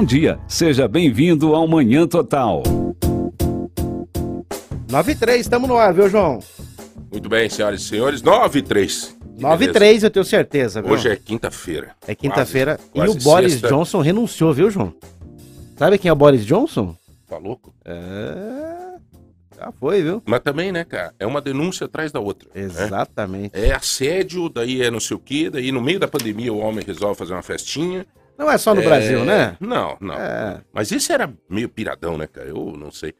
Bom dia, seja bem-vindo ao Manhã Total. 9 e 3, estamos no ar, viu, João? Muito bem, senhoras e senhores, 9 e 3. 9 e 3, eu tenho certeza, viu? Hoje é quinta-feira. É quinta-feira e o Boris sexta. Johnson renunciou, viu, João? Sabe quem é o Boris Johnson? Tá louco? É. Já foi, viu? Mas também, né, cara, é uma denúncia atrás da outra. né? Exatamente. É assédio, daí é não sei o quê, daí no meio da pandemia o homem resolve fazer uma festinha. Não é só no É, Brasil, né? Não, não. É. Mas esse era meio piradão, né, cara? Eu não sei.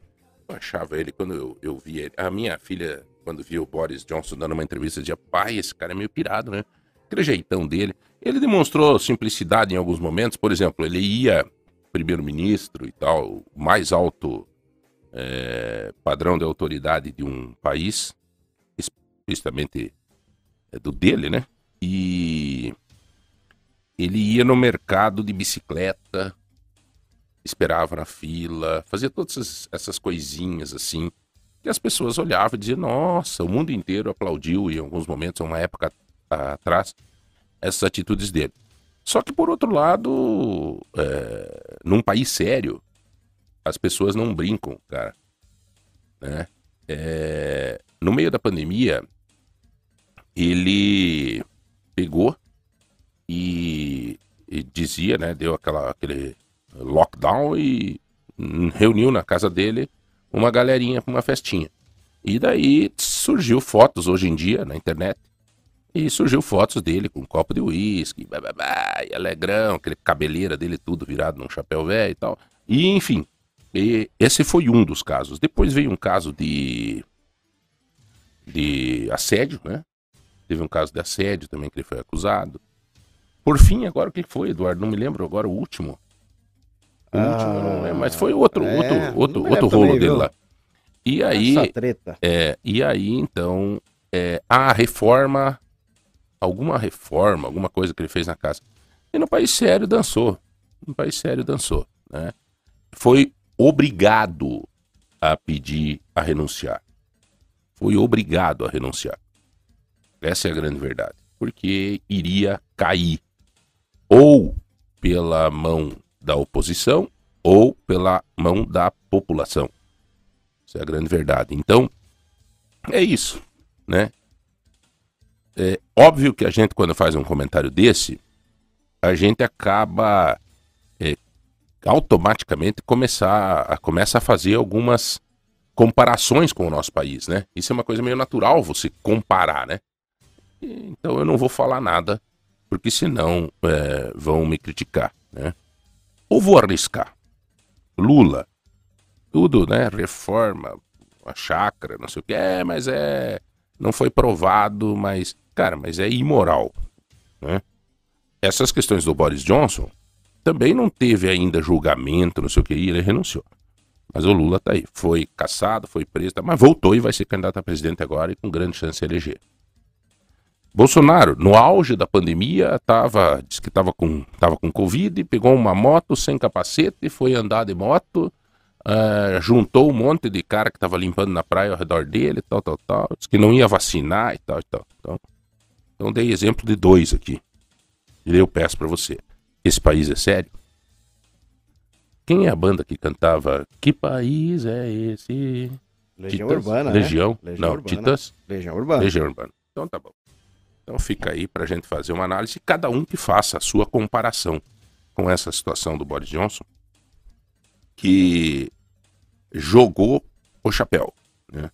Eu achava ele, quando eu, eu vi ele. A minha filha, quando viu o Boris Johnson dando uma entrevista, dizia: pai, esse cara é meio pirado, né? Aquele jeitão dele. Ele demonstrou simplicidade em alguns momentos. Por exemplo, ele ia, primeiro-ministro e tal, o mais alto é, padrão de autoridade de um país, explicitamente é do dele, né? E ele ia no mercado de bicicleta, esperava na fila, fazia todas essas, coisinhas assim, que as pessoas olhavam e diziam, nossa, o mundo inteiro aplaudiu em alguns momentos, uma época atrás, essas atitudes dele. Só que por outro lado, é, num país sério, as pessoas não brincam, cara. Né? É, no meio da pandemia, ele pegou e, e dizia, né, deu aquela, aquele lockdown e reuniu na casa dele uma galerinha para uma festinha. E daí surgiu fotos hoje em dia na internet. E surgiu fotos dele com um copo de uísque, e alegrão, aquele cabeleira dele tudo virado num chapéu velho e tal. E enfim, e esse foi um dos casos. Depois veio um caso de de assédio, né? Teve um caso de assédio também que ele foi acusado. Por fim, agora o que foi, Eduardo? Não me lembro agora o último. O último, eu não lembro, mas foi outro, é, outro, outro, outro rolo também, dele viu? lá. E aí, Essa treta. é, e aí então, é, a reforma, alguma reforma, alguma coisa que ele fez na casa. E no país sério dançou. No país sério dançou, né? Foi obrigado a pedir a renunciar. Foi obrigado a renunciar. Essa é a grande verdade. Porque iria cair ou pela mão da oposição ou pela mão da população. Essa é a grande verdade. Então, é isso, né? É óbvio que a gente, quando faz um comentário desse, a gente acaba é, automaticamente começar a, começa a fazer algumas comparações com o nosso país, né? Isso é uma coisa meio natural você comparar, né? Então eu não vou falar nada, porque senão é, vão me criticar, né? Ou vou arriscar. Lula, tudo, né? Reforma, a chácara, não sei o que, é, mas é. Não foi provado, mas. Cara, mas é imoral, né? Essas questões do Boris Johnson também não teve ainda julgamento, não sei o que, e ele renunciou. Mas o Lula tá aí. Foi caçado, foi preso, tá, mas voltou e vai ser candidato a presidente agora e com grande chance de eleger. Bolsonaro, no auge da pandemia, tava, disse que tava com, tava com Covid, pegou uma moto sem capacete, foi andar de moto, ah, juntou um monte de cara que tava limpando na praia ao redor dele, tal, tal, tal. Disse que não ia vacinar e tal, e tal. Então, então dei exemplo de dois aqui. E eu peço pra você, esse país é sério? Quem é a banda que cantava Que país é esse? Legião Titãs? Urbana, né? Legião? Legião não, Urbana. Titãs? Legião Urbana. Legião Urbana. Então tá bom. Então fica aí pra gente fazer uma análise, cada um que faça a sua comparação com essa situação do Boris Johnson, que jogou o chapéu. Né?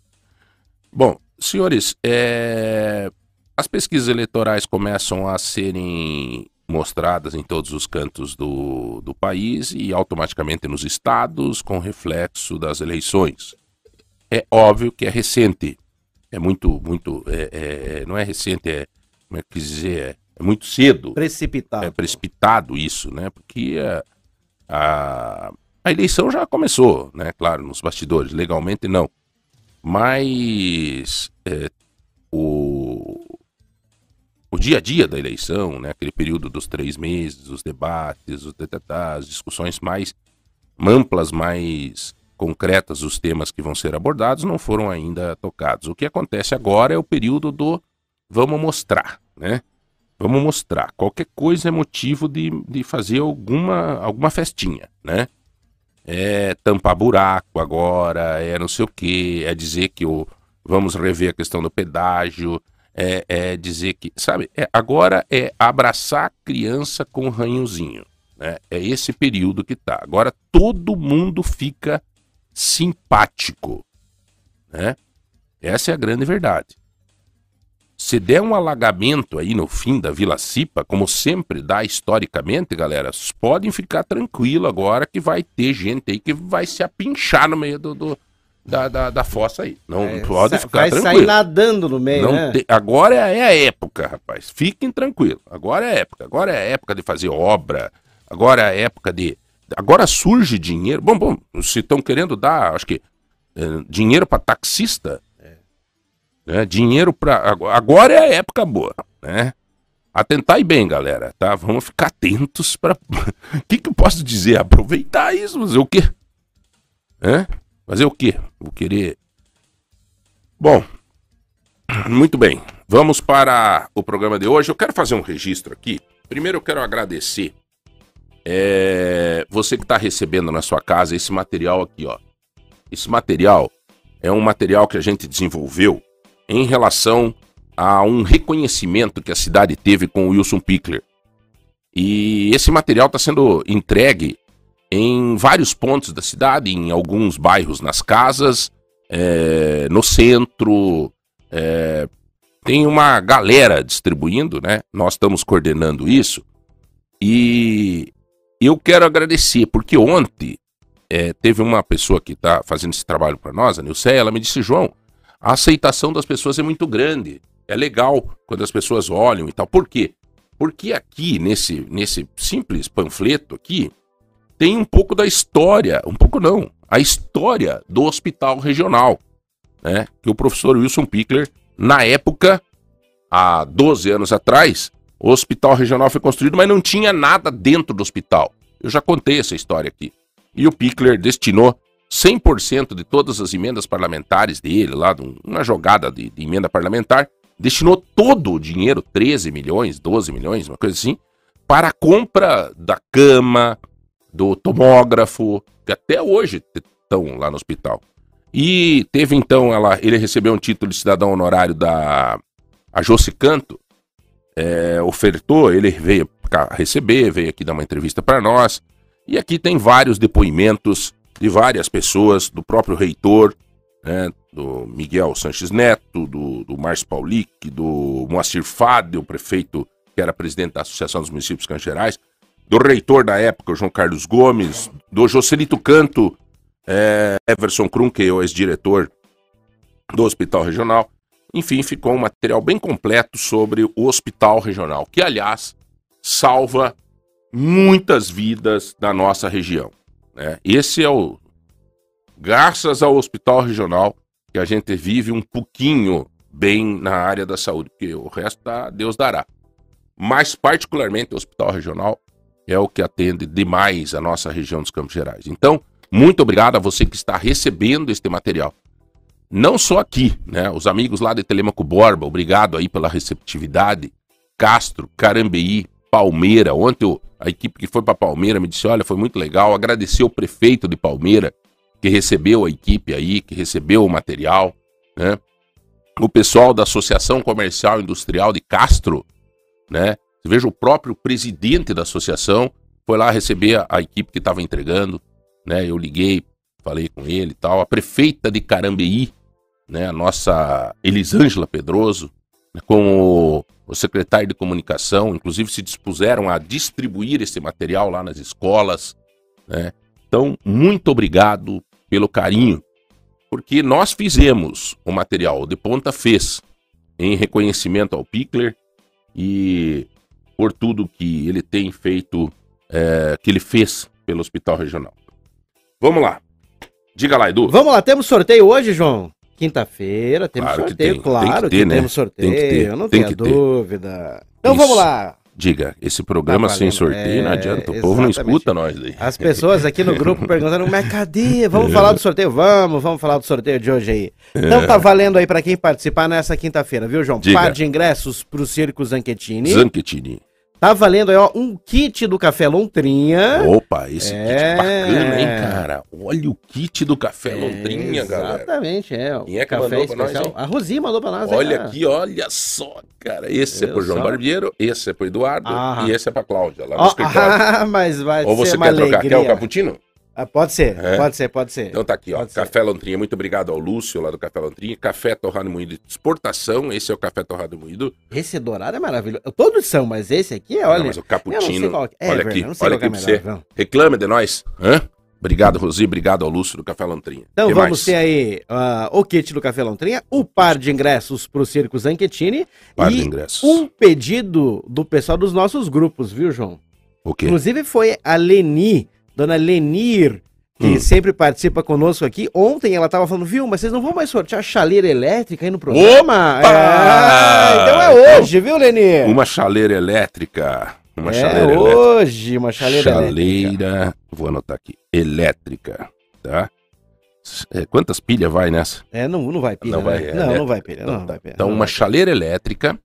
Bom, senhores, é, as pesquisas eleitorais começam a serem mostradas em todos os cantos do, do país e automaticamente nos estados, com reflexo das eleições. É óbvio que é recente, é muito, muito, é- é- não é recente, é, como é que dizer, é, é muito cedo, Precipitado. é precipitado isso, né? Porque a, a, a eleição já começou, né? Claro, nos bastidores, legalmente não. Mas é, o, o dia a dia da eleição, né? Aquele período dos três meses, os debates, os as discussões mais amplas, mais concretas, os temas que vão ser abordados, não foram ainda tocados. O que acontece agora é o período do vamos mostrar, né? Vamos mostrar. Qualquer coisa é motivo de, de fazer alguma, alguma festinha, né? É tampar buraco agora, é não sei o quê, é dizer que o, vamos rever a questão do pedágio, é, é dizer que, sabe, é, agora é abraçar a criança com um ranhozinho, né? É esse período que tá. Agora todo mundo fica simpático, né? Essa é a grande verdade. Se der um alagamento aí no fim da Vila Cipa, como sempre dá historicamente, galera, podem ficar tranquilo agora que vai ter gente aí que vai se apinchar no meio do, do da, da, da, fossa aí. Não é, pode ficar vai tranquilo. Vai sair nadando no meio, Não né? Te... Agora é, a época, rapaz. Fiquem tranquilos. Agora é a época. Agora é a época de fazer obra. Agora é a época de... Agora surge dinheiro. Bom, bom, se estão querendo dar, acho que, é, dinheiro para taxista, né? Dinheiro para agora é a época boa, né? Atentar e bem, galera, tá? Vamos ficar atentos para O que que eu posso dizer? Aproveitar isso, fazer o quê? É? Fazer o quê? Vou querer Bom, muito bem. Vamos para o programa de hoje. Eu quero fazer um registro aqui. Primeiro eu quero agradecer é, você que está recebendo na sua casa esse material aqui, ó. Esse material é um material que a gente desenvolveu em relação a um reconhecimento que a cidade teve com o Wilson Pickler. E esse material está sendo entregue em vários pontos da cidade, em alguns bairros, nas casas, é, no centro. É, tem uma galera distribuindo, né? Nós estamos coordenando isso. E eu quero agradecer, porque ontem é, teve uma pessoa que está fazendo esse trabalho para nós, a Nilce, ela me disse, João, a aceitação das pessoas é muito grande. É legal quando as pessoas olham e tal. Por quê? Porque aqui, nesse, nesse simples panfleto aqui, tem um pouco da história, um pouco não, a história do hospital regional, né? Que o professor Wilson Pickler, na época, há 12 anos atrás, o hospital regional foi construído, mas não tinha nada dentro do hospital. Eu já contei essa história aqui. E o Pickler destinou 100% de todas as emendas parlamentares dele, lá, uma jogada de, de, emenda parlamentar, destinou todo o dinheiro, 13 milhões, 12 milhões, uma coisa assim, para a compra da cama, do tomógrafo, que até hoje estão lá no hospital. E teve então, ela, ele recebeu um título de cidadão honorário da a Josi Canto, é, ofertou, ele veio receber, veio aqui dar uma entrevista para nós, e aqui tem vários depoimentos de várias pessoas, do próprio reitor, né, do Miguel Sanches Neto, do, do Márcio Paulic, do Moacir Fade, o prefeito que era presidente da Associação dos Municípios Cangerais, do reitor da época, João Carlos Gomes, do Joselito Canto, é, Everson Krum, que é o ex-diretor do Hospital Regional. Enfim, ficou um material bem completo sobre o Hospital Regional, que, aliás, salva muitas vidas da nossa região. Né? Esse é o. Graças ao Hospital Regional, que a gente vive um pouquinho bem na área da saúde, porque o resto tá, Deus dará. Mas, particularmente, o Hospital Regional é o que atende demais a nossa região dos Campos Gerais. Então, muito obrigado a você que está recebendo este material. Não só aqui, né? Os amigos lá de Telemaco Borba, obrigado aí pela receptividade. Castro, Carambeí, Palmeira. Ontem a equipe que foi para Palmeira me disse: olha, foi muito legal. Agradecer o prefeito de Palmeira, que recebeu a equipe aí, que recebeu o material, né? O pessoal da Associação Comercial Industrial de Castro, né? Veja, o próprio presidente da associação foi lá receber a, a equipe que estava entregando, né? Eu liguei, falei com ele e tal. A prefeita de Carambeí, né? A nossa Elisângela Pedroso, né? com o o secretário de comunicação, inclusive se dispuseram a distribuir esse material lá nas escolas. Né? Então, muito obrigado pelo carinho, porque nós fizemos o material, o De Ponta fez, em reconhecimento ao Pickler e por tudo que ele tem feito, é, que ele fez pelo Hospital Regional. Vamos lá. Diga lá, Edu. Vamos lá, temos sorteio hoje, João? Quinta-feira temos claro sorteio, tem. claro tem que, ter, que né? temos sorteio, tem que ter. não tem tenha dúvida. Então Isso. vamos lá. Diga, esse programa Tá sem sorteio não É, adianta. O povo não exatamente. escuta nós daí. As pessoas aqui no grupo perguntando, mas cadê? Vamos falar do sorteio? Vamos, vamos falar do sorteio de hoje aí. Então tá valendo aí pra quem participar nessa quinta-feira, viu, João? Diga. Par de ingressos pro Circo Zanchettini. Zanchettini. Tá valendo aí, ó, um kit do Café Lontrinha. Opa, esse É. kit bacana, hein, cara? Olha o kit do café Londrinha, galera. Exatamente, é. Quem é que café mandou pra nós, especial. hein? A Rosinha mandou pra nós. Olha é. aqui, olha só, cara. Esse é Eu pro João só. Barbeiro, esse é pro Eduardo Ah. e esse é pra Cláudia, lá no escritório. ah, mas vai Ou você quer trocar? alegria. Quer o cappuccino? Ah, pode ser, É? pode ser, pode ser. Então tá aqui, ó. Pode ser. Café Lontrinha. Muito obrigado ao Lúcio lá do Café Lontrinha. Café Torrado Moído de exportação. Esse é o Café Torrado Moído. Esse dourado é maravilhoso. Todos são, mas esse aqui é, olha. Não, mas o cappuccino. qual é, olha aqui, eu não sei olha aqui que pra é você. não. Reclame de nós. Hã? Obrigado, Rosi. Obrigado ao Lúcio do Café Lontrinha. Então Que vamos mais? ter aí ah, o kit do Café Lontrinha, o par de ingressos pro Circo Zanchettini Par de e um pedido do pessoal dos nossos grupos, viu, João? O quê? Inclusive foi a Leni, dona Lenir, que Hum. sempre participa conosco aqui. Ontem ela tava falando, viu, mas vocês não vão mais sortear chaleira elétrica aí no programa? Opa! É, então é Então, hoje, viu, Lenir? Uma chaleira elétrica. Uma é chaleira elétrica. hoje, uma chaleira, elétrica. Chaleira, vou anotar aqui, elétrica, tá? É, quantas pilhas vai nessa? É, não, não vai pilha, Não né? vai, é não, não elétrica. vai pilha, não, Então, vai pilha. Então, não uma chaleira elétrica,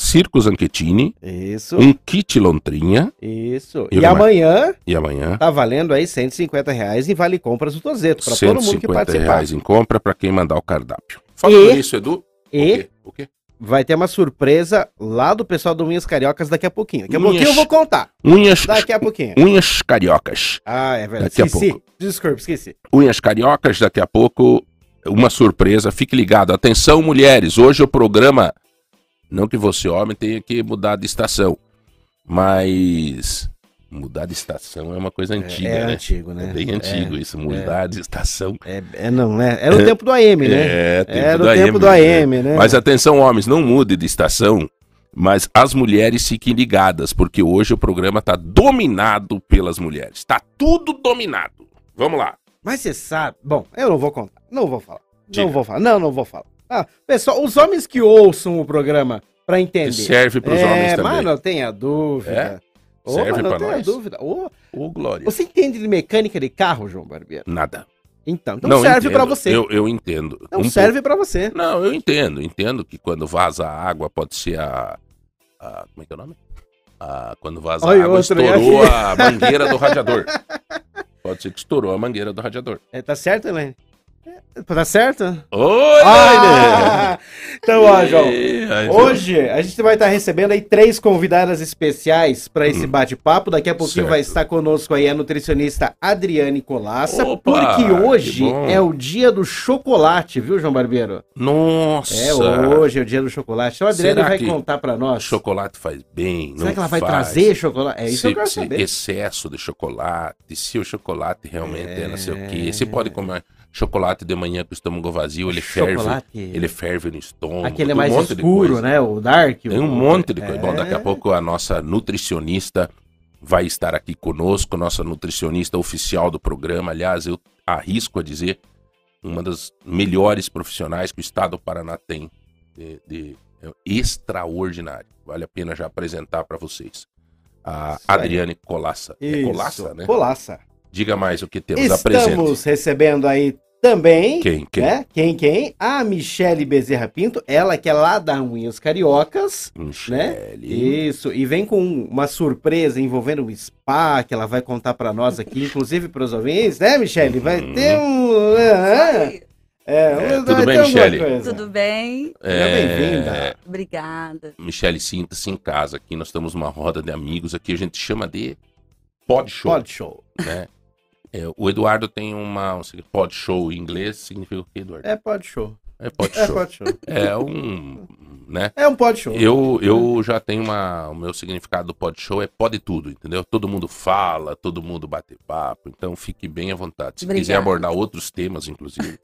Circo Zanchettini, pilha. Isso, um kit Lontrinha, isso. E E, amanhã e amanhã, tá valendo aí 150 reais em Vale Compras do Tozeto, pra todo mundo que 150 participar. reais em compra para quem mandar o cardápio. Falando E- nisso, Edu, E o quê? O quê? vai ter uma surpresa lá do pessoal do Unhas Cariocas daqui a pouquinho. Daqui a Unhas- pouquinho eu vou contar. Unhas, Daqui a pouquinho. unhas cariocas. Ah, é verdade. Daqui a esqueci. pouco. Desculpa, esqueci. Unhas Cariocas, daqui a pouco, uma surpresa. Fique ligado. Atenção, mulheres. Hoje o programa. Não que você, homem, tenha que mudar de estação. Mas. Mudar de estação é uma coisa antiga, é né? antigo, né? É bem antigo isso. Mudar de estação. É, é não, né? Era o tempo do AM, né? É, tempo Era do o tempo AM, do né? AM, né? Mas atenção, homens, não mude de estação. Mas as mulheres fiquem ligadas, porque hoje o programa está dominado pelas mulheres. Está tudo dominado. Vamos lá. Mas você sabe. Bom, eu não vou contar. Não vou falar. Diga. Não vou falar. Não, não vou falar. Ah, pessoal, os homens que ouçam o programa pra entender. Serve para os é, homens também. mas não tenha dúvida. Serve mas não pra tenha nós. dúvida. Ô, Ô, Glória. você entende de mecânica de carro, João Barbeiro? Nada. Então, então não, serve pra você. Eu, eu entendo. Não Um serve pra você. Não, eu entendo. Entendo que quando vaza a água pode ser a. a- como é que é o nome? A- quando vaza Olha a água, estourou a mangueira do radiador. Pode ser que estourou a mangueira do radiador. É, tá certo, Helene? É, Tá certo? Oi, Ah! Então, ó, João. Hoje. Hoje a gente vai estar recebendo aí três convidadas especiais para esse bate-papo. Daqui a pouquinho Hum. Certo. vai estar conosco aí a nutricionista Adriane Colassa, Opa, porque hoje que é o dia do chocolate, viu, João Barbeiro? Nossa. É, hoje é o dia do chocolate. Então a Adriane vai que contar para nós. Chocolate faz bem, Será que ela vai faz? trazer chocolate? É isso que se, eu quero saber. excesso de chocolate, se o chocolate realmente é, não sei o É. quê. Você pode comer chocolate de manhã com o estômago vazio, ele ferve, chocolate. ele ferve no estômago. Aquele é um mais de escuro, né? O dark. Tem o- um monte de coisa. Bom, É. daqui a pouco a nossa nutricionista vai estar aqui conosco, nossa nutricionista oficial do programa. Aliás, eu arrisco a dizer, uma das melhores profissionais que o Estado do Paraná tem. De, de- é extraordinário. Vale a pena já apresentar para vocês. A Isso. Adriane Colassa. É Isso. Colassa, né? Colaça. Diga mais o que temos. Apresente. Estamos recebendo aí também Quem? Quem? né? Quem, quem? A Michele Bezerra Pinto, ela que é lá da Unhas Cariocas, Michele. isso, e vem com uma surpresa envolvendo um spa, que ela vai contar pra nós aqui, inclusive pros ouvintes, né, Michele? Vai Uhum. ter um... é, Oi, é, É, tudo bem, Michele? tudo bem? Seja bem-vinda. Obrigada. Michele, sinta-se em casa aqui. Nós estamos numa roda de amigos aqui. A gente chama de pod show. Pod show. né? É, o Eduardo tem uma um, pod show em inglês, significa o que, Eduardo? É pod show. É pod É show. pod show. É um, né? É um pod show. Eu, eu já tenho uma, o meu significado do pod show é pode tudo, entendeu? Todo mundo fala, todo mundo bate papo, então fique bem à vontade. Se quiser abordar outros temas, inclusive.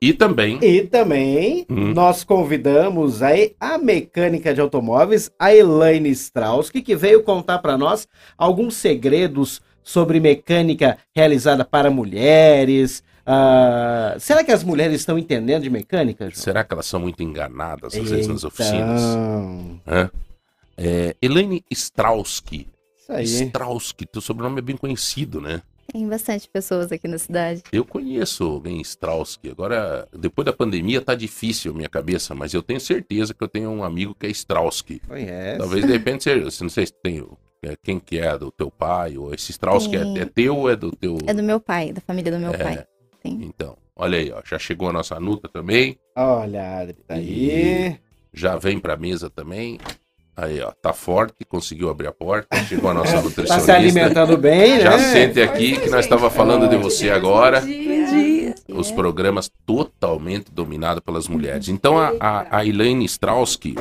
E também, E também Hum. nós convidamos aí a mecânica de automóveis, a Elaine Strauss, que, que veio contar para nós alguns segredos sobre mecânica realizada para mulheres. Ah, será que as mulheres estão entendendo de mecânica, João? será que elas são muito enganadas às vezes nas oficinas? Então, Hã? É, Elaine Strauski. Isso aí. Strauski, teu sobrenome é bem conhecido, né? Tem bastante pessoas aqui na cidade. Eu conheço alguém Strauski. Agora, depois da pandemia, tá difícil a minha cabeça, mas eu tenho certeza que eu tenho um amigo que é Strauski. Conhece. Talvez de repente seja, você não sei se tem quem que é do teu pai, ou esse Strauski é, Tem. é teu ou é do teu. É do meu pai, da família do meu É. pai. Tem. Então, olha aí, ó, já chegou a nossa Nuta também, Olha, Adri, tá aí. já vem pra mesa também. Aí, ó, tá forte, conseguiu abrir a porta, chegou a nossa Tá nutricionista. se alimentando bem, Já né? sente aqui que nós estava falando de você agora. Bom dia. Os programas totalmente dominados pelas mulheres. Então a, a, a Elaine Strauski,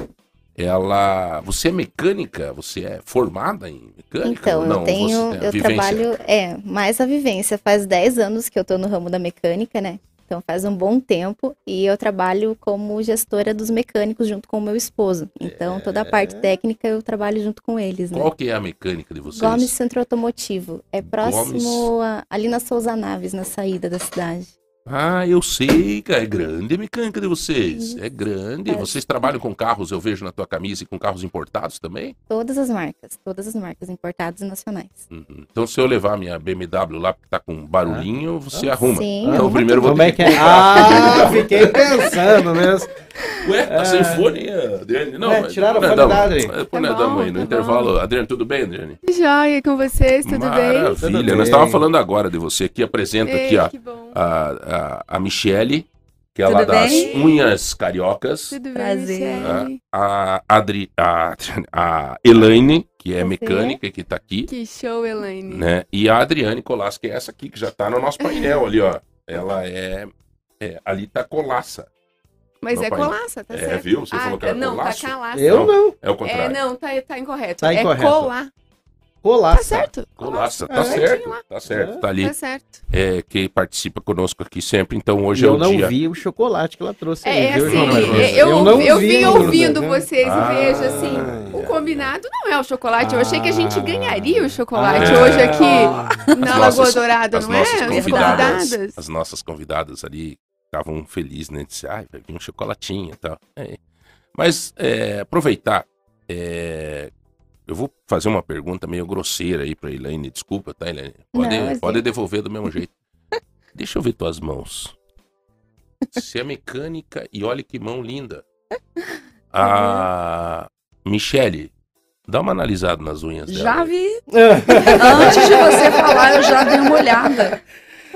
ela. Você é mecânica? Você é formada em mecânica? Então, não? eu tenho, Você a eu vivência? trabalho, é, mais a vivência. Faz 10 anos que eu tô no ramo da mecânica, né? Então faz um bom tempo e eu trabalho como gestora dos mecânicos junto com o meu esposo. Então toda a parte técnica eu trabalho junto com eles, né? Qual que é a mecânica de vocês? Gomes Centro Automotivo. É próximo Gomes. a- ali na Souza Naves, na saída da cidade. Ah, eu sei, cara. É grande a mecânica de vocês. É grande. É. Vocês trabalham com carros, eu vejo na tua camisa, e com carros importados também? Todas as marcas, todas as marcas importadas e nacionais. Uhum. Então, se eu levar a minha BMW lá, porque tá com barulhinho, você arruma. Sim, Então, primeiro eu vou Como é que é? Ah, fiquei pensando mesmo. Ué, tá sem fone, Adriane? Não, É, mas- tiraram o nós fone damos- da Adri. mas Depois Tá nós damos bom, aí no tá intervalo. Adriane, tudo bem, Adriane? Joia com vocês, tudo bem? Maravilha. Nós estávamos falando agora de você aqui. Apresenta aqui Ei, ó, que bom. a, a, a Michele, que é lá Tudo das bem? unhas cariocas. Tudo bem, Prazer. Michele? A, Adri, a, a Elaine, que é mecânica, que tá aqui. Que show, Elaine. Né? E a Adriane Colas, que é essa aqui, que já tá no nosso painel ali, ó. Ela é. é ali tá colaça. Mas Meu é pai. colaça, tá É, certo? viu? Você falou que era não, colaço. tá calaça. Eu não. É o É, contrário. não, tá, tá incorreto. Tá é incorreto. colar. Colaça. Tá certo? Colaça, É. tá certo. Tá certo, tá ali. Tá certo. É, que participa conosco aqui sempre. Então hoje é eu o não dia. vi o chocolate que ela trouxe É, aí, é viu, assim, Marcos? eu, eu, não eu vi vim ainda, ouvindo né? vocês Ah, e vejo assim, é. o combinado não é o chocolate. Eu achei que a gente Ah. ganharia o chocolate Ah. hoje aqui na As Lagoa nossas- Dourada, as não é? nossas As convidadas, as nossas convidadas ali estavam felizes, né? Disse, ai, vai vir um chocolatinho e tal. É. Mas é, aproveitar, é, eu vou fazer uma pergunta meio grosseira aí pra Elaine. Desculpa, tá, Elaine? Pode, Não, mas pode é. devolver do mesmo jeito. Deixa eu ver tuas mãos. Você é mecânica e olha que mão linda. A Michele, dá uma analisada nas unhas dela. Já vi. Antes de você falar, eu já dei uma olhada.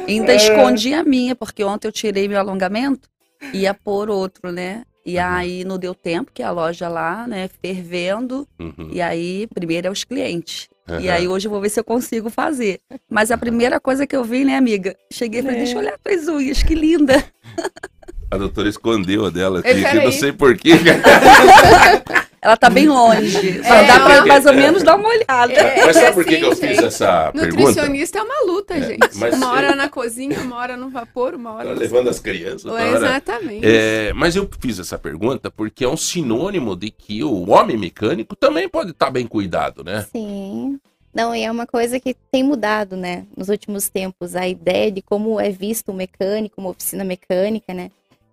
Ainda escondi a minha, porque ontem eu tirei meu alongamento e ia pôr outro, né? E aí não deu tempo, que a loja lá, né, fervendo. Uhum. E aí, primeiro é os clientes. E Aham. aí hoje eu vou ver se eu consigo fazer. Mas a primeira coisa que eu vi, né, amiga? Cheguei e falei, deixa eu olhar tuas unhas, que linda. A doutora escondeu a dela aqui, que eu peraí. não sei porquê. Ela tá bem longe. Só É, dá pra ó. mais ou menos dar uma olhada. É, Mas sabe é por que, que eu assim, fiz essa pergunta? Nutricionista é uma luta, gente. mas- uma hora na cozinha, uma hora no vapor, uma hora Tá no... levando as crianças. É, hora. Exatamente. É, mas eu fiz essa pergunta porque é um sinônimo de que o homem mecânico também pode estar bem cuidado, né? Sim. Não, e é uma coisa que tem mudado, né, nos últimos tempos, a ideia de como é visto um mecânico, uma oficina mecânica, né?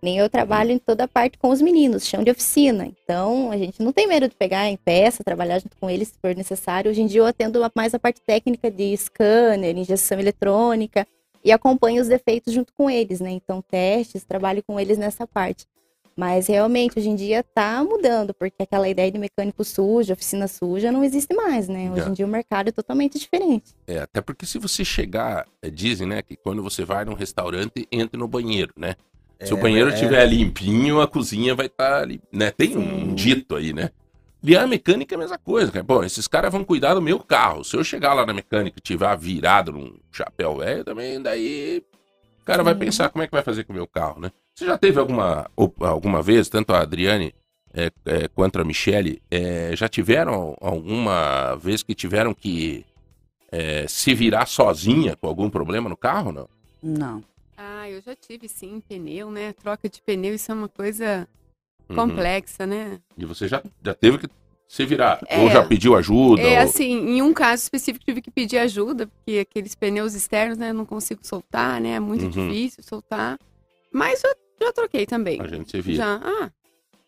Nem eu trabalho em toda a parte com os meninos, chão de oficina. Então, a gente não tem medo de pegar em peça, trabalhar junto com eles se for necessário. Hoje em dia eu atendo mais a parte técnica de scanner, injeção eletrônica e acompanho os defeitos junto com eles, né? Então, testes, trabalho com eles nessa parte. Mas realmente, hoje em dia tá mudando, porque aquela ideia de mecânico sujo, oficina suja, não existe mais, né? Hoje É. em dia o mercado é totalmente diferente. É, até porque se você chegar, é, dizem, né, que quando você vai num restaurante, entre no banheiro, né? Se o É, banheiro é. estiver limpinho, a cozinha vai estar ali, né? Tem um dito aí, né? E a mecânica é a mesma coisa, cara. Bom, esses caras vão cuidar do meu carro. Se eu chegar lá na mecânica e tiver virado num chapéu velho, também daí o cara vai pensar como é que vai fazer com o meu carro, né? Você já teve alguma, alguma vez, tanto a Adriane é, é, quanto a Michele, é, já tiveram alguma vez que tiveram que é, se virar sozinha com algum problema no carro, não? Não. Ah, eu já tive sim pneu, né? Troca de pneu, isso é uma coisa Uhum. complexa, né? E você já, já teve que se virar? É. Ou já pediu ajuda? É ou- assim, em um caso específico tive que pedir ajuda, porque aqueles pneus externos, né, eu não consigo soltar, né? É muito Uhum. difícil soltar. Mas eu já troquei também. A gente se vira. Já. Ah,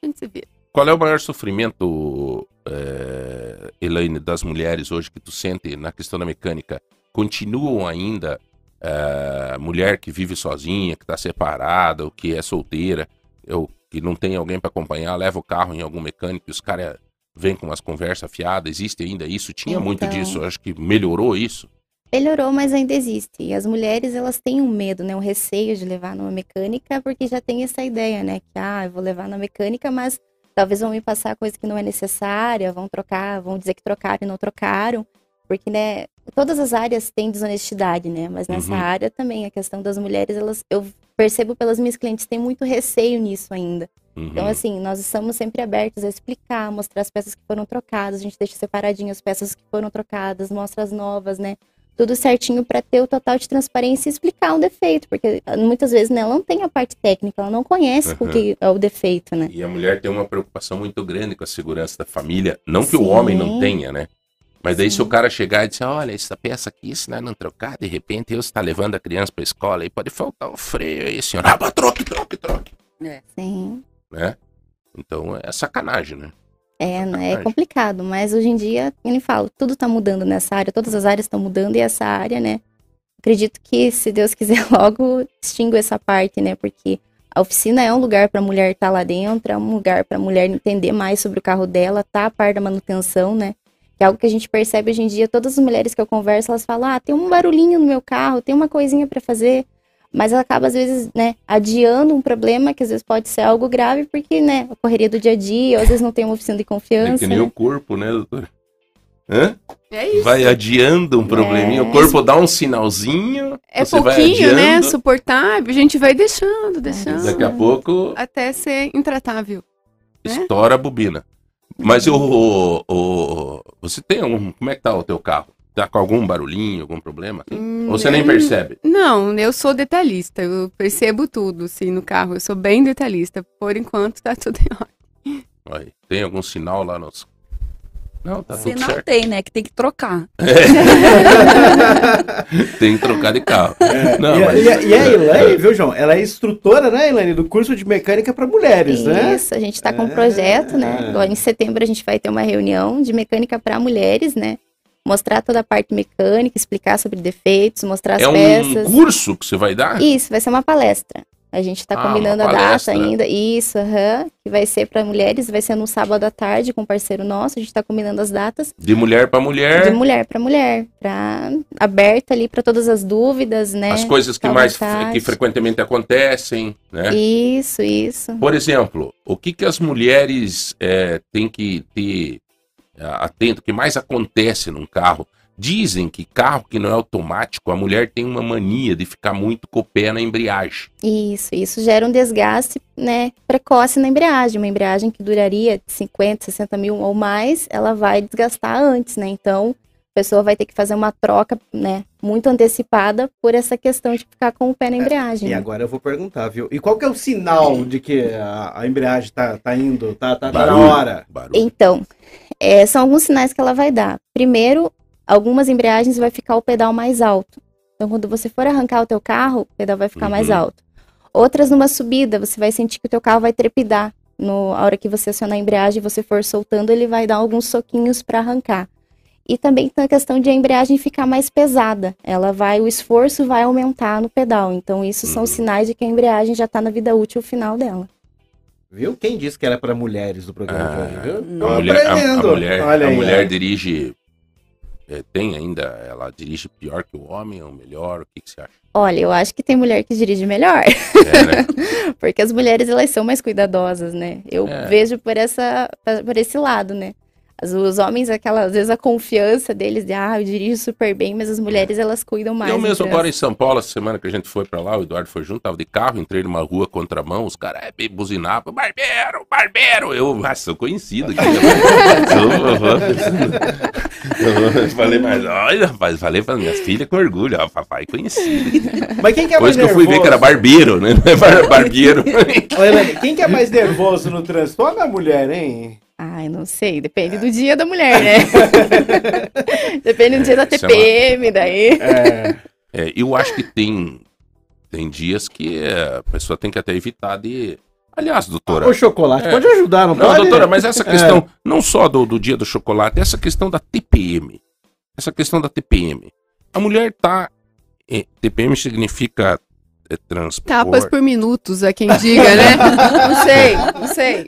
a gente se vira. Qual é o maior sofrimento é, Elaine, das mulheres hoje que tu sente na questão da mecânica, continuam ainda eh, mulher que vive sozinha, que está separada, ou que é solteira, ou que não tem alguém para acompanhar, leva o carro em algum mecânico e os caras vêm com umas conversas fiadas, existe ainda isso? Tinha muito Então. disso, eu acho que melhorou isso. Melhorou, mas ainda existe. E as mulheres, elas têm um medo, né? Um receio de levar numa mecânica, porque já tem essa ideia, né? Que, ah, eu vou levar na mecânica, mas talvez vão me passar coisa que não é necessária, vão trocar, vão dizer que trocaram e não trocaram. Porque, né, todas as áreas têm desonestidade, né? Mas nessa Uhum. área também, a questão das mulheres, elas, eu percebo pelas minhas clientes, tem muito receio nisso ainda. Uhum. Então, assim, nós estamos sempre abertos a explicar, mostrar as peças que foram trocadas, a gente deixa separadinho as peças que foram trocadas, mostra as novas, né? Tudo certinho para ter o total de transparência e explicar um defeito, porque ah, muitas vezes né, ela não tem a parte técnica, ela não conhece o Uhum. que é o defeito, né? E a mulher tem uma preocupação muito grande com a segurança da família. Não que o Sim. homem não tenha, né? Mas daí se Sim. o cara chegar e disser, olha, essa peça aqui, se nós não trocar, de repente eu está levando a criança para escola e pode faltar o freio aí, senhor. Ah, troque, troque, troque. Sim. Né? Então é sacanagem, né? É, né, é Sacanagem. complicado, mas hoje em dia, como eu falo, tudo tá mudando nessa área, todas as áreas estão mudando e essa área, né? Acredito que, se Deus quiser, logo extingo essa parte, né? Porque a oficina é um lugar para a mulher estar lá dentro, é um lugar para a mulher entender mais sobre o carro dela, tá a par da manutenção, né? Que é algo que a gente percebe hoje em dia, todas as mulheres que eu converso, elas falam: "Ah, tem um barulhinho no meu carro, tem uma coisinha para fazer". Mas ela acaba às vezes, né, adiando um problema que às vezes pode ser algo grave, porque, né, a correria do dia a dia, ou às vezes não tem uma oficina de É confiança. que nem né? o corpo, né, doutor? Hã? É isso. Vai adiando um probleminha, o É. corpo dá um sinalzinho, É você vai pouquinho, né? Suportável. A gente vai deixando, deixando. daqui a pouco Até ser intratável. né? estoura a bobina. Mas o, o, o- você tem um, como é que tá o teu carro? Tá com algum barulhinho, algum problema? Hum, Ou você nem eu- percebe? Não, eu sou detalhista. Eu percebo tudo, assim, no carro. Eu sou bem detalhista. Por enquanto, tá tudo em ordem. Aí, tem algum sinal lá nos. Não, tá Se não certo. tem, né? Que tem que trocar. Tem que trocar de carro. Não, e, a- mas- e a- e a Elaine, viu, João? Ela é instrutora, né, Elaine, do curso de mecânica para mulheres, né? Isso, a gente está com um É. projeto, né? Agora em setembro a gente vai ter uma reunião de mecânica para mulheres, né? Mostrar toda a parte mecânica, explicar sobre defeitos, mostrar as É um peças. curso que você vai dar? Isso, vai ser uma palestra. A gente está Ah, combinando a data ainda. Isso, aham. Que vai ser para mulheres, vai ser no sábado à tarde com um parceiro nosso. A gente está combinando as datas De mulher para de mulher, mulher para mulher, para aberta ali para todas as dúvidas, né? as coisas que mais vontade. que frequentemente acontecem, né? Isso, isso. Por exemplo, o que, que as mulheres é, têm que ter é, atento, o que mais acontece num carro? Dizem que carro que não é automático, a mulher tem uma mania de ficar muito com o pé na embreagem. Isso, isso gera um desgaste, né, precoce na embreagem. Uma embreagem que duraria 50, 60 mil ou mais, ela vai desgastar antes, né? Então, a pessoa vai ter que fazer uma troca, né, muito antecipada por essa questão de ficar com o pé na embreagem. E né? agora eu vou perguntar, viu? E qual que é o sinal de que a, a embreagem tá, tá indo, tá, tá, tá na Barulho. hora? Barulho. Então, é, são alguns sinais que ela vai dar. Primeiro, algumas embreagens vai ficar o pedal mais alto. Então, quando você for arrancar o teu carro, o pedal vai ficar mais Uhum. alto. Outras, numa subida, você vai sentir que o teu carro vai trepidar. No, a hora que você acionar a embreagem e você for soltando, ele vai dar alguns soquinhos para arrancar. E também tem a questão de a embreagem ficar mais pesada. Ela vai, o esforço vai aumentar no pedal. Então, isso são Uhum. sinais de que a embreagem já está na vida útil final dela. Viu? Quem disse que era para mulheres do programa de hoje, viu? não. A mulher, a- a, mulher, Olha a aí, mulher dirige. É, tem ainda, ela dirige pior que o homem ou melhor? O que, que você acha? Olha, eu acho que tem mulher que dirige melhor. É, né? Porque as mulheres, elas são mais cuidadosas, né? Eu É. vejo por, essa, por esse lado, né? As- os homens, aquela, às vezes a confiança deles de, ah, eu dirijo super bem, mas as mulheres, elas cuidam mais. Eu mesmo agora em São Paulo, essa semana que a gente foi pra lá, o Eduardo foi junto, tava de carro, entrei numa rua contramão, os caras é, buzinavam, barbeiro, barbeiro, eu, ah, sou conhecido aqui. Sou- eu falei, mas olha, rapaz, falei para minhas filhas com orgulho, ó, papai conhecido. Mas quem que é mais Depois que eu fui ver que era barbeiro, né? Não é bar- barbeiro. Quem que é mais nervoso no trânsito? Homem ou a mulher, hein? Ai, não sei, depende do dia da mulher, né? depende do dia da Essa é uma- TPM, daí. É. É, eu acho que tem, tem dias que é, a pessoa tem que até evitar de. Aliás, doutora. O chocolate É. pode ajudar, não, Não, pode? doutora, mas essa questão, não só do, do dia do chocolate, essa questão da TPM. Essa questão da TPM. A mulher tá. eh, TPM significa é, transpor. Tapas por minutos, há quem diga, né? Não sei, não sei.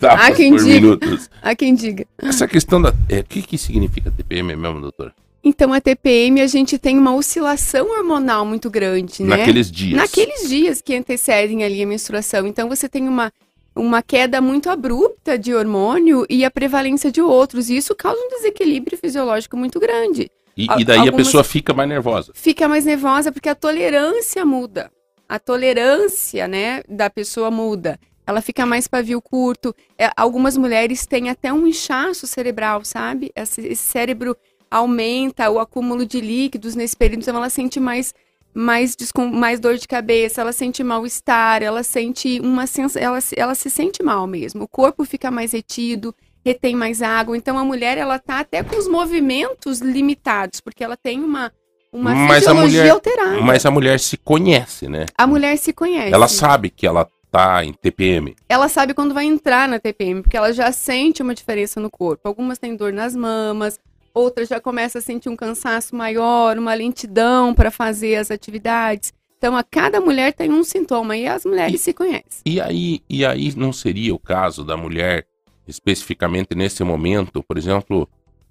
tapas há quem por diga. minutos. Há quem diga. Essa questão da. é, O que, que significa TPM mesmo, doutora? Então, a TPM, a gente tem uma oscilação hormonal muito grande, né? Naqueles dias. Naqueles dias que antecedem ali a menstruação. Então, você tem uma, uma queda muito abrupta de hormônio e a prevalência de outros. E isso causa um desequilíbrio fisiológico muito grande. E, e daí a algumas- pessoa fica mais nervosa. Fica mais nervosa porque a tolerância muda. A tolerância, né, da pessoa muda. Ela fica mais pavio curto. É, algumas mulheres têm até um inchaço cerebral, sabe? Esse, esse cérebro aumenta o acúmulo de líquidos nesse período, então ela sente mais mais, mais dor de cabeça, ela sente mal-estar, ela sente uma sens ela, ela se sente mal mesmo. O corpo fica mais retido, retém mais água. Então a mulher ela tá até com os movimentos limitados, porque ela tem uma uma Mas a mulher- alterada. Mas a mulher se conhece, né? A mulher se conhece. Ela sabe que ela tá em TPM. Ela sabe quando vai entrar na TPM, porque ela já sente uma diferença no corpo. Algumas têm dor nas mamas, outras já começam a sentir um cansaço maior, uma lentidão para fazer as atividades. Então, a cada mulher tem um sintoma e as mulheres se conhecem. E aí, e aí não seria o caso da mulher, especificamente nesse momento, por exemplo,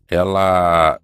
ela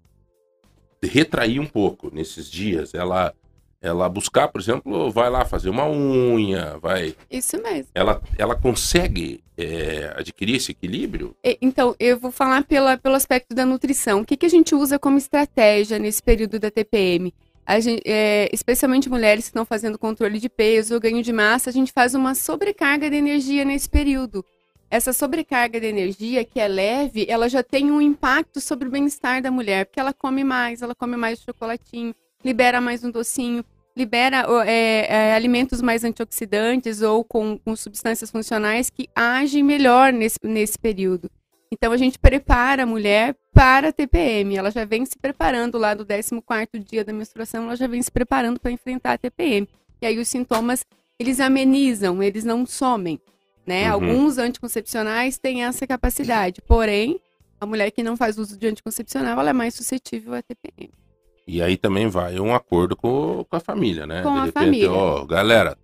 retrair um pouco nesses dias, ela ela buscar, por exemplo, vai lá fazer uma unha, vai, Isso mesmo. ela ela consegue é, adquirir esse equilíbrio? Então, eu vou falar pela, pelo aspecto da nutrição. O que, que a gente usa como estratégia nesse período da TPM? A gente, é, especialmente mulheres que estão fazendo controle de peso ganho de massa, a gente faz uma sobrecarga de energia nesse período. Essa sobrecarga de energia, que é leve, ela já tem um impacto sobre o bem-estar da mulher, porque ela come mais, ela come mais chocolatinho, libera mais um docinho, libera é, é, alimentos mais antioxidantes ou com, com substâncias funcionais que agem melhor nesse, nesse período. Então a gente prepara a mulher para a TPM. Ela já vem se preparando lá do 14º dia da menstruação, ela já vem se preparando para enfrentar a TPM. E aí os sintomas, eles amenizam, eles não somem, né? Uhum. Alguns anticoncepcionais têm essa capacidade, porém, a mulher que não faz uso de anticoncepcional, ela é mais suscetível à TPM. E aí também vai um acordo com, com a família, né? Com De a repente, família. ó, galera,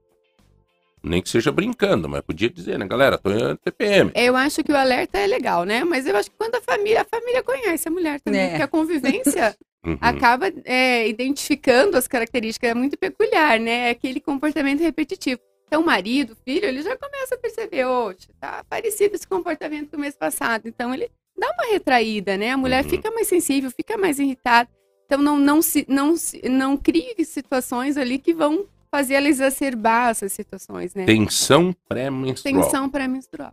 nem que seja brincando, mas podia dizer, né? Galera, tô em TPM. Eu acho que o alerta é legal, né? Mas eu acho que quando a família, a família conhece a mulher também, É. porque a convivência Uhum. acaba é, identificando as características, é muito peculiar, né? É aquele comportamento repetitivo. Então, o marido, o filho, ele já começa a perceber, oxe, tá parecido esse comportamento com o mês passado. Então, ele dá uma retraída, né? A mulher Uhum. fica mais sensível, fica mais irritada. Então, não, não, se, não, se, não crie situações ali que vão fazer ela exacerbar essas situações, né? Tensão pré-menstrual. Tensão pré-menstrual.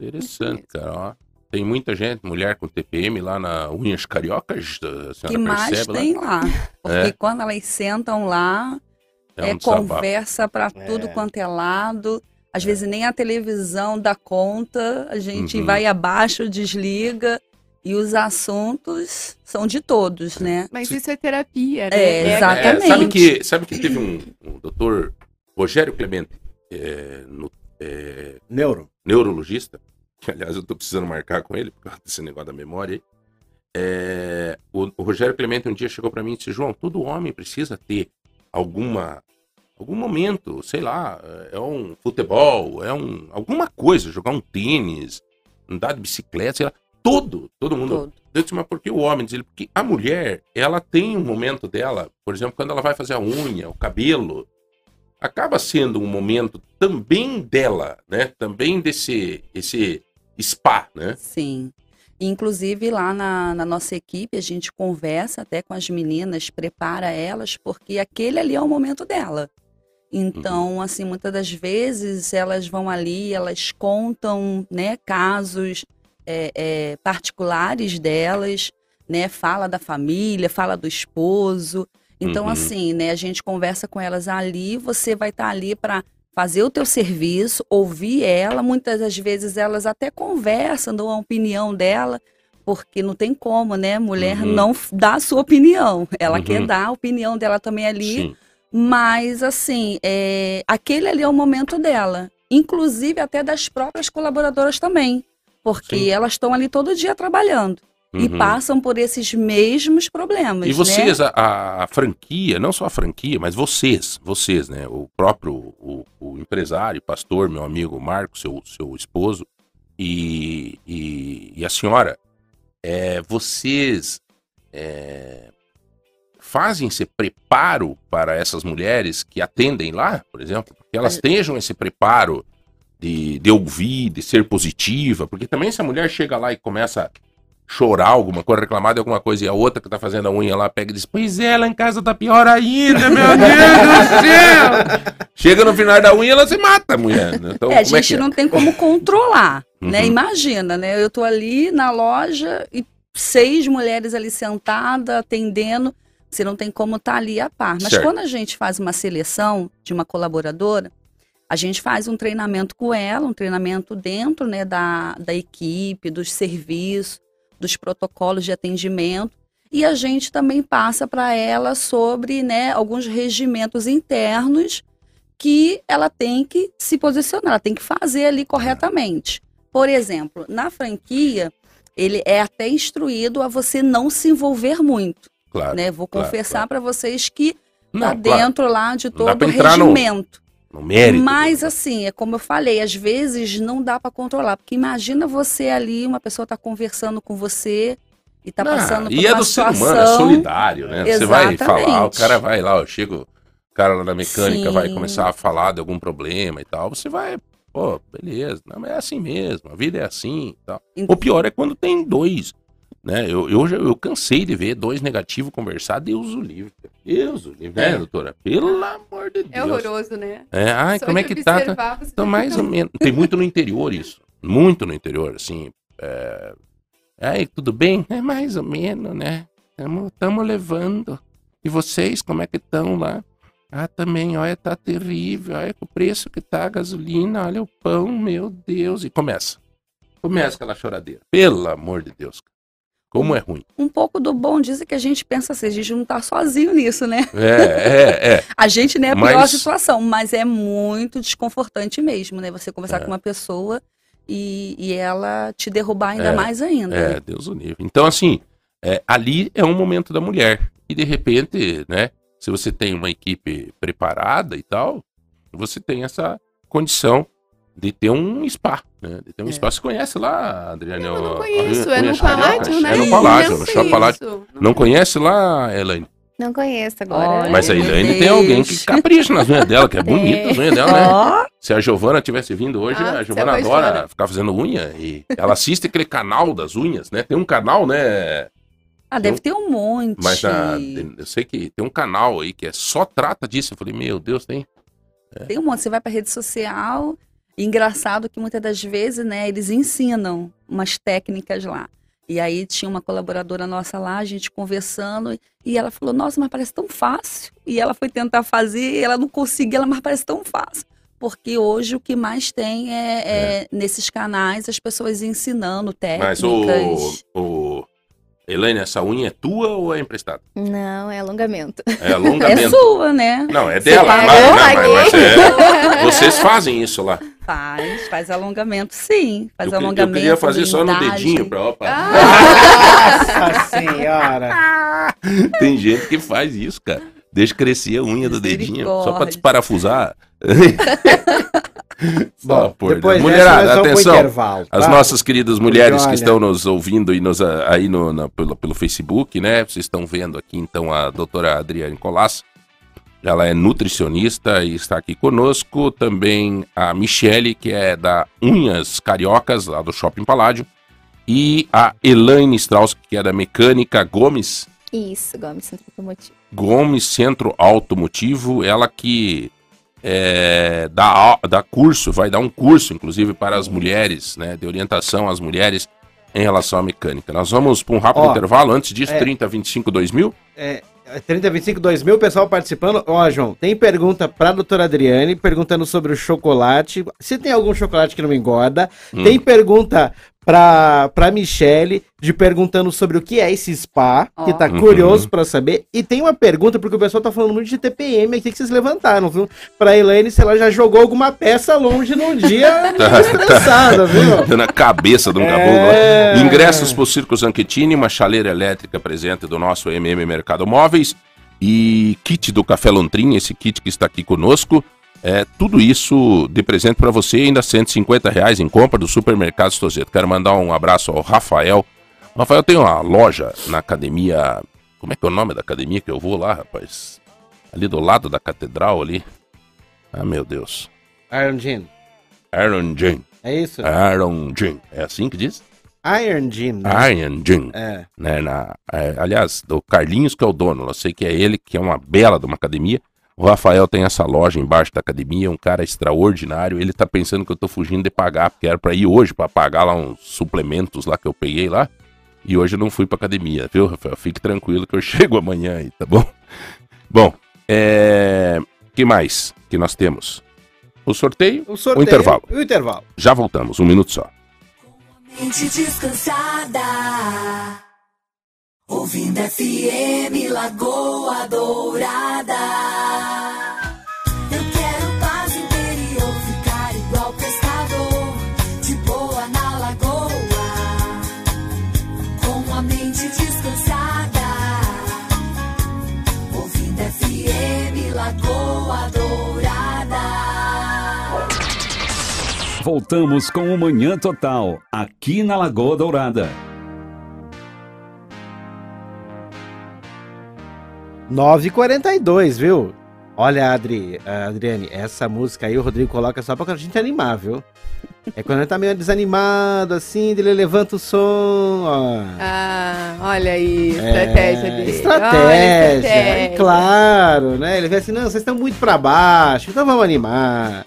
Interessante, cara. Ó. Tem muita gente, mulher com TPM lá na Unhas Cariocas, a senhora que mais percebe tem lá? lá. Porque É. quando elas sentam lá, É é, um conversa pra tudo É. quanto é lado. Às vezes nem a televisão dá conta, a gente Uhum. vai abaixo, desliga. E os assuntos são de todos, né? Mas isso é terapia, né? É, a- exatamente. É, sabe, que, sabe que teve um, um doutor Rogério Clemente, é, no- é, Neuro. neurologista, que aliás eu tô precisando marcar com ele por causa desse negócio da memória aí. É, o, o Rogério Clemente um dia chegou para mim e disse: João, todo homem precisa ter alguma algum momento, sei lá, é um futebol, é um alguma coisa, jogar um tênis, andar de bicicleta, sei lá, todo, todo mundo. Todo. Eu disse, mas por que o homem? Diz ele, porque a mulher, ela tem um momento dela, por exemplo, quando ela vai fazer a unha, o cabelo, acaba sendo um momento também dela, né? Também desse esse spa, né? Sim. Inclusive, lá na, na nossa equipe, a gente conversa até com as meninas, prepara elas, porque aquele ali é o momento dela. Então, assim, muitas das vezes elas vão ali, elas contam, né, casos é, é, particulares delas, né, fala da família, fala do esposo. Então, Uhum. assim, né, a gente conversa com elas ali, você vai estar ali para fazer o teu serviço, ouvir ela. Muitas das vezes elas até conversam, dão a opinião dela, porque não tem como, né? Mulher Uhum. não dá a sua opinião. Ela Uhum. quer dar a opinião dela também ali. Sim. Mas, assim, é, aquele ali é o momento dela. inclusive até das próprias colaboradoras também, porque Sim. elas estão ali todo dia trabalhando e Uhum. passam por esses mesmos problemas. E vocês, né? a, a franquia, não só a franquia, mas vocês, vocês, né? O próprio o, o empresário, pastor, meu amigo Marco, seu, seu esposo, e, e, e a senhora, é, vocês é, fazem esse preparo para essas mulheres que atendem lá, por exemplo, que elas tenham esse preparo de, de ouvir, de ser positiva, porque também se a mulher chega lá e começa chorar alguma coisa, reclamar de alguma coisa, e a outra que tá fazendo a unha lá pega e diz, pois é, lá em casa tá pior ainda, meu Deus do céu! Chega no final da unha, ela se mata, a mulher. né? Então, É, a é gente que é? não tem como controlar, né? Uhum. Imagina, né? Eu tô ali na loja e seis mulheres ali sentadas, atendendo. Você não tem como estar ali a par. Mas Certo. quando a gente faz uma seleção de uma colaboradora, a gente faz um treinamento com ela, um treinamento dentro né, da, da equipe, dos serviços, dos protocolos de atendimento. E a gente também passa para ela sobre né, alguns regimentos internos que ela tem que se posicionar, ela tem que fazer ali corretamente. Por exemplo, na franquia, ele é até instruído a você não se envolver muito, Claro, né? Vou claro, confessar para vocês que Não, tá claro, dentro lá de todo o entrar no- regimento. No mérito. Mas assim, é como eu falei, às vezes não dá para controlar, porque imagina você ali, uma pessoa tá conversando com você e tá Não, passando por e é uma do ser situação. humano, é solidário, né? Você vai falar, o Exatamente. cara vai lá, eu chego, o cara lá na mecânica Sim. vai começar a falar de algum problema e tal, você vai, pô, beleza, não, mas é assim mesmo, a vida é assim e tal. O pior é quando tem dois, né? Eu, eu, já- eu cansei de ver dois negativos conversar, Deus o livre. Deus o livre, né, É. doutora? Pelo amor de É Deus. horroroso, né? É, ai, Só como é que tá? tá? Então, mais ou menos. Tem muito no interior isso. Muito no interior, assim. É... Aí, tudo bem? É mais ou menos, né? Estamos levando. E vocês, como é que estão lá? Ah, também, olha, tá terrível. Olha o preço que tá a gasolina, olha o pão, meu Deus. E começa. Começa aquela choradeira. Pelo amor de Deus. Como é ruim. Um pouco do bom disso é que a gente pensa assim, a gente não tá sozinho nisso, né? É, é, é. A gente nem é a Mas- pior situação, mas é muito desconfortante mesmo, né? Você conversar É. com uma pessoa e, e ela te derrubar ainda É, mais ainda. É, né? Deus o livre. Então, assim, é, ali é um momento da mulher. E de repente, né, se você tem uma equipe preparada e tal, você tem essa condição de ter um spa, né? De ter um É. spa. Você conhece lá, Adriane? Eu o- não a- conheço, a- é no? Palácio, né? É no Palácio, Não no Shopping Palácio. conheço. Não conhece lá, Elaine? Não conheço agora. Olha, Mas a Elaine tem alguém que capricha nas unhas dela, que é bonita as unhas dela, né? Se a Giovana tivesse vindo hoje, Ah, a Giovana adora ficar fazendo unha e ela assiste aquele canal das unhas, né? Tem um canal, né? ah, deve ter um monte. Mas na- eu sei que tem um canal aí que é só trata disso. Eu falei, meu Deus, tem. Tem um monte. Você vai pra rede social. E Engraçado que muitas das vezes, né, eles ensinam umas técnicas lá. E aí tinha uma colaboradora nossa lá, a gente conversando, e ela falou, nossa, mas parece tão fácil. E ela foi tentar fazer, e ela não conseguia, ela, mas parece tão fácil. Porque hoje o que mais tem é, é, nesses canais as pessoas ensinando Mas técnicas. o, o. Elaine, essa unha é tua ou é emprestada? Não, é alongamento. É É alongamento. sua, né? Não, é Você dela, pagou, claro, paguei. Mas, mas é. Vocês fazem isso lá. Faz, faz alongamento, sim. Faz eu, queria- eu alongamento. queria fazer só no dedinho pra. Opa. Nossa senhora! Tem gente que faz isso, cara. Deixa crescer a unha do dedinho, só pra desparafusar. Bom, por depois Mulherada, atenção. intervalo, As tá? nossas queridas mulheres que estão nos ouvindo e nos, ah, aí no, na- pelo, pelo Facebook, né? Vocês estão vendo aqui então a doutora Adriane Colas. Ela é nutricionista e está aqui conosco. Também a Michele, que é da Unhas Cariocas, lá do Shopping Paládio. E a Elaine Strauss, que é da Mecânica Gomes. Isso, Gomes Centro Automotivo. Gomes Centro Automotivo, ela que é, dá, dá curso, vai dar um curso, inclusive, para as mulheres, né, de orientação às mulheres em relação à mecânica. Nós vamos para um rápido Ó, intervalo, antes disso, é. 30, 25, 2000. É, 3025 2000, pessoal participando. Ó, João, tem pergunta pra doutora Adriane, perguntando sobre o chocolate. Se tem algum chocolate que não engorda. Hum. Tem pergunta pra, pra Michele, de perguntando sobre o que é esse spa, que Ó. tá Uhum. curioso pra saber. E tem uma pergunta, porque o pessoal tá falando muito de TPM aqui que vocês levantaram, viu? Pra Elaine, se ela já jogou alguma peça longe num dia Tá, estressada, viu? Na cabeça de um É. caboclo. Ingressos pro Circo Zanchettini, uma chaleira elétrica presente do nosso MM Mercado Móveis e kit do Café Lontrin, esse kit que está aqui conosco. É, tudo isso de presente para você, ainda 150 reais em compra do Supermercado Stozeto. Quero mandar um abraço ao Rafael. O Rafael tem uma loja na academia. Como é que é o nome da academia que eu vou lá, rapaz? Ali do lado da catedral ali. Ah, meu Deus. Iron Gin. Aaron Jean. É isso? Aaron Jean. É assim que diz? Iron Gin. né? Iron Jean. É. né, na, é, aliás, do Carlinhos que é o dono, eu sei que é ele, que é uma bela de uma academia. O Rafael tem essa loja embaixo da academia, um cara extraordinário. Ele tá pensando que eu tô fugindo de pagar, porque era pra ir hoje pra pagar lá uns suplementos lá que eu peguei lá. E hoje eu não fui pra academia, viu, Rafael? Fique tranquilo que eu chego amanhã aí, tá bom? Bom, é. que mais que nós temos? O sorteio, O sorteio. O intervalo. O intervalo. já voltamos, um minuto só. Mente descansada. Ouvindo FM Lagoa Dourada. Lagoa Dourada. Voltamos com o Manhã Total, aqui na Lagoa Dourada. 9h42, viu? Olha, Adri, a Adriane, essa música aí o Rodrigo coloca só pra gente animar, viu? É quando ele tá meio desanimado, assim, ele levanta o som, ó. Ah, olha aí, estratégia É, dele. Estratégia, Olha, é estratégia. claro, né? Ele vê assim, não, vocês estão muito pra baixo, então vamos animar.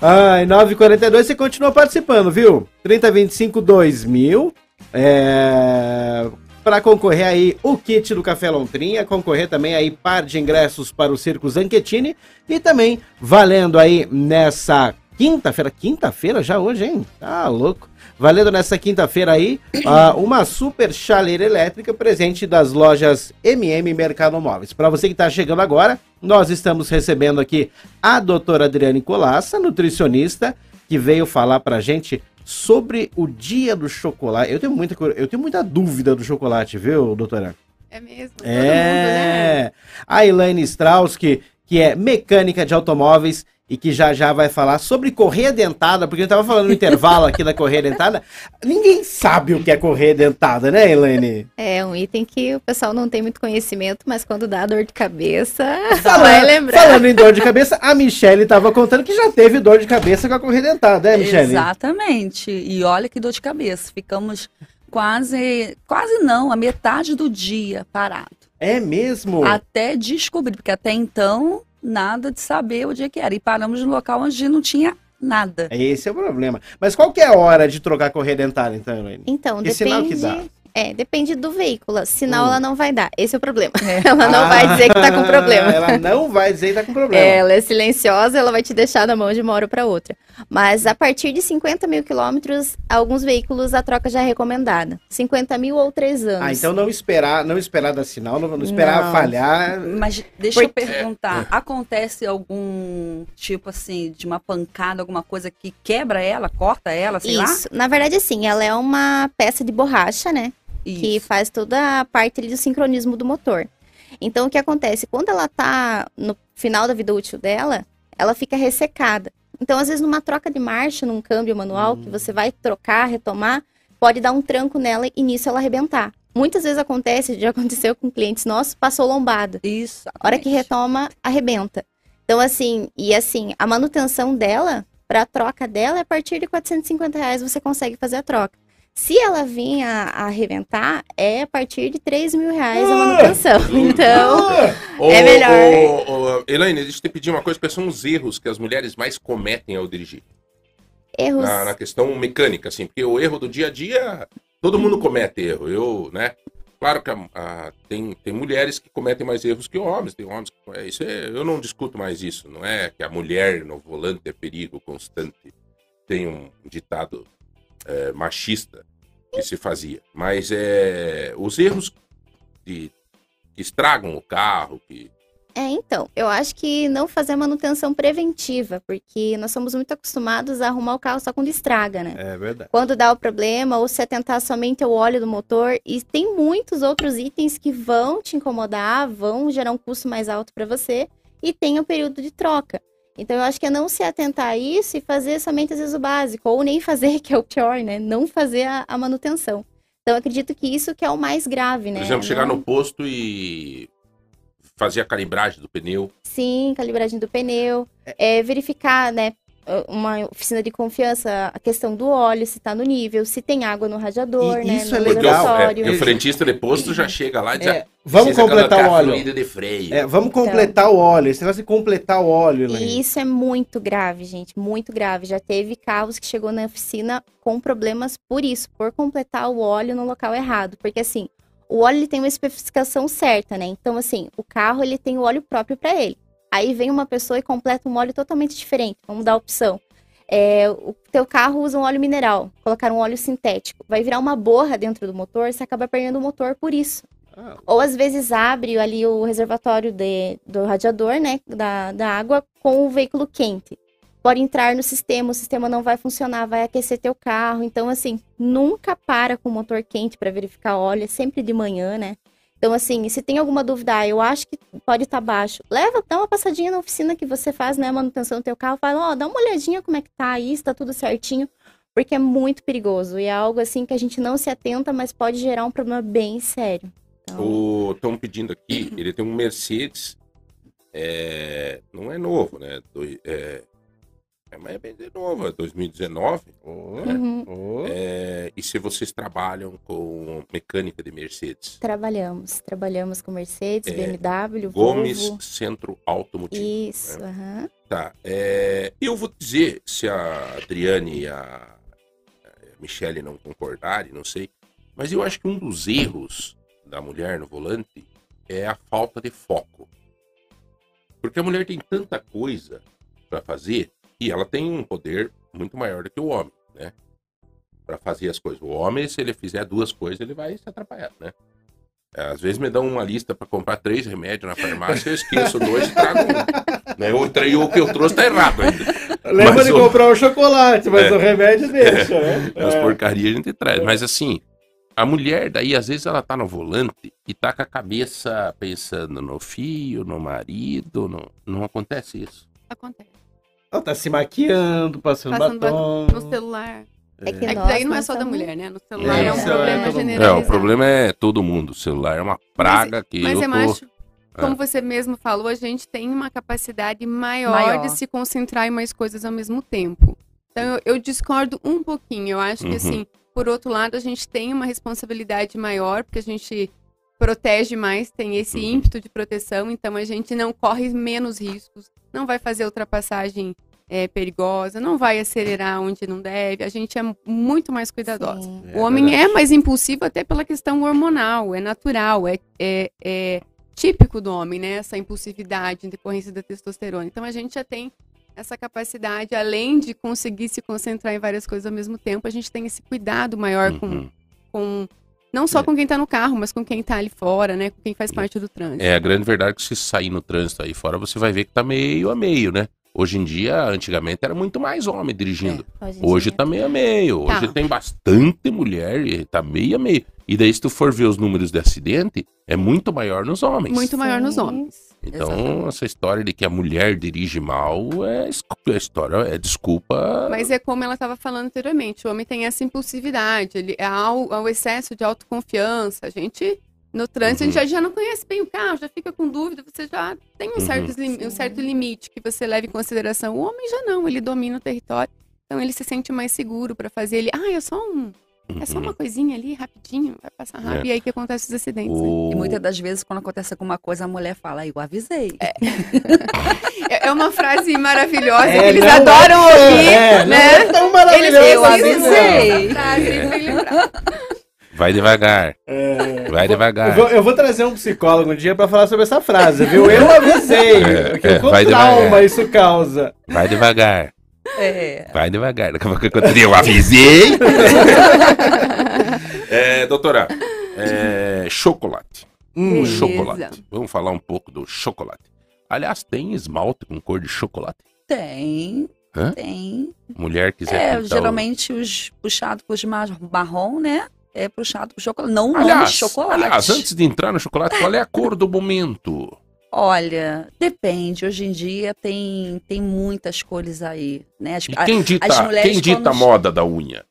Ai, 9h42, você continua participando, viu? 3025 2000. É... Para concorrer aí o kit do Café Lontrinha, concorrer também aí par de ingressos para o Circo Zanchettini e também valendo aí nessa quinta-feira, quinta-feira já hoje, hein? Tá louco. Valendo nessa quinta-feira aí ah, uma super chaleira elétrica presente das lojas MM Mercado Móveis. Para você que está chegando agora, nós estamos recebendo aqui a doutora Adriane Colassa, nutricionista, que veio falar pra gente sobre o dia do chocolate. Eu tenho muita, eu tenho muita dúvida do chocolate, viu, doutora? É mesmo. Todo mundo, né? É. A Elaine Strauss, que, que é mecânica de automóveis e que já já vai falar sobre correia dentada, porque eu tava falando no intervalo aqui da correia dentada. Ninguém sabe o que é correia dentada, né, Elaine? É um item que o pessoal não tem muito conhecimento, mas quando dá dor de cabeça, Falando, vai lembrar. falando em dor de cabeça, a Michelle tava contando que já teve dor de cabeça com a correia dentada, né, Michelle? Exatamente. E olha que dor de cabeça. Ficamos quase, quase não, a metade do dia parado. É mesmo? Até descobrir, porque até então, nada de saber o dia que era. E paramos no local onde não tinha nada. Esse é o problema. Mas qual que é a hora de trocar a correia dentada, então, Elaine? Então, Que sinal que depende. dá? É, depende do veículo. Sinal Hum. ela não vai dar. Esse é o problema. É. Ela não vai dizer que tá com problema. Ela não vai dizer que tá com problema. Ela é silenciosa, ela vai te deixar na mão de uma hora para outra. Mas a partir de 50 mil quilômetros, alguns veículos a troca já é recomendada. 50 mil ou 3 anos. Ah, então não esperar, não esperar dar sinal, não, não esperar Não. falhar. Mas deixa eu perguntar, acontece algum tipo assim, de uma pancada, alguma coisa que quebra ela, corta ela, sei lá? Isso. Na verdade, assim, ela é uma peça de borracha, né? que Isso. faz toda a parte ali do sincronismo do motor. Então, o que acontece? Quando ela tá no final da vida útil dela, ela fica ressecada. Então, às vezes, numa troca de marcha, num câmbio manual, que você vai trocar, retomar, pode dar um tranco nela e nisso ela arrebentar. Muitas vezes acontece, já aconteceu com clientes nossos, passou lombada. Isso. A hora que retoma, arrebenta. Então, assim, e assim, a manutenção dela, para a troca dela, é a partir de 450 reais você consegue fazer a troca. Se ela vir a, a arrebentar, é a partir de 3 mil reais a manutenção. Então, É melhor. Ô, ô, Elaine, deixa eu te pedir uma coisa, quais são os erros que as mulheres mais cometem ao dirigir? erros. Na, na questão mecânica, assim, porque o erro do dia a dia, todo mundo comete erro. Eu, né? Claro que tem, tem mulheres que cometem mais erros que homens, tem homens que. é, Isso é, eu não discuto mais isso. Não é que a mulher no volante é perigo constante. Tem um ditado é, machista que se fazia. Mas é, os erros de, que estragam o carro, que É, então, eu acho que não fazer manutenção preventiva, porque nós somos muito acostumados a arrumar o carro só quando estraga, né? É verdade. Quando dá o problema, ou se atentar somente ao óleo do motor, e tem muitos outros itens que vão te incomodar, vão gerar um custo mais alto para você, e tem o período de troca. Então, eu acho que é não se atentar a isso e fazer somente às vezes o básico, ou nem fazer, que é o pior, né? Não fazer a, a manutenção. Então, eu acredito que isso que é o mais grave, né? por exemplo, chegar Não- no posto e fazer a calibragem do pneu. Sim, calibragem do pneu, é, verificar, né, uma oficina de confiança, a questão do óleo, se tá no nível, se tem água no radiador, E né, isso no é legal. é, o frentista de posto já chega lá e diz, É, "Ah, vamos completar o óleo. de freio. É, vamos completar o óleo. Esse negócio de completar o óleo, né? E isso é muito grave, gente, muito grave. Já teve carros que chegou na oficina com problemas por isso, por completar o óleo no local errado. Porque assim, o óleo ele tem uma especificação certa, né? Então assim, o carro ele tem o óleo próprio para ele. Aí vem uma pessoa e completa um óleo totalmente diferente. Vamos dar a opção. É, o teu carro usa um óleo mineral, colocar um óleo sintético. Vai virar uma borra dentro do motor, você acaba perdendo o motor por isso. Ah, Ou às vezes abre ali o reservatório de, do radiador, né, da, da água com o veículo quente. Pode entrar no sistema, o sistema não vai funcionar, vai aquecer teu carro. Então, assim, nunca para com o motor quente para verificar óleo, é sempre de manhã, né? Então, assim, se tem alguma dúvida, ah, eu acho que pode estar baixo, leva, dá uma passadinha na oficina que você faz, né, a manutenção do teu carro, fala, ó, dá uma olhadinha como é que tá aí, se tá tudo certinho, porque é muito perigoso e é algo assim que a gente não se atenta, mas pode gerar um problema bem sério. Então, Estão pedindo aqui, ele tem um Mercedes, é, não é novo, né? Doi- é, é, mas é bem de novo, é 2019. ô, uhum, ô. É, e se vocês trabalham com mecânica de Mercedes? trabalhamos, trabalhamos com Mercedes, É, BMW, Gomes Volvo. Centro Automotivo. Isso, né? aham. Tá. é, eu vou dizer, se a Adriane e a a Michele não concordarem, não sei, mas eu acho que um dos erros da mulher no volante é a falta de foco. Porque a mulher tem tanta coisa para fazer e ela tem um poder muito maior do que o homem, né? Para fazer as coisas. O homem, se ele fizer duas coisas, ele vai se atrapalhar, né? Às vezes me dão uma lista para comprar três remédios na farmácia, eu esqueço dois e trago um. Né? O, o que eu trouxe tá errado ainda. Lembra Mas de o- comprar o chocolate, mas É. o remédio deixa, né? As É. porcarias a gente traz. Mas assim, a mulher daí, às vezes, ela tá no volante e tá com a cabeça pensando no filho, no marido. No... Não acontece isso. Acontece. Ela tá se maquiando, passando, Passando batom. No celular. É que É que daí não é só da mulher, né? No celular É, é, um é problema. É, generalizado. o problema é todo mundo. O celular é uma praga que Mas eu eu tô... acho, É. como você mesmo falou, a gente tem uma capacidade maior, Maior. de se concentrar em mais coisas ao mesmo tempo. Então eu, eu discordo um pouquinho. Eu acho Uhum. que assim, por outro lado, a gente tem uma responsabilidade maior, porque a gente protege mais, tem esse Uhum. ímpeto de proteção, então a gente não corre menos riscos, não vai fazer ultrapassagem é, perigosa, não vai acelerar onde não deve, a gente é muito mais cuidadosa. Sim. É o homem verdade. é mais impulsivo até pela questão hormonal, é natural, é, é, é típico do homem, né? Essa impulsividade em decorrência da testosterona. Então a gente já tem essa capacidade, além de conseguir se concentrar em várias coisas ao mesmo tempo, a gente tem esse cuidado maior com, Uhum. com não só É. com quem tá no carro, mas com quem tá ali fora, né? Com quem faz parte do trânsito. É, a grande verdade é que se sair no trânsito aí fora, você vai ver que tá meio a meio, né? Hoje em dia, antigamente, era muito mais homem dirigindo. Hoje, em Hoje dia. tá meio a meio. Hoje Tá. tem bastante mulher e tá meio a meio. E daí, se tu for ver os números de acidente, é muito maior nos homens. Muito maior nos Sim. homens. Então, Exatamente. essa história de que a mulher dirige mal é, é história, é desculpa. Mas é como ela estava falando anteriormente, o homem tem essa impulsividade, ele, ao, ao excesso de autoconfiança, a gente, no trânsito, a gente já, já não conhece bem o carro, já fica com dúvida, você já tem um, Uhum. certo, um certo limite que você leva em consideração. O homem já não, ele domina o território, então ele se sente mais seguro para fazer ele, ah, é só um, é só Uhum. uma coisinha ali, rapidinho, vai passar rápido, É. e aí que acontece os acidentes. né? O... E muitas das vezes, quando acontece alguma coisa, a mulher fala, eu avisei. É, é uma frase maravilhosa É, que eles é- adoram ouvir, é, não né? é tão Eles Eu assim, avisei. lembrado. Vai devagar, É. vai Eu devagar. vou, eu vou trazer um psicólogo um dia pra falar sobre essa frase, viu? Eu avisei. É, porque é, trauma devagar. isso causa. Vai devagar. É. Vai devagar, daqui a pouco eu eu avisei. é, doutora, é, chocolate. Hum. Chocolate. Vamos falar um pouco do chocolate. Aliás, tem esmalte com cor de chocolate? Tem, Hã? tem. Mulher quiser É, pintar o- geralmente os puxados ma- marrom, né? É puxado pro chocolate. Não o nome Aliás, chocolate. aliás, antes de entrar no chocolate, qual é a cor do momento? Olha, depende. Hoje em dia tem, tem muitas cores aí, né? As, quem dita, as mulheres quem dita a quando- moda da unha?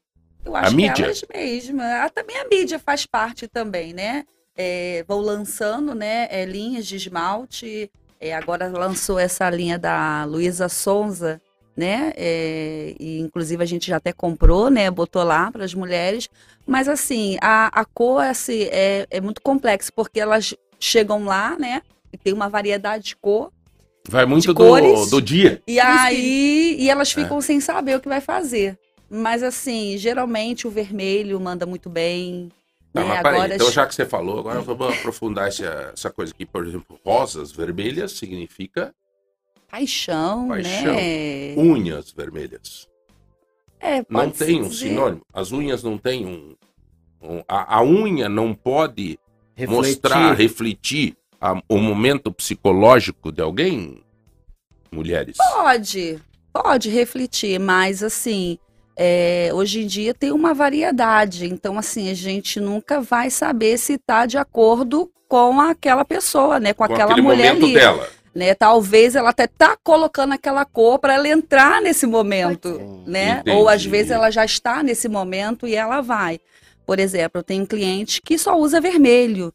Eu acho mídia? que elas mesmas. Ah, também a mídia faz parte também, né? É, vão lançando, né, é, linhas de esmalte. É, agora lançou essa linha da Luísa Sonza, né? É, e inclusive a gente já até comprou, né? Botou lá para as mulheres. Mas assim, a, a cor assim, é, é muito complexo, porque elas chegam lá, né? E tem uma variedade de cor. Vai muito De do, cores. do dia. E aí, e É. elas ficam sem saber o que vai fazer. Mas assim, geralmente o vermelho manda muito bem. Não, né? mas peraí, Agora então já que você falou, agora vamos aprofundar essa, essa coisa aqui. Por exemplo, rosas vermelhas significa paixão, Paixão. né? unhas vermelhas. É, Não tem um dizer. sinônimo. As unhas não têm um. um- a, a unha não pode mostrar, refletir a- o momento psicológico de alguém? Mulheres. Pode, pode refletir, mas assim, é, hoje em dia tem uma variedade. Então, assim, a gente nunca vai saber se está de acordo com aquela pessoa, né? Com, com aquela mulher momento ali. dela. né? Talvez ela até tá colocando aquela cor para ela entrar nesse momento, né? Entendi. Ou às vezes ela já está nesse momento e ela vai. Por exemplo, eu tenho um cliente que só usa vermelho.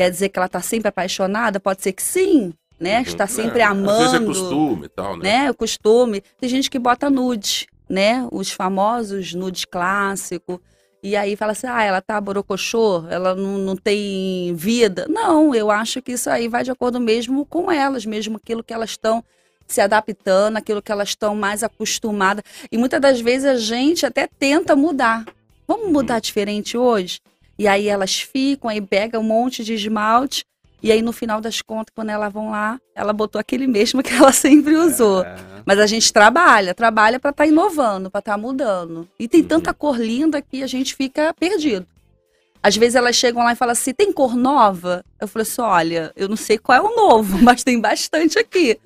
Quer dizer que ela está sempre apaixonada? Pode ser que sim, né? Está sempre É, amando, Às vezes é costume e tal, né? né? O costume. Tem gente que bota nude, né? Os famosos nude clássico. E aí fala assim, ah, ela tá borocochô, ela não, não tem vida. Não, eu acho que isso aí vai de acordo mesmo com elas, mesmo aquilo que elas estão se adaptando, aquilo que elas estão mais acostumadas. E muitas das vezes a gente até tenta mudar. Vamos mudar diferente hoje? E aí elas ficam, aí pega um monte de esmalte, e aí no final das contas, quando elas vão lá, ela botou aquele mesmo que ela sempre usou. Mas a gente trabalha, trabalha para estar inovando, para estar mudando. E tem Uhum. tanta cor linda que a gente fica perdido. Às vezes elas chegam lá e falam assim: tem cor nova? Eu falo assim: olha, eu não sei qual é o novo, mas tem bastante aqui.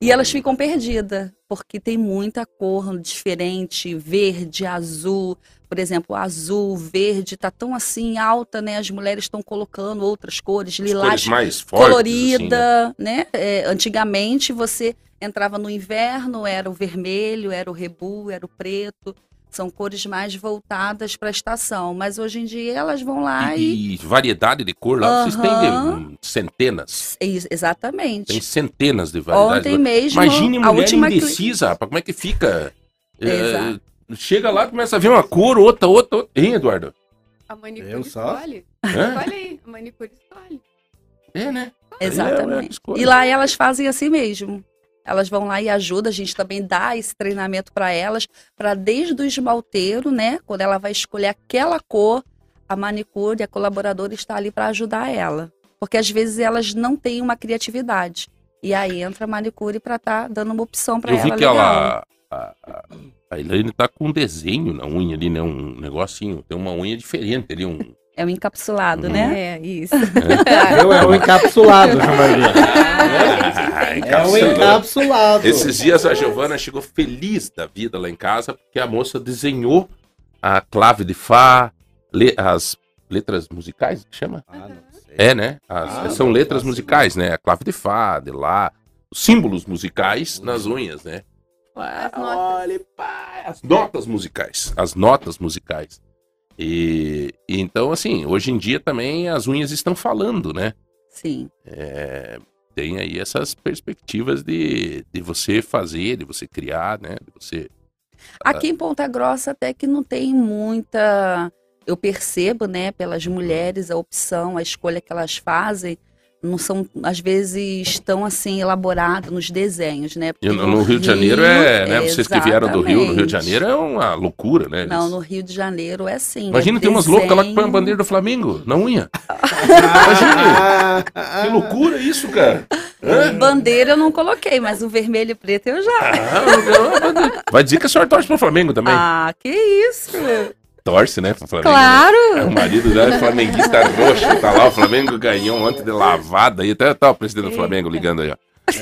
E elas ficam perdidas, porque tem muita cor diferente verde, azul. Por exemplo, azul, verde, tá tão assim alta, né? As mulheres estão colocando outras cores, As lilás cores mais fortes. colorida, assim, né? né? É, antigamente você entrava no inverno, era o vermelho, era o rebu, era o preto. São cores mais voltadas para a estação. Mas hoje em dia elas vão lá e. E, variedade de cor lá, vocês têm centenas. Ex- Exatamente. Tem centenas de variedades. Ontem mesmo, Imagine a mulher última cli- indecisa, como é que fica? É. chega lá, começa a ver uma cor, outra, outra, outra. Hein, Eduardo? A manicure Eu só? escolhe. Hã? Escolhe aí, a manicure escolhe. É, né? É, é, Exatamente. escolha. E lá elas fazem assim mesmo. Elas vão lá e ajudam, a gente também dá esse treinamento para elas, para desde o esmalteiro, né? Quando ela vai escolher aquela cor, a manicure, a colaboradora está ali para ajudar ela. Porque às vezes elas não têm uma criatividade. E aí entra a manicure para estar dando uma opção para Eu ela. vi que legal. ela. A, a, a Elaine tá com um desenho na unha ali, né? Um negocinho. Tem uma unha diferente ali, um. É um encapsulado, Uhum. né? É, isso. Eu é um encapsulado, Giovanni. Ah, É um encapsulado. encapsulado. Esses dias a Giovana chegou feliz da vida lá em casa, porque a moça desenhou a clave de Fá, le- as letras musicais, que chama? Ah, não sei. É, né? As- Ah, são letras musicais, né? A clave de Fá, de Lá, os símbolos musicais nas unhas, né? As notas. Olha, pai, as notas musicais. As notas musicais. E, e então, assim, hoje em dia também as unhas estão falando, né? Sim. É, tem aí essas perspectivas de, de você fazer, de você criar, né? De você. Aqui em Ponta Grossa até que não tem muita. Eu percebo, né, pelas mulheres, a opção, a escolha que elas fazem, não são, às vezes, tão assim elaboradas nos desenhos, né? Porque no, no Rio de Janeiro é, né? Vocês que vieram do Rio, no Rio de. Janeiro é uma loucura, né? Não, no Rio de Janeiro é assim. Imagina é tem umas loucas lá que põem a bandeira do Flamengo na unha. Ah, Que loucura isso, cara. Hã? Bandeira eu não coloquei, mas o vermelho e preto eu já. Ah, Vai dizer que a senhora torce pro Flamengo também. Ah, que isso! Torce, né, pro Flamengo. Claro! né? O marido dela é flamenguista roxo, tá lá, o Flamengo ganhou ontem de lavada aí, até tá o presidente do Flamengo ligando aí, ó.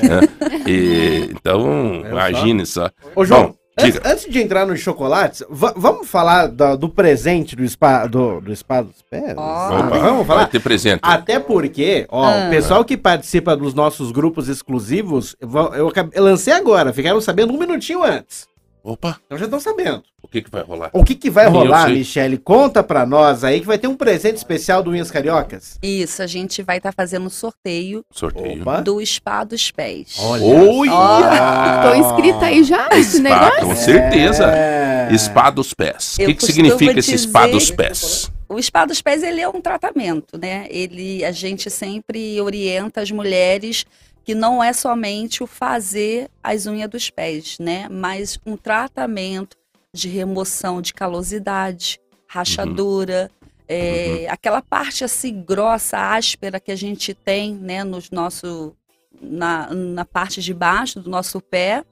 Né? E, então, imagine só. Ô, João, Bom, antes, antes de entrar nos chocolates, va- vamos falar da- do presente do spa, do, do spa dos pés? Ó. Opa, vamos falar? Vai ter presente. Até porque, ó, Ah. o pessoal que participa dos nossos grupos exclusivos, eu, eu eu lancei agora, ficaram sabendo um minutinho antes. Opa, Então já estão sabendo. o que que vai rolar? O que, que vai rolar. Michele? Conta pra nós aí que vai ter um presente especial do Unhas Cariocas. Isso, a gente vai estar fazendo um sorteio Sorteio. Opa. do Spa dos Pés. Olha! Tô inscrita aí já nesse negócio. com certeza. É. Spa dos pés. O que, que significa esse spa dos pés? O spa dos pés ele é um tratamento, né? Ele a gente sempre orienta as mulheres que não é somente o fazer as unhas dos pés, né? Mas um tratamento de remoção de calosidade, rachadura, é, aquela parte assim grossa, áspera que a gente tem, né? Nos nosso na, na parte de baixo do nosso pé.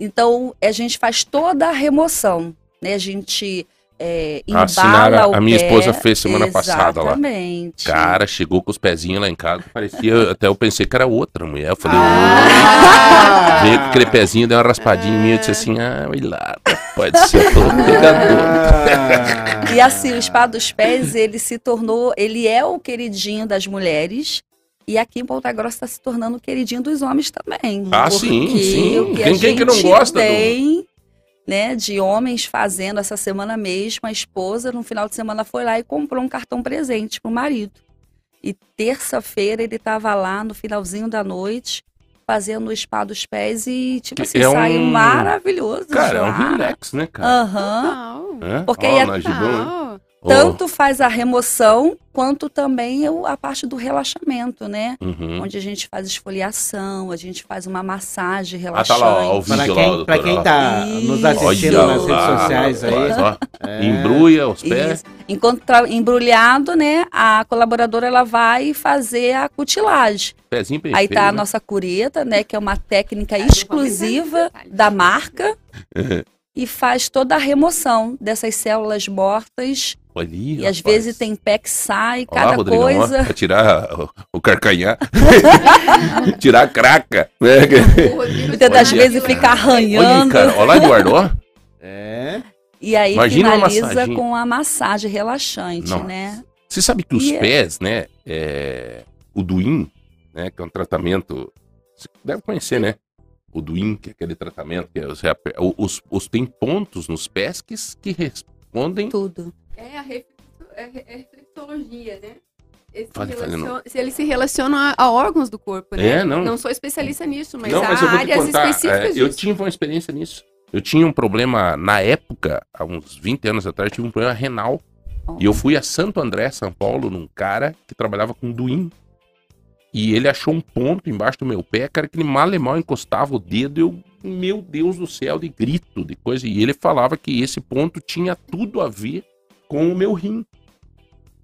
Então a gente faz toda a remoção, né? A gente é, A Sinara, embala o a minha pé. esposa fez semana passada lá. Exatamente. Cara, chegou com os pezinhos lá em casa, parecia, até eu pensei que era outra mulher. Eu falei, Ah! veio com aquele pezinho, deu uma raspadinha em mim, eu disse assim, ah, olha lá, pode ser todo pegador. Ah. E assim, o spa dos pés, ele se tornou, ele é o queridinho das mulheres. E aqui em Ponta Grossa está se tornando o queridinho dos homens também. Ah, sim, sim. Quem- quem que não gosta do- tem, né, de homens fazendo essa semana mesmo, a esposa no final de semana foi lá e comprou um cartão presente pro marido. E terça-feira ele estava lá no finalzinho da noite fazendo o spa dos pés e tipo Que assim, é saiu um- maravilhoso. Cara, é um já. relax, né, cara? Aham. Hã? Porque aí é- Tanto faz a remoção, quanto também a parte do relaxamento, né? uhum. Onde a gente faz esfoliação, a gente faz uma massagem Ah, relaxante. tá lá, ó, o Pra vídeo lá, quem, pra quem tá nos assistindo Olha nas redes lá, sociais aí. ó. é. Embrulha os pés. Isso. Enquanto tá embrulhado, né, a colaboradora ela vai fazer a cutilagem. Pezinho bem Aí feio, tá a né? nossa cureta, né, que é uma técnica Ah, exclusiva da marca e faz toda a remoção dessas células mortas E às rapaz. vezes tem pé que sai, Olha lá, cada Rodrigão, ó, coisa. pra tirar o, o carcanhar. tirar a craca. né? Rodrigo Muitas das vezes fica Olha aí, arranhando. Olha lá, Eduardo, ó. É. E aí Imagina uma finaliza com a massagem relaxante, Nossa. né? Você sabe que os E é- pés, né? é, o Duin, né? Que é um tratamento. Você deve conhecer, né? O Duin, que é aquele tratamento que é, você aper- o- os, os tem pontos nos pés que, que respondem. Tudo. É a reflexo- é é reflexologia, né? Esse Fale, fale, relaciona- se ele se relaciona a, órgãos do corpo, né? É, não. sou especialista nisso, mas Não, há mas te áreas contar. específicas é, eu tive uma experiência nisso. Eu tinha um problema, na época, há uns 20 anos atrás, eu tive um problema renal. E eu fui a Santo André, São Paulo, num cara que trabalhava com Duin. E ele achou um ponto embaixo do meu pé, cara, que ele mal e mal encostava o dedo. Eu, meu Deus do céu, de grito, de coisa. E ele falava que esse ponto tinha tudo a ver com o meu rim.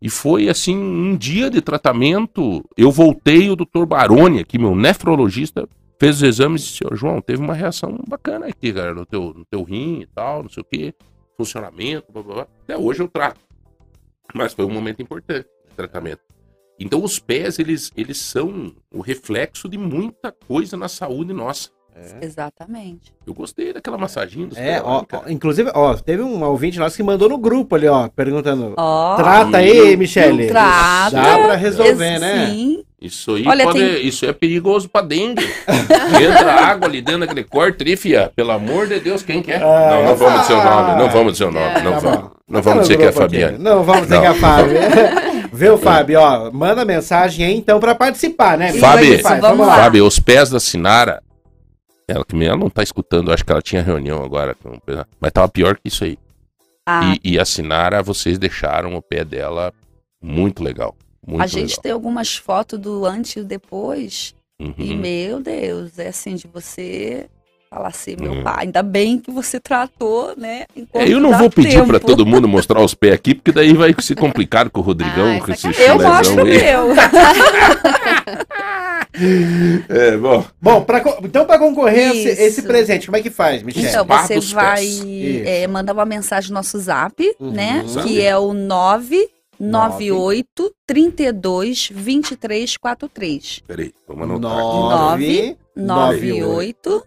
E foi assim, um dia de tratamento. Eu voltei, o doutor Baroni, aqui, meu nefrologista, fez os exames e disse: "Ô, João, teve uma reação bacana aqui, cara, no teu, no teu rim e tal, não sei o quê, funcionamento, blá blá blá. Até hoje eu trato. Mas foi um momento importante de tratamento. Então os pés, eles, eles são o reflexo de muita coisa na saúde nossa. Exatamente. Eu gostei daquela massaginha dos É, pés. ó, ó, inclusive, ó, teve um ouvinte nosso que mandou no grupo ali, ó, perguntando. Ó, Trata aí, Michele. Trata. Dá pra resolver, esse- né? Sim. Isso aí Olha, pode, tem- isso é perigoso pra dengue. Entra água ali dentro daquele corte fia. Pelo amor de Deus, quem quer? Ah, não, não vamos dizer o nome, não vamos dizer o nome, não Tá vamos. bom. Não Tá vamos dizer que é a. Fabiane. Não, vamos dizer Não. que é a Fábio. Viu, Fábio? Ó, manda mensagem aí então pra participar, né? Fábio, vamos lá. Fábio, os pés da Sinara, ela, que ela não tá escutando, acho que ela tinha reunião agora, mas tava pior que isso aí. Ah, E, e a Sinara, vocês deixaram o pé dela muito legal. Muito a gente legal. tem algumas fotos do antes e depois. Uhum. E, meu Deus, é assim, de você falar assim, meu Uhum. pai, ainda bem que você tratou, né? É, eu não vou pedir pra todo mundo mostrar os pés aqui, porque daí vai se complicar com o Rodrigão, Ai, com esse sacanagem. Eu mostro o meu. É, bom. Bom, pra, então para concorrer esse, esse presente, como é que faz, Michelle? Então, você vai é, mandar uma mensagem no nosso zap, Uhum. né? Zap. Que é o 998 32 23 43. Peraí, vamos anotar aqui. Nove, 98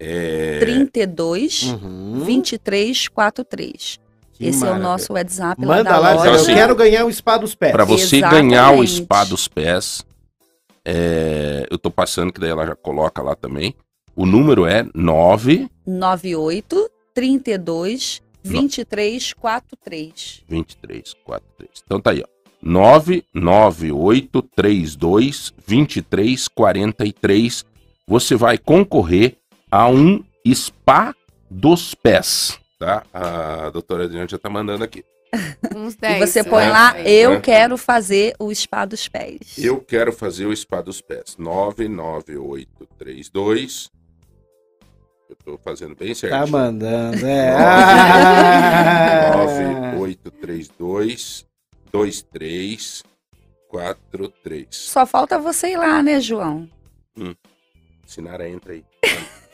É, 32 Uhum. 23 43. Que Esse é o maravilha. nosso WhatsApp lá Manda da lá, loja. dizendo, eu Assim, quero ganhar o spa dos pés. Pra você Exatamente. ganhar o spa dos pés, é, eu tô passando, que daí ela já coloca lá também. O número é 9 98 32 23 43. 23 43. Então tá aí, ó. 99832 2343. Você vai concorrer a um spa dos pés, tá? A doutora Adriana já tá mandando aqui. Uns E 10. você põe É. lá, eu É. quero fazer o spa dos pés. Eu quero fazer o spa dos pés. 99832. Eu tô fazendo bem certo. Tá mandando, é. Nove. Ah. 9832 2343. Só falta você ir lá, né, João? Sinara, entra aí.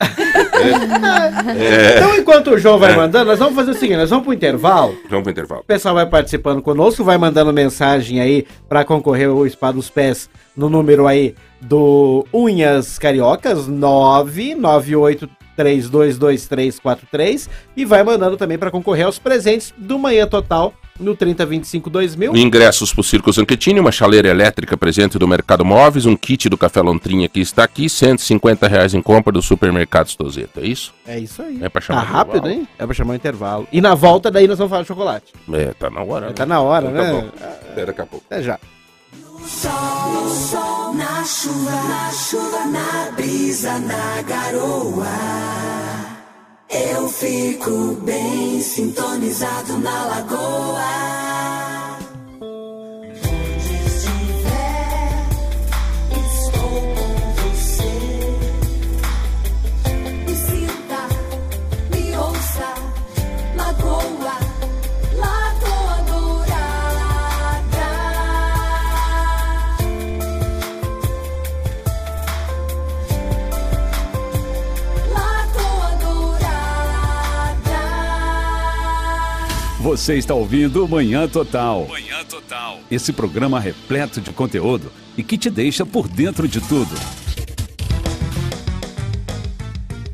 É, é, Então, enquanto o João vai É. mandando, nós vamos fazer o seguinte: nós vamos pro intervalo. vamos pro intervalo. O pessoal vai participando conosco, vai mandando mensagem aí pra concorrer ao Spa dos Pés no número aí do Unhas Cariocas, 998322343 e vai mandando também pra concorrer aos presentes do Manhã Total no 3025-2000. Ingressos pro Circo Zanquetini, uma chaleira elétrica presente do Mercado Móveis, um kit do Café Lontrinha que está aqui, 150 reais em compra do Supermercado Stozeta, é isso? É isso aí. É pra Tá chamar o rápido, intervalo? hein? É pra chamar o intervalo. E na volta daí nós vamos falar de chocolate. É, tá na hora. Tá né? na hora, Então tá né? bom. Até daqui a pouco. Até já. Sol, sol, na chuva, na chuva, na brisa, na garoa. Eu fico bem sintonizado na lagoa. Você está ouvindo o Manhã Total. Manhã Total. Esse programa repleto de conteúdo e que te deixa por dentro de tudo.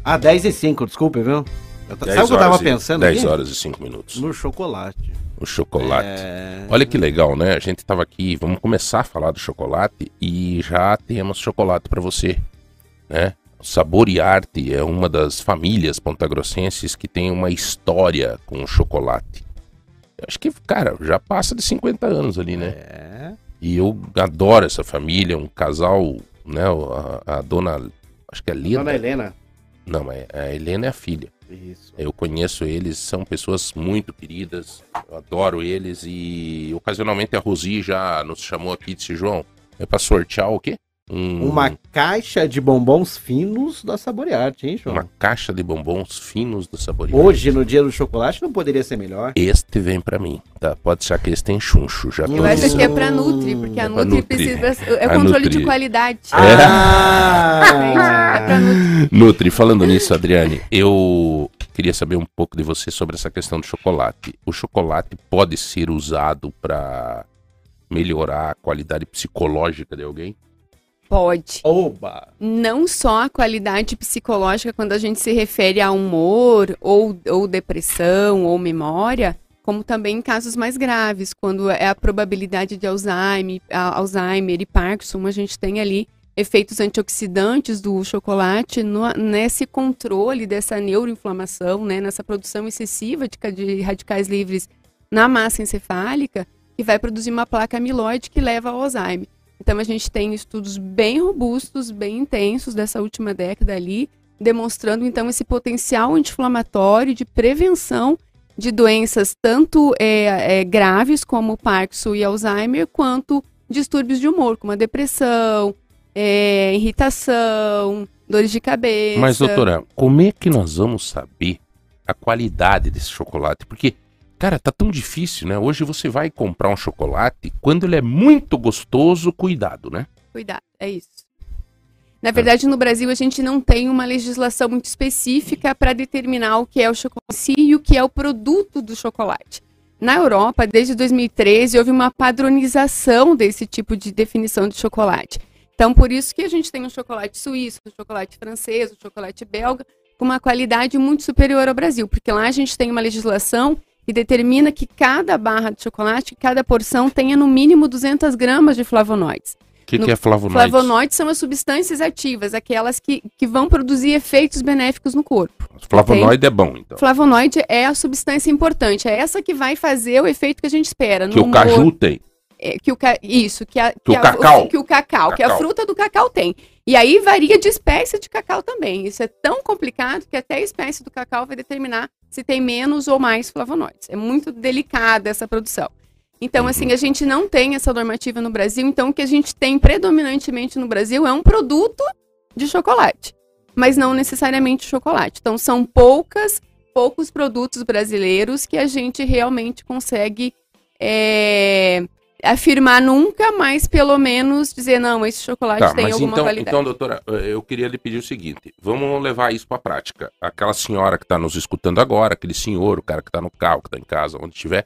Ah, 10 e 5, desculpa, viu? Eu t- 10 Sabe o que eu tava e- pensando 10 aqui? horas e 5 minutos. No chocolate. O chocolate. É... Olha que legal, né? A gente tava aqui, vamos começar a falar do chocolate e já temos chocolate para você, né? Sabor e Arte é uma das famílias pontagrossenses que tem uma história com o chocolate. Acho que, cara, já passa de 50 anos ali, né? É. E eu adoro essa família, um casal, né? A, a dona, acho que é Leda. Dona Helena. Não, mas a Helena é a filha. Isso. Eu conheço eles, são pessoas muito queridas, eu adoro eles e ocasionalmente a Rosi já nos chamou aqui e disse, João, é pra sortear o quê? Um- Uma caixa de bombons finos da Saborearte, hein, João? uma caixa de bombons finos do sabor. Hoje, no dia do chocolate, não poderia ser melhor. Este vem pra mim, tá? Pode ser que este tem chuncho, já tô Eu acho que é pra Nutri, porque a É pra Nutri, Nutri. precisa. É A o controle Nutri. de qualidade. Ah! É pra Nutri. Nutri, falando nisso, Adriane, eu queria saber um pouco de você sobre essa questão do chocolate. O chocolate pode ser usado pra melhorar a qualidade psicológica de alguém? Pode. Oba! não só a qualidade psicológica quando a gente se refere a humor ou, ou depressão ou memória, como também em casos mais graves, quando é a probabilidade de Alzheimer, Alzheimer e Parkinson, a gente tem ali efeitos antioxidantes do chocolate no- nesse controle dessa neuroinflamação, né, nessa produção excessiva de, de radicais livres na massa encefálica, que vai produzir uma placa amiloide que leva ao Alzheimer. Então a gente tem estudos bem robustos, bem intensos dessa última década ali, demonstrando então esse potencial anti-inflamatório de prevenção de doenças tanto é, é, graves como Parkinson e Alzheimer, quanto distúrbios de humor, como a depressão, é, irritação, dores de cabeça. Mas, doutora, como é que nós vamos saber a qualidade desse chocolate? Porque, cara, tá tão difícil, né? Hoje você vai comprar um chocolate, quando ele é muito gostoso, cuidado, né? Cuidado, é isso. Na verdade, no Brasil, a gente não tem uma legislação muito específica para determinar o que é o chocolate e o que é o produto do chocolate. Na Europa, desde 2013, houve uma padronização desse tipo de definição de chocolate. Então, por isso que a gente tem o chocolate suíço, o chocolate francês, o chocolate belga, com uma qualidade muito superior ao Brasil, porque lá a gente tem uma legislação que determina que cada barra de chocolate, cada porção tenha no mínimo 200 gramas de flavonoides. O que, que é flavonoide? Flavonoides são as substâncias ativas, aquelas que, que vão produzir efeitos benéficos no corpo. Flavonoide é bom, então. Flavonoide é a substância importante, é essa que vai fazer o efeito que a gente espera. no Que o humor, caju tem. é, que o ca- isso, que, a, Que o a- cacau. que o cacau, que a Cacau. fruta do cacau tem. E aí varia de espécie de cacau também. Isso é tão complicado que até a espécie do cacau vai determinar se tem menos ou mais flavonoides. É muito delicada essa produção. Então, Uhum. assim, a gente não tem essa normativa no Brasil. Então, o que a gente tem predominantemente no Brasil é um produto de chocolate, mas não necessariamente chocolate. Então, são poucas, poucos produtos brasileiros que a gente realmente consegue é, afirmar nunca, mas pelo menos dizer, não, esse chocolate Tá, tem mas alguma então, qualidade. então, doutora, eh, eu queria lhe pedir o seguinte: vamos levar isso para a prática. Aquela senhora que está nos escutando agora, aquele senhor, o cara que está no carro, que está em casa, onde estiver,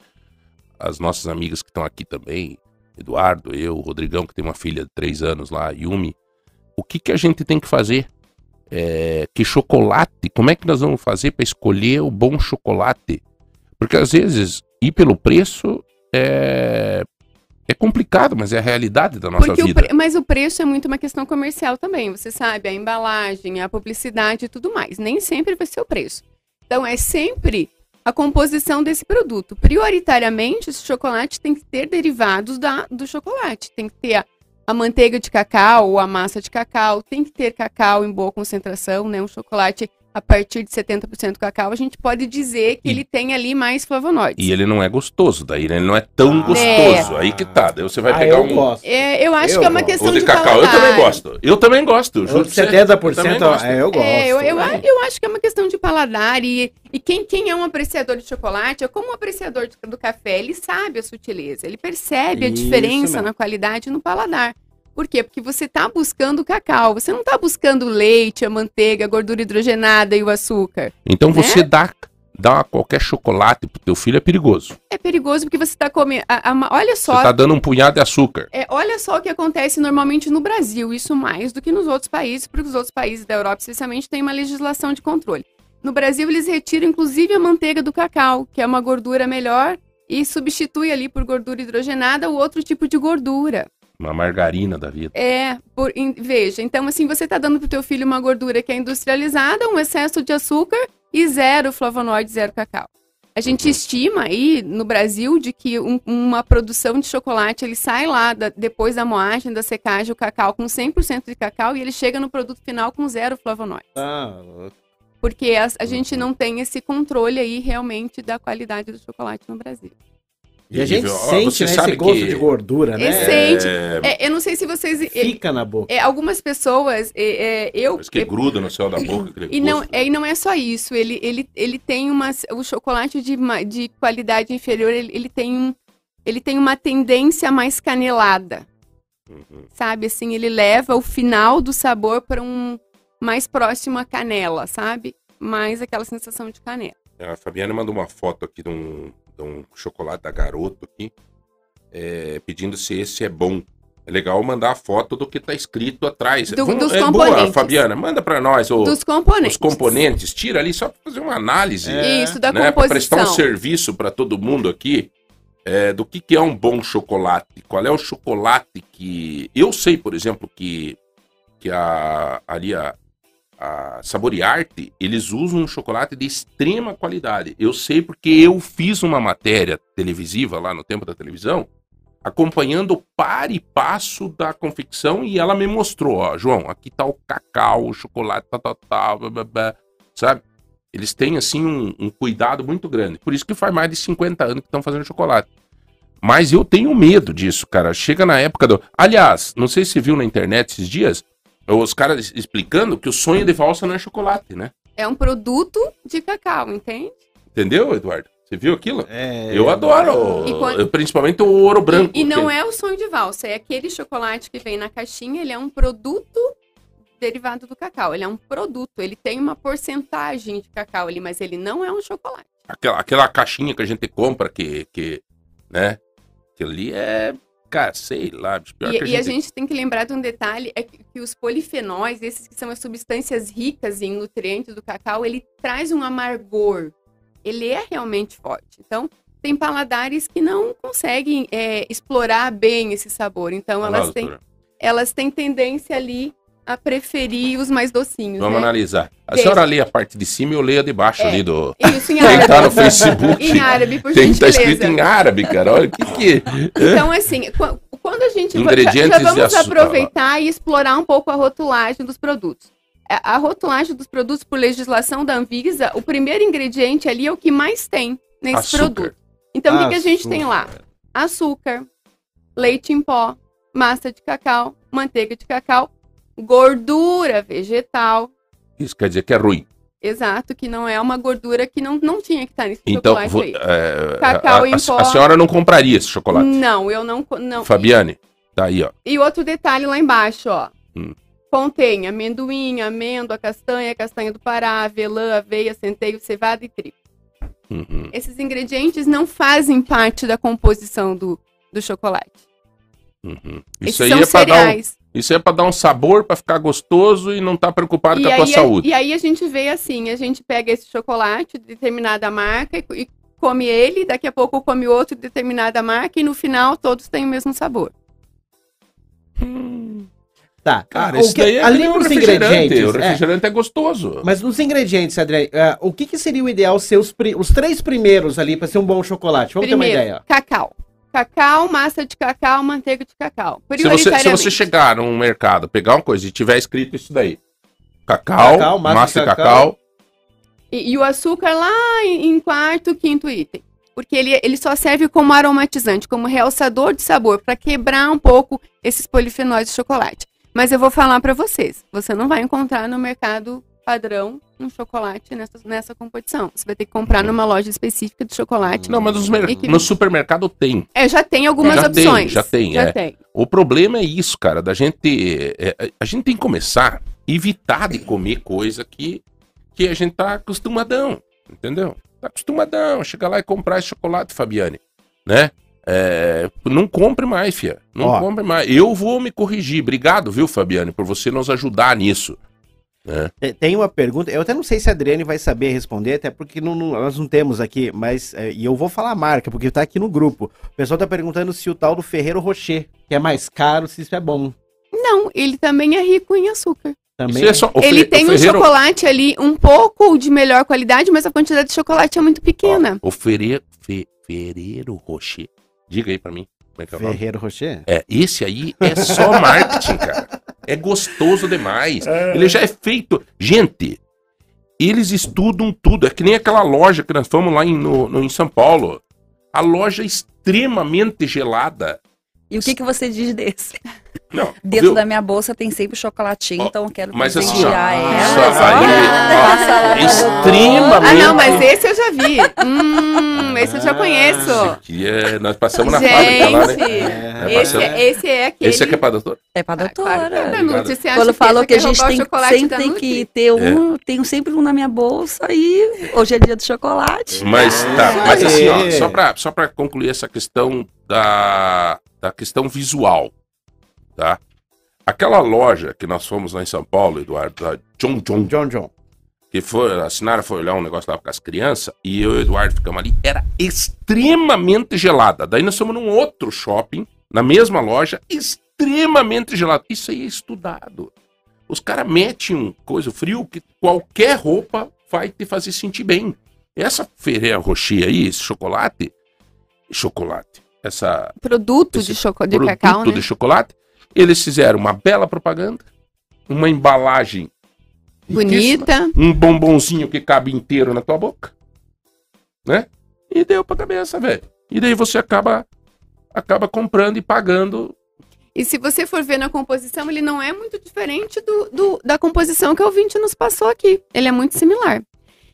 as nossas amigas que estão aqui também, Eduardo, eu, o Rodrigão, que tem uma filha de três anos lá, Yumi, o que, que a gente tem que fazer? É, que chocolate, como é que nós vamos fazer para escolher o bom chocolate? Porque às vezes ir pelo preço é, é complicado, mas é a realidade da nossa Porque o vida. pre- Mas o preço é muito uma questão comercial também, você sabe, a embalagem, a publicidade e tudo mais. Nem sempre vai ser o preço. Então é sempre a composição desse produto. Prioritariamente, esse chocolate tem que ter derivados da, do chocolate. Tem que ter a, a manteiga de cacau ou a massa de cacau, tem que ter cacau em boa concentração, né? Um chocolate a partir de 70% cacau, a gente pode dizer que E- ele tem ali mais flavonoides. E ele não é gostoso, daí ele não é tão Ah. gostoso. Aí que tá. Daí você vai ah, pegar eu um. gosto. É, eu acho Eu que é uma gosto. questão O de de cacau, eu também paladar. gosto. Eu também gosto. Eu juro Eu, pra você. 70%, Eu também gosto. é, eu gosto. É, eu, eu, é. eu acho que é uma questão de paladar. E, e quem, quem é um apreciador de chocolate, é como um apreciador de- do café, ele sabe a sutileza, ele percebe a Isso diferença mesmo. na qualidade e no paladar. Por quê? Porque você está buscando o cacau, você não está buscando o leite, a manteiga, a gordura hidrogenada e o açúcar. Então Né? você dá, dá qualquer chocolate pro teu filho é perigoso. É perigoso porque você está comendo. a- a- olha Você só, tá dando um punhado de açúcar. É, olha só o que acontece normalmente no Brasil, isso mais do que nos outros países, porque os outros países da Europa, especialmente, têm uma legislação de controle. No Brasil, eles retiram inclusive a manteiga do cacau, que é uma gordura melhor, e substitui ali por gordura hidrogenada ou outro tipo de gordura. Uma margarina da vida. É, por- em- veja, então assim, você está dando pro teu filho uma gordura que é industrializada, um excesso de açúcar e zero flavonoide, zero cacau. A gente estima aí no Brasil de que um- uma produção de chocolate, ele sai lá da- depois da moagem, da secagem, o cacau com 100% de cacau e ele chega no produto final com zero flavonoide. Ah, Porque a, a gente não tem esse controle aí realmente da qualidade do chocolate no Brasil. E a gente sente você né, sabe esse gosto que- de gordura, né? E sente. É, É, eu não sei se vocês... é, Fica na boca. é, algumas pessoas, é, é, eu... Parece que gruda no céu da boca. E não, é, e não é só isso, ele, ele, ele tem uma. O chocolate de, de qualidade inferior, ele, ele tem um. Ele tem uma tendência mais canelada. Uhum. Sabe? Assim, ele leva o final do sabor para um mais próximo à canela, sabe? Mais aquela sensação de canela. A Fabiana mandou uma foto aqui de um, de um chocolate da garoto aqui, é, pedindo se esse é bom. É legal mandar a foto do que tá escrito atrás. Do- Vamos- dos é boa, componentes. Fabiana, manda para nós o- Dos componentes. os componentes. Tira ali só para fazer uma análise. É. Isso, da né, para prestar um composição. serviço para todo mundo aqui é, do que, que é um bom chocolate. Qual é o chocolate que. Eu sei, por exemplo, que, que a, ali a, a Saboriarte, eles usam um chocolate de extrema qualidade. Eu sei porque eu fiz uma matéria televisiva lá no tempo da televisão, acompanhando o par e passo da confecção e ela me mostrou, ó, João, aqui tá o cacau, o chocolate, tal, blá, blá, blá, sabe? Eles têm, assim, um, um cuidado muito grande. Por isso que faz mais de 50 anos que estão fazendo chocolate. Mas eu tenho medo disso, cara. Chega na época do. Aliás, não sei se viu na internet esses dias, os caras explicando que o sonho de valsa não é chocolate, né? É um produto de cacau, entende? Entendeu, Eduardo? Você viu aquilo? É, Eu adoro, quando- eu- principalmente o ouro branco. E, e não que- é o sonho de valsa, é aquele chocolate que vem na caixinha, ele é um produto derivado do cacau. Ele é um produto, ele tem uma porcentagem de cacau ali, mas ele não é um chocolate. aquela, aquela caixinha que a gente compra que, que né? Aquilo ali é, cara, sei lá, pior E, que e a gente tem que lembrar de um detalhe, é que, que os polifenóis, esses que são as substâncias ricas em nutrientes do cacau, ele traz um amargor. Ele é realmente forte. Então, tem paladares que não conseguem é, explorar bem esse sabor. Então, Olha lá, elas têm, elas têm tendência ali a preferir os mais docinhos, Vamos né? analisar. A Deixa. senhora lê a parte de cima e eu leio a de baixo É. ali do. Isso em Quem tá no árabe. Facebook. em árabe, por Tem, tá gentileza. escrito em árabe, cara. Olha o que que. Então, assim, qu- quando a gente já, Ingredientes já de vamos aproveitar e explorar um pouco a rotulagem dos produtos. A, a rotulagem dos produtos por legislação da Anvisa, o primeiro ingrediente ali é o que mais tem nesse Açúcar. produto. Então, o que, que a gente tem lá? Açúcar, leite em pó, massa de cacau, manteiga de cacau, gordura vegetal. Isso quer dizer que é ruim. Exato, que não é uma gordura que não, não tinha que estar nesse Então, chocolate vo- aí. é, Cacau a, em pó. a senhora não compraria esse chocolate. Não, eu não. não Fabiane, tá aí, ó. E outro detalhe lá embaixo, ó. Hum. Contém amendoim, amêndoa, castanha, castanha do Pará, avelã, aveia, centeio, cevada e trigo. Uhum. Esses ingredientes não fazem parte da composição do, do chocolate. Uhum. Esses Isso aí são é cereais. Isso é para dar um sabor, pra ficar gostoso e não tá preocupado e, com a tua saúde. e aí a gente vê assim, a gente pega esse chocolate de determinada marca e, e come ele, daqui a pouco come outro de determinada marca e no final todos têm o mesmo sabor. Tá. Cara, isso o que- daí é o dos refrigerante. ingredientes. O é, refrigerante é, gostoso. mas nos ingredientes, Adriane, ah, o que, que seria o ideal ser os, pri- os três primeiros ali para ser um bom chocolate? Vamos ter uma Primeiro, ideia. cacau. Cacau, massa de cacau, manteiga de cacau. Se você, se você chegar num mercado, pegar uma coisa e tiver escrito isso daí. Cacau, Cacau, massa massa, de de cacau. cacau. E, e o açúcar lá em, em quarto, quinto item. Porque ele, ele só serve como aromatizante, como realçador de sabor, para quebrar um pouco esses polifenóis de chocolate. Mas eu vou falar para vocês, você não vai encontrar no mercado padrão um chocolate nessa, nessa composição. Você vai ter que comprar numa loja específica de chocolate. Não, mas que- no supermercado tem. É, já tem algumas Já tem, opções. já tem, Já é. tem. O problema é isso, cara, da gente. é, é, a gente tem que começar a evitar de comer coisa que, que a gente tá acostumadão. Entendeu? Tá acostumadão. Chegar lá e comprar esse chocolate, Fabiane. Né? É, não compre mais, fia. Não Ó. compre mais. Eu vou me corrigir. Obrigado, viu, Fabiane, por você nos ajudar nisso. Te- Tem uma pergunta, eu até não sei se a Adriane vai saber responder, até porque não- não- nós não temos aqui, mas. é, e eu vou falar a marca, porque tá aqui no grupo. O pessoal tá perguntando se o tal do Ferreiro Rocher, que é mais caro, se isso é bom. Não, ele também é rico em açúcar. Também. Isso é só, ele Fe- tem o um Ferreiro- chocolate ali um pouco de melhor qualidade, mas a quantidade de chocolate é muito pequena. Ó, o Ferreiro, Fe, Ferreiro Rocher. Diga aí pra mim. Como é que é o nome? Ferreiro Rocher? É, esse aí é só marketing, cara. É gostoso demais. Ele já é feito. Gente, eles estudam tudo. É que nem aquela loja que nós fomos lá em, no, no- em São Paulo. A loja é extremamente gelada. E o que, que você diz desse? Não, Dentro viu? da minha bolsa tem sempre chocolatinho, Ó, então eu quero mas assim, presentear ó, ela. isso aí, lá ó, extremamente. Ah, não, mas esse eu já vi. Hum, esse eu já conheço. Esse aqui é, nós passamos na fábrica lá, né? Gente, É, É, esse, é- esse é aquele. Esse aqui é pra doutor? É pra Ah, doutora. claro que é Quando falou que a gente tem, sempre tem que ter um, tenho sempre um na minha bolsa e hoje é dia do chocolate. Mas tá, mas assim, ó, só pra, só pra concluir essa questão da, da questão visual, tá? Aquela loja que nós fomos lá em São Paulo, Eduardo, da John John, John John. que foi, a Sinara foi olhar um negócio lá com as crianças, e eu e o Eduardo ficamos ali, era extremamente gelada. Daí nós fomos num outro shopping, na mesma loja, extremamente gelado. Isso aí é estudado. Os caras metem um coisa frio que qualquer roupa vai te fazer sentir bem. Essa Ferreira Rocher aí, esse chocolate, chocolate, essa Produto de, choco... de produto cacau, né? de chocolate, eles fizeram uma bela propaganda, uma embalagem Bonita. um bombonzinho que cabe inteiro na tua boca, né? E deu pra cabeça, velho. E daí você acaba acaba comprando e pagando. E se você for ver na composição, ele não é muito diferente do, do- da composição que o ouvinte nos passou aqui. Ele é muito similar.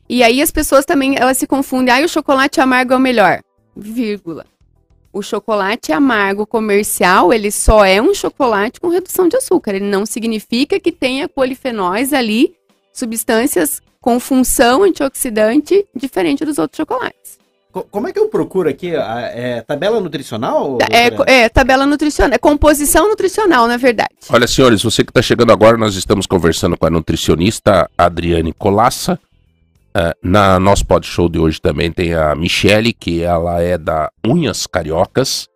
E aí as pessoas também, elas se confundem. Ah, o chocolate amargo é o melhor. Vírgula. O chocolate amargo comercial, ele só é um chocolate com redução de açúcar. Ele não significa que tenha polifenóis ali, substâncias com função antioxidante diferente dos outros chocolates. Co- Como é que eu procuro aqui? a- é, tabela nutricional? É, é tabela nutricional, é composição nutricional, na verdade. Olha, senhores, você que está chegando agora, nós estamos conversando com a nutricionista Adriane Colassa. Ah, na nosso pod show de hoje também tem a Michele, que ela é da Unhas Cariocas.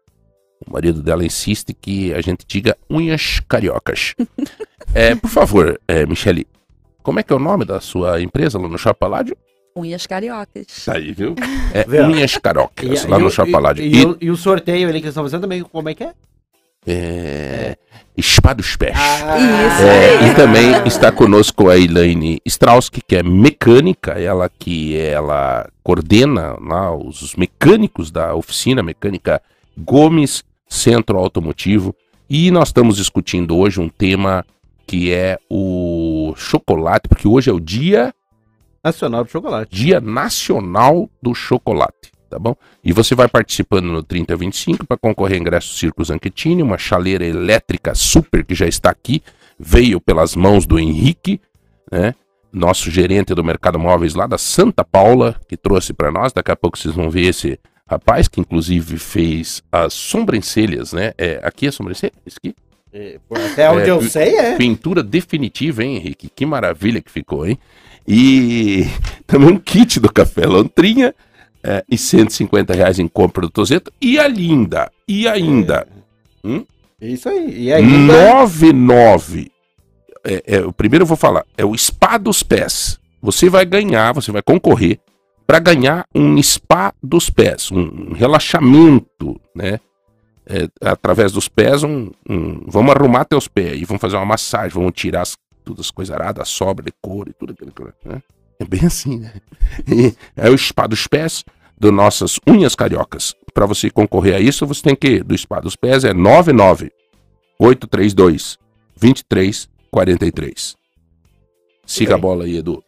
O marido dela insiste que a gente diga unhas cariocas. É, por favor, é, Michele, como é que é o nome da sua empresa lá no Shopping Paládio? Unhas cariocas. Tá aí, viu? É. Unhas Cariocas, E- lá e no o- Shopping e- Paládio. E, E, o- e o sorteio ali que eles estão fazendo também, como é que é? é, Spa dos Pés. Isso É, e também está conosco a Elaine Strauski, que é mecânica, ela que ela coordena lá os mecânicos da oficina mecânica Gomes Centro Automotivo. E nós estamos discutindo hoje um tema que é o chocolate, porque hoje é o dia, Nacional do Chocolate. dia nacional do chocolate, tá bom? E você vai participando no 3025 para concorrer a ingresso Circo Zanchettini, uma chaleira elétrica super que já está aqui, veio pelas mãos do Henrique, né? Nosso gerente do Mercado Móveis lá da Santa Paula, que trouxe para nós. Daqui a pouco vocês vão ver esse rapaz que inclusive fez as sobrancelhas, né? É, aqui é a sobrancelha? Isso aqui? É, Até onde É, eu sei, é. Pintura definitiva, hein, Henrique? Que maravilha que ficou, hein? E também um kit do Café Lontrinha é, e 150 reais em compra do Tozeto. E a linda, e ainda, Isso aí. E ainda. 99. É, é, o primeiro eu vou falar, é o Spa dos Pés. Você vai ganhar, você vai concorrer para ganhar um spa dos pés, um relaxamento, né? É, através dos pés, um, um- vamos arrumar teus pés e vamos fazer uma massagem, vamos tirar as, todas as coisas aradas, a sobra de couro e tudo aquilo. Né? É bem assim, né? E é o spa dos pés do nossas unhas cariocas. Para você concorrer a isso, você tem que do spa dos pés é 99 832 2343. Siga a bola aí, Edu.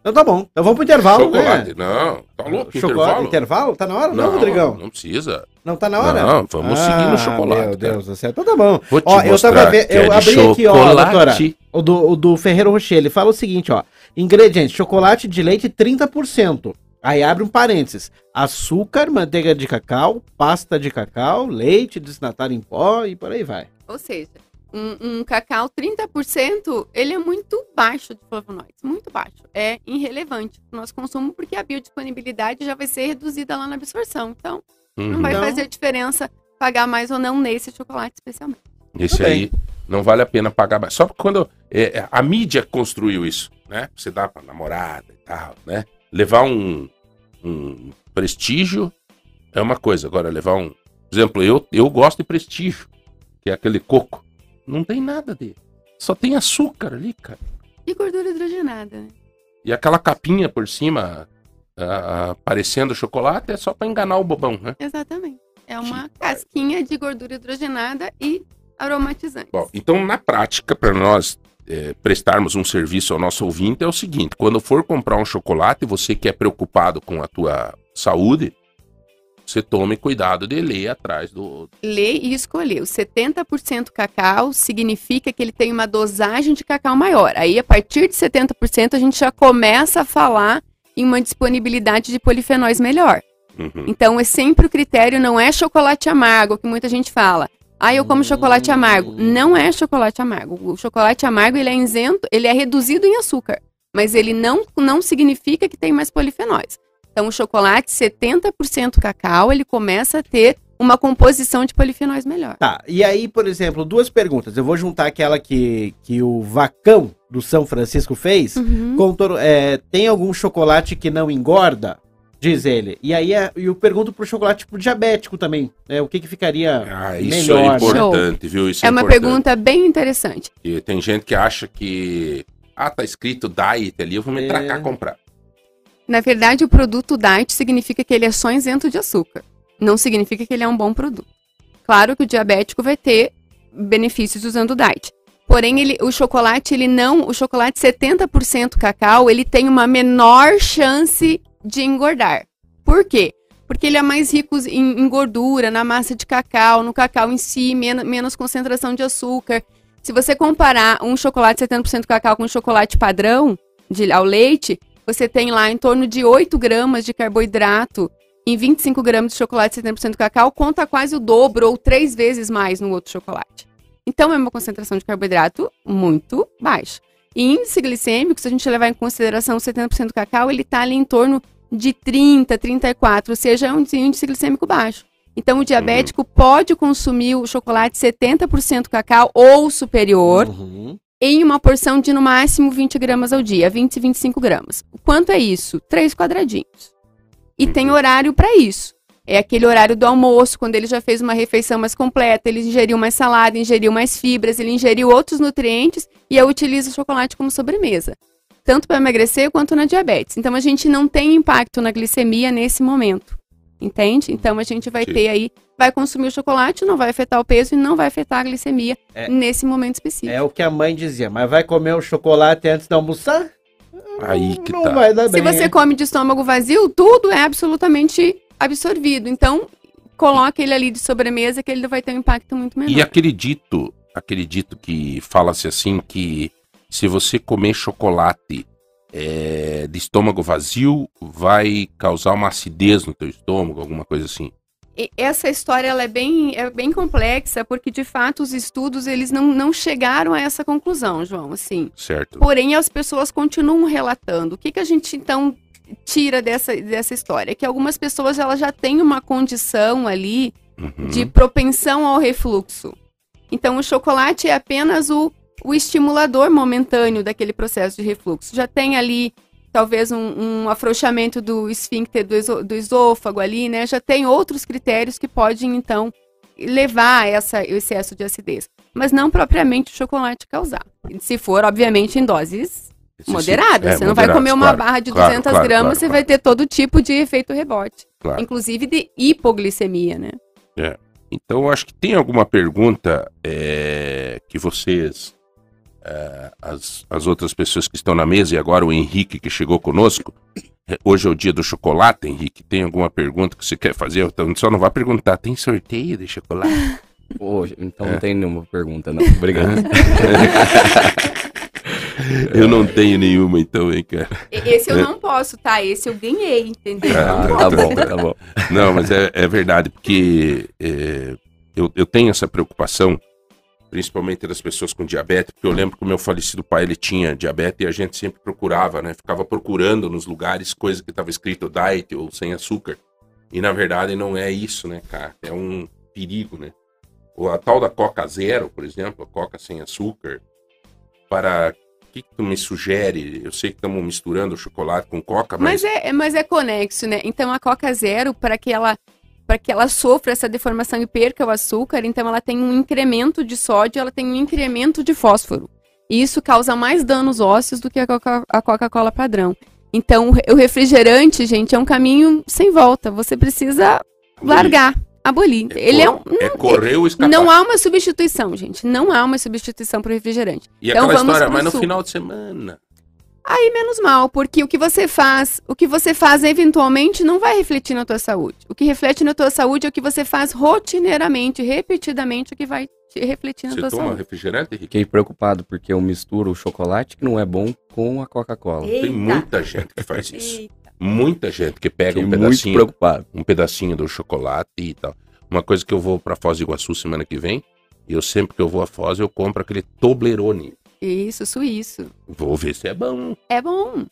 Então tá bom. Então vamos pro intervalo, Chocolate, né? não. Tá louco? Chocolate, Intervalo? intervalo? Tá na hora? Não, Rodrigão. Não precisa. Não tá na hora? Não, vamos seguir no Ah, chocolate, Meu cara. Deus do céu. Então tá bom. Vou te Ó, eu tava vendo. é Eu abri aqui, ó, doutora. chocolate. O do, o do Ferreiro Rocher, ele fala o seguinte, ó. Ingredientes, chocolate de leite 30%. Aí abre um parênteses. Açúcar, manteiga de cacau, pasta de cacau, leite desnatado em pó e por aí vai. Ou seja, um, um cacau 30%, ele é muito baixo de flavonoides, muito baixo. É irrelevante para o nosso consumo, porque a biodisponibilidade já vai ser reduzida lá na absorção. Então, não Uhum. vai Então- fazer diferença pagar mais ou não nesse chocolate especialmente. Esse Tudo aí não vale a pena pagar mais. Só quando é, é, a mídia construiu isso, né? Você dá pra namorada e tal, né? Levar um, um prestígio é uma coisa. Agora, levar um. Por exemplo, eu, eu gosto de prestígio, que é aquele coco. Não tem nada dele. Só tem açúcar ali, cara. E gordura hidrogenada, né? E aquela capinha por cima, parecendo chocolate, é só pra enganar o bobão, né? Exatamente. É uma Que casquinha de gordura hidrogenada e aromatizante. Bom, então na prática, para nós é, prestarmos um serviço ao nosso ouvinte, é o seguinte: quando for comprar um chocolate, você que é preocupado com a tua saúde, você tome cuidado de ler atrás do. ler e escolher. O 70% cacau significa que ele tem uma dosagem de cacau maior. Aí, a partir de 70%, a gente já começa a falar em uma disponibilidade de polifenóis melhor. Uhum. Então, é sempre o critério, não é chocolate amargo, que muita gente fala. Ah, eu como chocolate amargo. Não é chocolate amargo. O chocolate amargo, ele é isento, ele é reduzido em açúcar. Mas ele não, não significa que tem mais polifenóis. Então, o chocolate 70% cacau, ele começa a ter uma composição de polifenóis melhor. Tá, e aí, por exemplo, duas perguntas. Eu vou juntar aquela que, que o Vacão do São Francisco fez. Uhum. Contor- é, tem algum chocolate que não engorda? Diz ele. E aí é- eu pergunto pro chocolate tipo diabético também. né? o que que ficaria Ah, isso melhor? é né? importante, viu? Isso É uma importante. pergunta bem interessante. E tem gente que acha que. Ah, tá escrito diet ali, eu vou me É. tracar comprar. Na verdade, o produto diet significa que ele é só isento de açúcar. Não significa que ele é um bom produto. Claro que o diabético vai ter benefícios usando o diet. Porém, ele, o chocolate, ele não, o chocolate 70% cacau, ele tem uma menor chance de engordar. Por quê? Porque ele é mais rico em, em gordura, na massa de cacau, no cacau em si, menos, menos concentração de açúcar. Se você comparar um chocolate 70% cacau com um chocolate padrão de, ao leite, você tem lá em torno de 8 gramas de carboidrato em 25 gramas de chocolate 70% cacau, conta quase o dobro ou três vezes mais no outro chocolate. Então é uma concentração de carboidrato muito baixa. E índice glicêmico, se a gente levar em consideração 70% cacau, ele está ali em torno de 30, 34, ou seja, é um índice glicêmico baixo. Então o diabético pode consumir o chocolate 70% cacau ou superior Uhum. em uma porção de no máximo 20 gramas ao dia, 20 e 25 gramas. Quanto é isso? Três quadradinhos. E tem horário para isso. É aquele horário do almoço, quando ele já fez uma refeição mais completa, ele ingeriu mais salada, ingeriu mais fibras, ele ingeriu outros nutrientes e aí utiliza o chocolate como sobremesa. Tanto para emagrecer quanto na diabetes. Então a gente não tem impacto na glicemia nesse momento. Entende? Então a gente vai Sim. ter aí, vai consumir o chocolate, não vai afetar o peso e não vai afetar a glicemia É. nesse momento específico. É o que a mãe dizia, mas vai comer o chocolate antes de almoçar? Aí que não tá. vai dar Se bem. você come de estômago vazio, tudo é absolutamente absorvido. Então, coloca ele ali de sobremesa que ele vai ter um impacto muito menor. E aquele dito, aquele dito que fala-se assim que se você comer chocolate é, de estômago vazio, vai causar uma acidez no teu estômago, alguma coisa assim. E essa história ela é, bem, é bem complexa, porque de fato os estudos eles não, não chegaram a essa conclusão, João. Assim, Certo. Porém, as pessoas continuam relatando. O que, que a gente então tira dessa, dessa história? Que algumas pessoas elas já têm uma condição ali Uhum. de propensão ao refluxo. Então, o chocolate é apenas o, o estimulador momentâneo daquele processo de refluxo. Já tem ali, talvez, um, um afrouxamento do esfíncter do, esô- do esôfago ali, né? Já tem outros critérios que podem, então, levar a essa, esse excesso de acidez. Mas não propriamente o chocolate causar. Se for, obviamente, em doses Sim, é, você não vai comer uma claro, barra de claro, 200 claro, gramas, claro, você claro. vai ter todo tipo de efeito rebote. Claro. Inclusive de hipoglicemia, né? Então, eu acho que tem alguma pergunta é, que vocês, é, as, as outras pessoas que estão na mesa, e agora o Henrique que chegou conosco. é, Hoje é o dia do chocolate, Henrique. Tem alguma pergunta que você quer fazer? Então, só não vai perguntar, tem sorteio de chocolate? Hoje, então É. não tem nenhuma pergunta, não. Obrigado. Eu não tenho nenhuma, então, hein, cara. Esse eu não posso, tá? Esse eu ganhei, entendeu? Ah, tá bom, tá bom. Não, mas é, é verdade, porque é, eu, eu tenho essa preocupação, principalmente das pessoas com diabetes, porque eu lembro que o meu falecido pai, ele tinha diabetes e a gente sempre procurava, né? Ficava procurando nos lugares coisa que estava escrito diet ou sem açúcar. E na verdade não é isso, né, cara? É um perigo, né? A tal da Coca Zero, por exemplo, a Coca sem açúcar, para... O que, que tu me sugere? Eu sei que estamos misturando chocolate com Coca, mas... Mas é, mas é conexo, né? Então a Coca Zero, para que ela para que ela sofra essa deformação e perca o açúcar, então ela tem um incremento de sódio, ela tem um incremento de fósforo. E isso causa mais danos ósseos do que a Coca- a Coca-Cola padrão. Então o refrigerante, gente, é um caminho sem volta. Você precisa largar, abolir. Ele é um, É correr ou escapar. não há uma substituição, gente. Não há uma substituição para o refrigerante. E Então aquela vamos história, mas no suco. final de semana. Aí menos mal, porque o que você faz, o que você faz eventualmente não vai refletir na tua saúde. O que reflete na tua saúde é o que você faz rotineiramente, repetidamente, o que vai te refletir na Você tua toma saúde. refrigerante, Henrique? Fiquei preocupado porque eu misturo o chocolate que não é bom com a Coca-Cola. Tem muita gente que faz isso. Eita. Muita gente que pega Fiquei um muito pedacinho, preocupado. um pedacinho do chocolate e tal. Uma coisa que eu vou pra Foz do Iguaçu semana que vem, e eu sempre que eu vou a Foz, eu compro aquele Toblerone. Isso, suíço. Vou ver se é bom. É bom.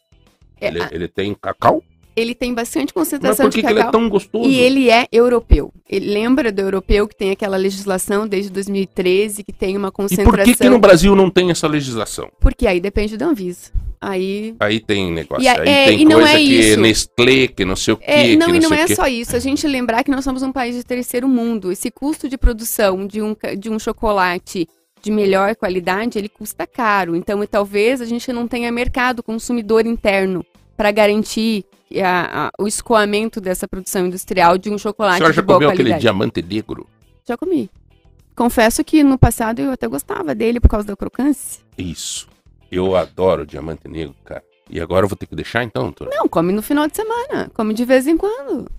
É, Ele, a- ele tem cacau? ele tem bastante Mas concentração por que, de que ele é cacau. tão gostoso? E ele é europeu. Ele lembra do europeu que tem aquela legislação desde 2013 que tem uma E concentração. por que, que no Brasil não tem essa legislação? Porque aí depende da Anvisa. Aí Aí tem negócio, E aí é, tem e não coisa é que isso. Nestlé, que não sei o quê, É, não, que e não sei o é só isso. A gente lembrar que nós somos um país de terceiro mundo. Esse custo de produção de um, de um chocolate de melhor qualidade, ele custa caro. Então, e talvez a gente não tenha mercado consumidor interno para garantir que a- a- o escoamento dessa produção industrial de um A chocolate senhora de já boa comeu aquele qualidade. diamante negro? Já comi. Confesso que no passado eu até gostava dele por causa da crocância. Isso. Eu adoro diamante negro, cara. E agora eu vou ter que deixar então, Antônio? Não, come no final de semana. Come de vez em quando.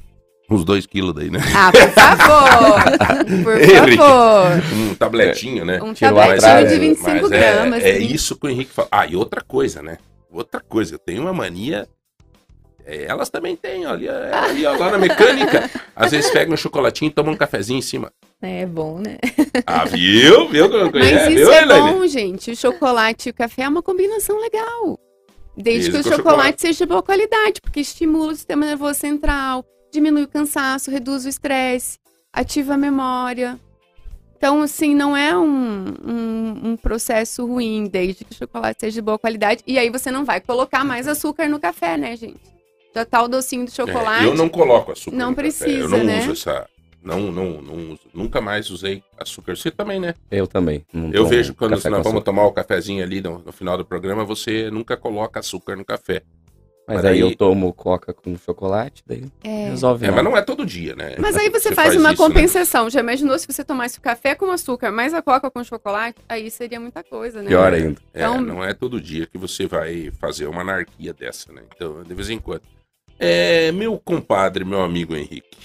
Uns dois quilos daí, né? Ah, por favor! Por Henrique. favor! Um tabletinho, né? Um Tirou tabletinho atrás, de é, 25 Mas é, gramas. é sim. isso que o Henrique fala. Ah, e outra coisa, né? Outra coisa, eu tenho uma mania. é, elas também têm, ali, é, ali ó, lá na mecânica. Às vezes pegam um chocolatinho e tomam um cafezinho em cima. É bom, né? Ah, viu? Viu? Mas conheço? isso Viu, é bom, gente. O chocolate e o café é uma combinação legal. Desde Isso, que o chocolate, chocolate. seja de boa qualidade, porque estimula o sistema nervoso central, diminui o cansaço, reduz o estresse, ativa a memória. Então, assim, não é um, um, um processo ruim, desde que o chocolate seja de boa qualidade. E aí você não vai colocar mais açúcar no café, né, gente? Já tá o docinho de chocolate. É, eu não coloco açúcar. Não no café. Eu precisa, não né? uso essa. Não, não, não uso. Nunca mais usei açúcar. Você também, né? Eu também. Eu vejo quando nós vamos açúcar. tomar o cafezinho ali no, no final do programa, você nunca coloca açúcar no café. Mas Mas aí aí- eu tomo coca com chocolate, daí É. resolve. É, não. mas não é todo dia, né? Mas aí você, faz, uma isso, né? compensação. Já imaginou se você tomasse o café com açúcar, mais a coca com chocolate? Aí seria muita coisa, né? Pior ainda. É, Então- não é todo dia que você vai fazer uma anarquia dessa, né? Então, de vez em quando. É, meu compadre, meu amigo Henrique,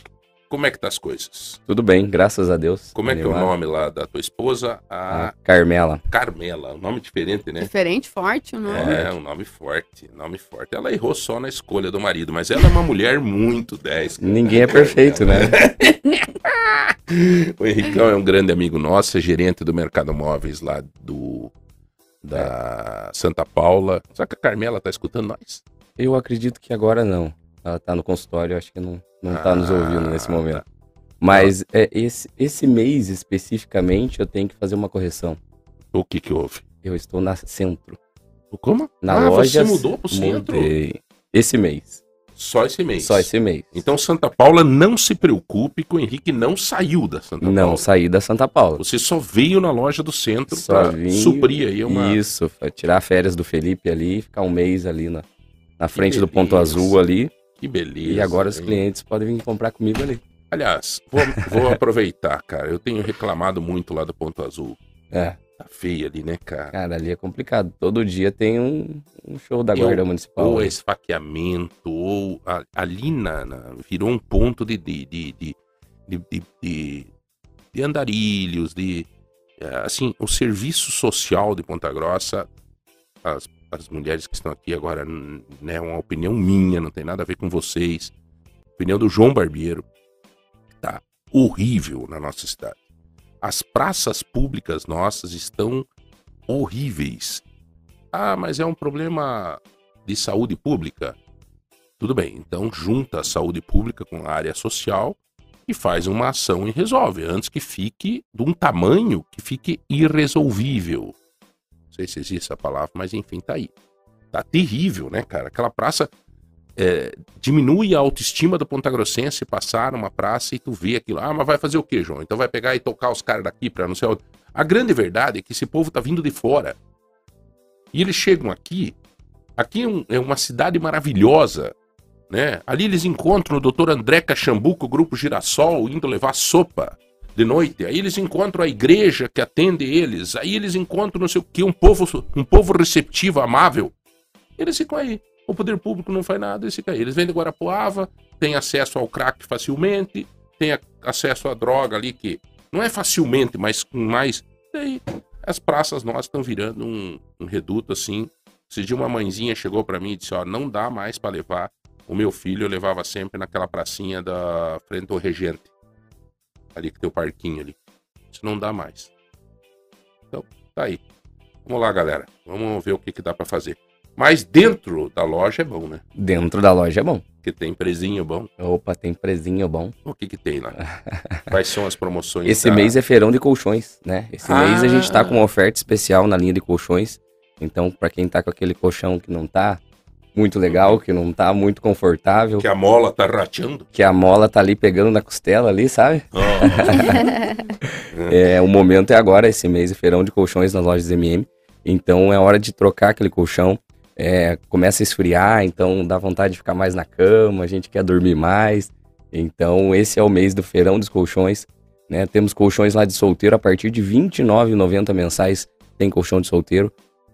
como é que tá as coisas? Tudo bem, graças a Deus. Como é que é o Animado. nome lá da tua esposa? A A Carmela. Carmela, um nome diferente, né? Diferente, forte o nome. É, um nome forte, nome forte. Ela errou só na escolha do marido, mas ela é uma mulher muito 10. cara. Ninguém é perfeito, né? O Henricão é um grande amigo nosso, é gerente do Mercado Móveis lá do da Santa Paula. Será que a Carmela tá escutando nós? Eu acredito que agora não. Ela tá no consultório, acho que não, não tá nos ouvindo nesse Ah, momento. tá. Mas é, esse, esse mês especificamente eu tenho que fazer uma correção. O que que houve? Eu estou na centro. Como? Na ah, loja. você mudou pro centro? Mudei. Esse mês. Só esse mês. Só esse mês. Então Santa Paula não se preocupe que o Henrique não saiu da Santa não Paula. saí da Santa Paula. Você só veio na loja do centro vim- suprir aí uma... Isso, tirar férias do Felipe ali, ficar um mês ali na, na frente do ponto azul ali. Que beleza. E agora os hein? clientes podem vir comprar comigo ali. Aliás, vou, vou aproveitar, cara. Eu tenho reclamado muito lá do Ponto Azul. É, Tá feio ali, né, cara? cara, ali é complicado. Todo dia tem um, um show da Eu- Guarda Municipal. Ou ali. esfaqueamento, ou a- ali na, na- virou um ponto de, de, de, de, de, de- de- de andarilhos, de. é, Assim, o serviço social de Ponta Grossa, as, as mulheres que estão aqui agora, né, uma opinião minha, não tem nada a ver com vocês. Opinião do João Barbeiro. Tá horrível na nossa cidade. As praças públicas nossas estão horríveis. Ah, mas é um problema de saúde pública? Tudo bem, então junta a saúde pública com a área social e faz uma ação e resolve, antes que fique de um tamanho que fique irresolvível. Sei se existe essa palavra, mas enfim, tá aí. Tá terrível, né, cara? Aquela praça é, diminui a autoestima do Ponta Grossense passar numa praça e tu vê aquilo. Ah, mas vai fazer o quê, João? Então vai pegar e tocar os caras daqui pra não sei. A grande verdade é que esse povo tá vindo de fora. E eles chegam aqui. Aqui é, um- é uma cidade maravilhosa. Né? Ali eles encontram o doutor André Cachambu com o grupo Girassol indo levar sopa de noite. Aí eles encontram a igreja que atende eles. Aí eles encontram não sei o que, um povo, um povo receptivo, amável. Eles ficam aí. O poder público não faz nada, eles ficam aí. Eles vêm de Guarapuava, têm acesso ao crack facilmente, têm acesso à droga ali que não é facilmente, mas com mais. Daí as praças nossas estão virando um, um reduto assim. Esse dia uma mãezinha chegou pra mim e disse: Ó, não dá mais pra levar. O meu filho eu levava sempre naquela pracinha da frente ao Regente. Ali que tem o parquinho ali. Isso não dá mais. Então, tá aí. Vamos lá, galera. Vamos ver o que, que dá pra fazer. Mas dentro da loja é bom, né? Dentro da loja é bom. Porque tem presinho bom. Opa, tem presinho bom. O que que tem lá? Quais são as promoções? Esse da- mês é feirão de colchões, né? Esse Ah. mês a gente tá com uma oferta especial na linha de colchões. Então, pra quem tá com aquele colchão que não tá muito legal, que não tá muito confortável, Que a mola tá rateando. que a mola tá ali pegando na costela ali, sabe? Ah, É, o momento é agora, esse mês, feirão de colchões nas lojas MM. Então é hora de trocar aquele colchão. É, começa a esfriar, então dá vontade de ficar mais na cama, a gente quer dormir mais. Então esse é o mês do feirão dos colchões. Né? Temos colchões lá de solteiro a partir de R$ 29,90 mensais. Tem colchão de solteiro.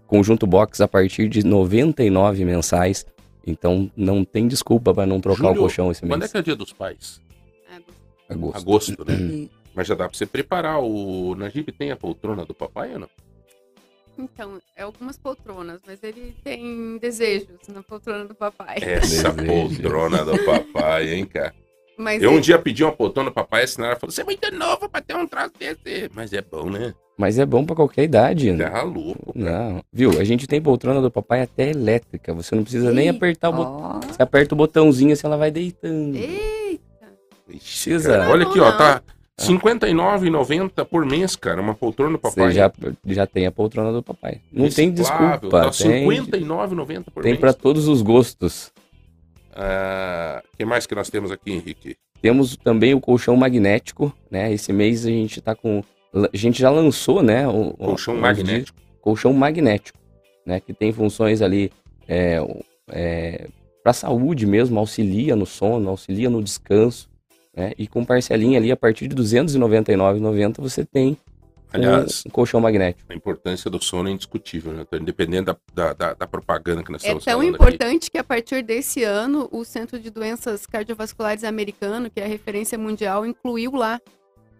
Conjunto box a partir de R$ 99 mensais. Então não tem desculpa para não trocar o Júlio, colchão esse mês. Quando é que é o dia dos pais? Agosto. Agosto, né? E- Mas já dá pra você preparar. O Najib tem a poltrona do papai ou não? Então, é algumas poltronas, mas ele tem desejos na poltrona do papai. Essa poltrona do papai, hein, cara? Mas Eu um ele- dia pedi uma poltrona do papai, a senhora falou: Você é muito novo pra ter um troço desse. Mas é bom, né? Mas é bom para qualquer idade. né? Terra louco. cara. Não, viu? A gente tem poltrona do papai até elétrica. Você não precisa nem Ih, apertar o botão. Você aperta o botãozinho assim, ela vai deitando. Eita! Ixi, Precisa. cara, Olha aqui, ó, tá R$ 59,90 por mês, cara. Uma poltrona do papai. Você já, já tem a poltrona do papai. Não tem Reciclável, desculpa. Tá tem R$ 59,90 por tem mês. para todos os gostos. Ah, O que mais que nós temos aqui, Henrique? Temos também o colchão magnético, né? Esse mês a gente tá com. A gente já lançou, né? O, o- Colchão os magnético. Colchão magnético, né? Que tem funções ali é, para saúde mesmo, auxilia no sono, auxilia no descanso, né? E com parcelinha ali a partir de R$ 299,90 você tem um- Aliás, um colchão magnético. a importância do sono é indiscutível, né? Então, Independente da, da, da- da propaganda que nós É estamos tão falando importante que a partir desse ano, o Centro de Doenças Cardiovasculares americano, que é a referência mundial, incluiu lá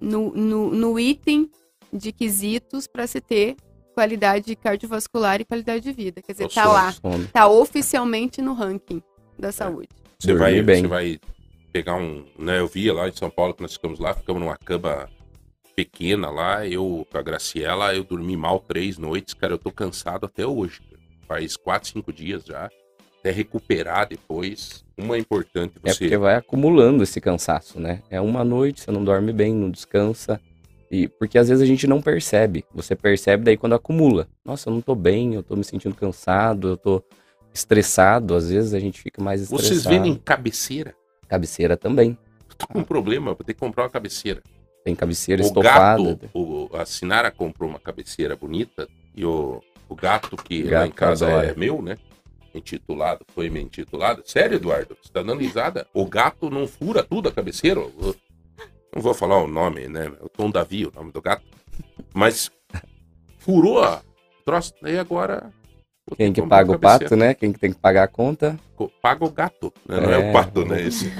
no, no, no item de quesitos para se ter qualidade cardiovascular e qualidade de vida. Quer dizer, tá sono. lá, Sono. tá oficialmente no ranking da saúde. Você vai, bem. você vai pegar um. Né, eu via lá em São Paulo que nós ficamos lá, ficamos numa cama pequena lá, eu com a Graciela, eu dormi mal três noites, cara, eu tô cansado até hoje. cara. Faz quatro, cinco dias já. Até recuperar depois. Uma é importante É você. porque vai acumulando esse cansaço, né? É uma noite, você não dorme bem, não descansa. E porque às vezes a gente não percebe. Você percebe daí quando acumula. Nossa, eu não tô bem, eu tô me sentindo cansado, eu tô estressado. Às vezes a gente fica mais estressado. Vocês vendem cabeceira? Cabeceira também. Eu tô com um problema, eu vou ter que comprar uma cabeceira. Tem cabeceira o estofada. gato, o, a Sinara comprou uma cabeceira bonita e o, o gato que lá Gato em casa adora. é meu, né? Intitulado, foi me intitulado. Sério, Eduardo? Você tá dando risada? O gato não fura tudo a cabeceira? Eu- Não vou falar o nome, né? O Tom Davi, o nome do gato. Mas furou a troço. Daí agora. vou ter Quem que paga o pato, né? Quem que tem que pagar a conta, Co- Paga o gato, né? Não é, É. o pato, né? Esse.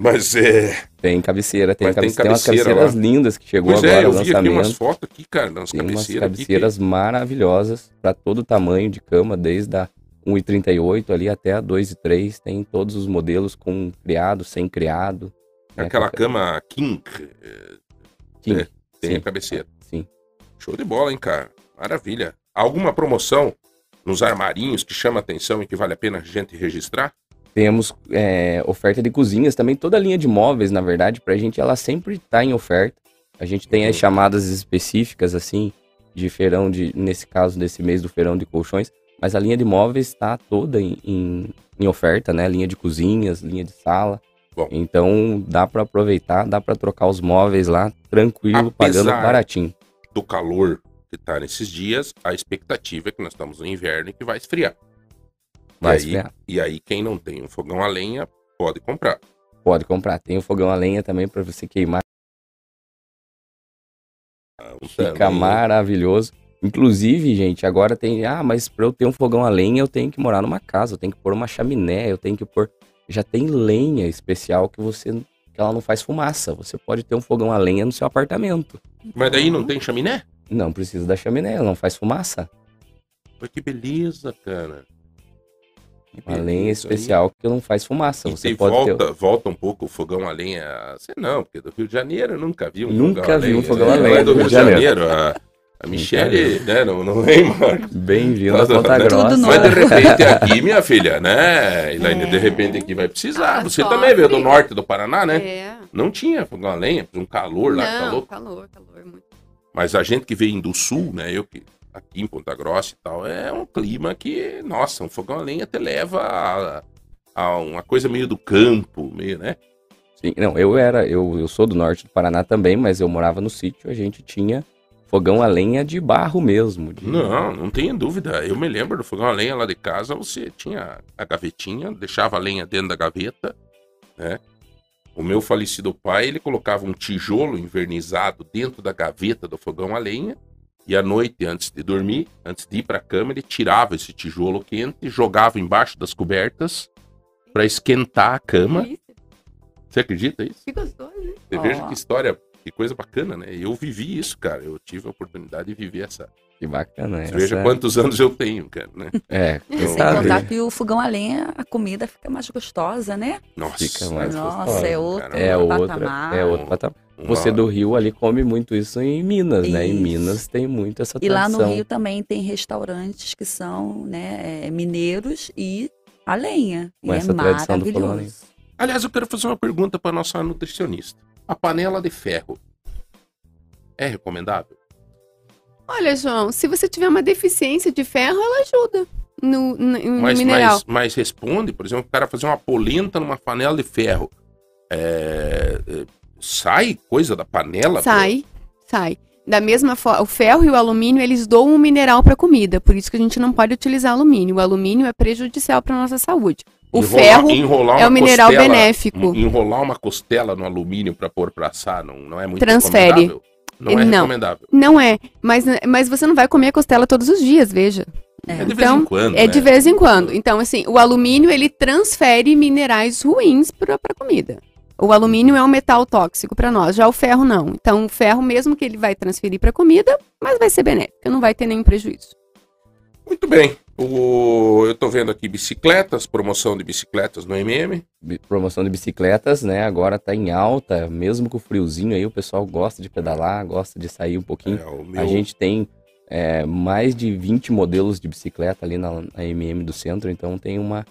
Mas é. tem cabeceira. Tem, Mas tem tem umas cabeceira cabeceiras lá. lindas que chegou Pois agora, é, eu vi aqui umas fotos aqui, cara, nas Tem umas cabeceiras. aqui cabeceiras maravilhosas para todo tamanho de cama, desde a 1,38 ali até a 2,3. Tem todos os modelos com criado, sem criado. né? Aquela cama King eh, King. É, tem Sim. a cabeceira. Sim. Show de bola, hein, cara? Maravilha. Alguma promoção nos armarinhos que chama atenção e que vale a pena a gente registrar? Temos é, oferta de cozinhas também. Toda a linha de móveis, na verdade, pra gente, ela sempre tá em oferta. A gente tem as Uhum. chamadas específicas, assim, de feirão, de, nesse caso, desse mês do feirão de colchões. Mas a linha de móveis está toda em, em, em oferta, né? Linha de cozinhas, linha de sala. Bom. Então dá pra aproveitar, dá pra trocar os móveis lá tranquilo, pagando Apesar- baratinho. Do calor que tá nesses dias, a expectativa é que nós estamos no inverno e que vai esfriar. Vai e, aí, esfriar. e aí, quem não tem um fogão a lenha, pode comprar. Pode comprar. Tem o fogão a lenha também pra você queimar. Um Fica também. maravilhoso. Inclusive, gente, agora tem. Ah, mas pra eu ter um fogão a lenha, eu tenho que morar numa casa, eu tenho que pôr uma chaminé, eu tenho que pôr. Já tem lenha especial que você. que ela não faz fumaça. Você pode ter um fogão a lenha no seu apartamento. Mas daí não tem chaminé? Não precisa da chaminé, ela não faz fumaça. Pô, que beleza, cara. Que Uma lenha especial que não faz fumaça. E Você tem pode ter. volta, volta um pouco o fogão a lenha. Você não, porque do Rio de Janeiro eu nunca vi um Nunca fogão a vi lenha. um fogão a É, lenha do do Rio de Janeiro. A, a Michele, né, não, não vem, Marcos? Bem-vindo a Nada, Ponta né? Grossa. Mas de repente aqui, minha filha, né, Elaine, de repente aqui vai precisar. Ah, Você sofre. também veio do norte do Paraná, né? É. Não tinha fogão a lenha, um calor lá, Não, louco. calor, calor. Muito. Mas a gente que vem do sul, né, eu que aqui em Ponta Grossa e tal, é um clima que, nossa, um fogão a lenha te leva a, a uma coisa meio do campo, meio, né? Sim, não, eu era, eu, eu sou do norte do Paraná também, mas eu morava no sítio, a gente tinha fogão a lenha de barro mesmo. de- Não, não tenha dúvida. Eu me lembro do fogão a lenha lá de casa, você tinha a gavetinha, deixava a lenha dentro da gaveta, né? O meu falecido pai, ele colocava um tijolo invernizado dentro da gaveta do fogão a lenha. E à noite, antes de dormir, antes de ir para a cama, ele tirava esse tijolo quente e jogava embaixo das cobertas para esquentar a cama. Você acredita isso? Que gostoso, hein? Você Ó. veja que história, que coisa bacana, né? Eu vivi isso, cara. Eu tive a oportunidade de viver essa. Que bacana. Essa- veja quantos anos eu tenho, cara, né? É, quem Sem sabe, contar que o fogão a lenha, a comida fica mais gostosa, né? Nossa, Fica mais Nossa, gostosa. é outro cara. É outra, patamar. é outro patamar. Uma- Você do Rio ali come muito isso em Minas, né? Em Isso. Minas tem muito essa E lá tradição. no Rio também tem restaurantes que são né, é, mineiros e a lenha. Com e essa é tradição do fogão a lenha. maravilhoso. Aliás, eu quero fazer uma pergunta para nossa nutricionista. A panela de ferro é recomendável? Olha, João, se você tiver uma deficiência de ferro, ela ajuda no, no, Mas, mineral. mas, mas responde, por exemplo, o cara fazer uma polenta numa panela de ferro. É, é, sai coisa da panela? Sai, sai. Da mesma forma, o ferro e o alumínio, eles doam um mineral para comida, por isso que a gente não pode utilizar alumínio. O alumínio é prejudicial para nossa saúde. O Enrolar- ferro enrolar é um mineral costela- benéfico. Enrolar uma costela no alumínio para pôr para assar não, não é muito Transfere. Não é Não. recomendável. Não é, mas, mas você não vai comer a costela todos os dias, veja. É. É de vez Então, em quando. É de né? vez em quando. Então, assim, o alumínio, ele transfere minerais ruins para a comida. O alumínio é um metal tóxico para nós, já o ferro não. Então, o ferro, mesmo que ele vai transferir para a comida, mas vai ser benéfico, não vai ter nenhum prejuízo. Muito bem. O, eu tô vendo aqui bicicletas, promoção de bicicletas no MM. Promoção de bicicletas, né? Agora tá em alta, mesmo com o friozinho aí, o pessoal gosta de pedalar, gosta de sair um pouquinho. É, meu- A gente tem é, mais de 20 modelos de bicicleta ali na, na MM do centro, então tem uma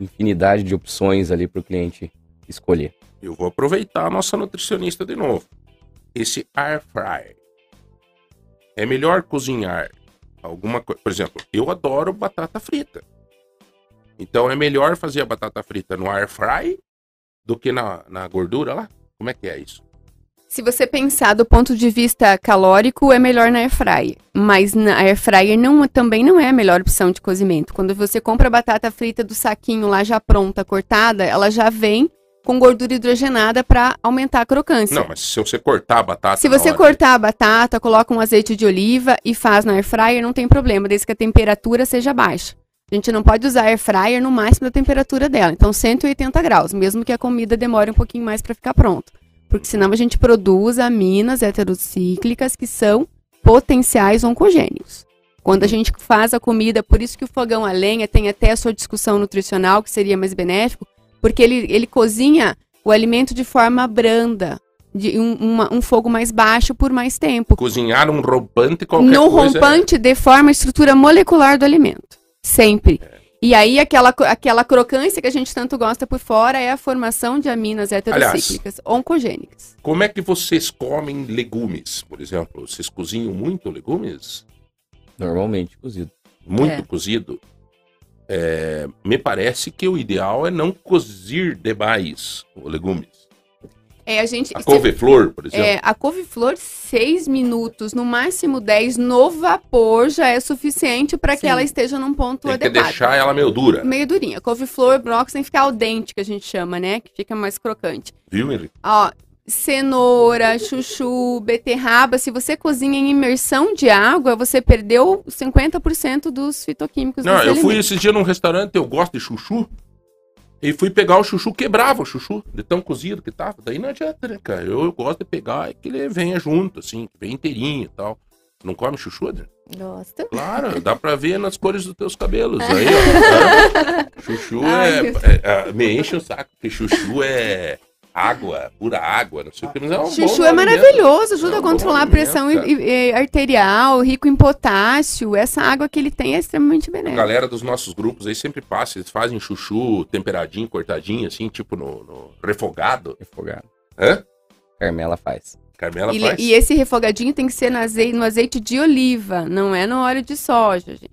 infinidade de opções ali para o cliente escolher. Eu vou aproveitar a nossa nutricionista de novo. Esse air fry. É melhor cozinhar alguma coisa. Por exemplo, eu adoro batata frita. Então é melhor fazer a batata frita no air fry do que na, na gordura lá? Como é que é isso? Se você pensar do ponto de vista calórico, é melhor na air fryer. Mas na air fryer não, também não é a melhor opção de cozimento. Quando você compra a batata frita do saquinho lá já pronta, cortada, ela já vem com gordura hidrogenada para aumentar a crocância. Não, mas se você cortar a batata. Se você hora- cortar a batata, coloca um azeite de oliva e faz na air fryer, não tem problema, desde que a temperatura seja baixa. A gente não pode usar air fryer no máximo da temperatura dela. Então, 180 graus, mesmo que a comida demore um pouquinho mais para ficar pronta. Porque senão a gente produz aminas heterocíclicas que são potenciais oncogênicos. Quando a gente faz a comida, por isso que o fogão a lenha tem até a sua discussão nutricional, que seria mais benéfico, porque ele, ele cozinha o alimento de forma branda, de um, uma- um fogo mais baixo por mais tempo. Cozinhar um rompante qualquer No coisa. é- rompante deforma a estrutura molecular do alimento. Sempre. E aí, aquela, aquela crocância que a gente tanto gosta por fora é a formação de aminas heterocíclicas, oncogênicas. Como é que vocês comem legumes, por exemplo? Vocês cozinham muito legumes? Normalmente cozido. Muito É. cozido? É, me parece que o ideal é não cozir demais os legumes. É, a gente. A couve-flor, por exemplo. É, a couve-flor, 6 minutos, no máximo 10, no vapor já é suficiente para que ela esteja num ponto Tem que adequado. deixar ela meio dura. Meio durinha. Couve-flor, brócolis tem que ficar al dente, que a gente chama, né? Que fica mais crocante. Viu, Henrique? Ó, cenoura, chuchu, beterraba, se você cozinha em imersão de água, você perdeu 50% dos fitoquímicos Não, eu fui alimento. esse dia num restaurante, eu gosto de chuchu. E fui pegar o chuchu, quebrava o chuchu, de tão cozido que tava. Daí não adianta, né, cara? Eu, eu gosto de pegar e que ele venha junto, assim, que venha inteirinho e tal. Não come chuchu, Adriano? Gosto. Claro, dá pra ver nas cores dos teus cabelos. Aí, ó. tá? Chuchu Ai, é, meu é- é- Me enche o saco, porque chuchu é água, pura água, não sei o que. Mas é um Chuchu bom é maravilhoso, ajuda É um a controlar a pressão e- e- arterial, rico em potássio. Essa água que ele tem é extremamente A benéfica. galera dos nossos grupos aí sempre passa, eles fazem chuchu temperadinho, cortadinho, assim, tipo no, no refogado. Refogado. Hã? Carmela faz. Carmela E, faz. e esse refogadinho tem que ser no azeite, no azeite de oliva, não é no óleo de soja, gente.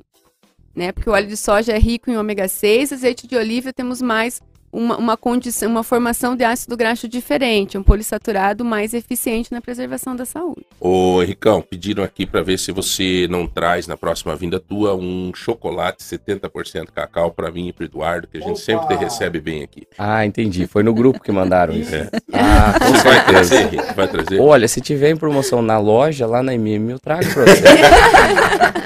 Né? Porque o óleo de soja é rico em ômega 6, azeite de oliva temos mais uma, uma condição, uma formação de ácido graxo diferente, um polissaturado mais eficiente na preservação da saúde. Ô, Ricão, pediram aqui pra ver se você não traz na próxima vinda tua um chocolate 70% cacau pra mim e pro Eduardo, que a gente sempre te recebe bem aqui. Ah, entendi. Foi no grupo que mandaram isso. É. Ah, com Você vai trazer? Vai trazer? Olha, se tiver em promoção na loja, lá na MM, eu trago pra você.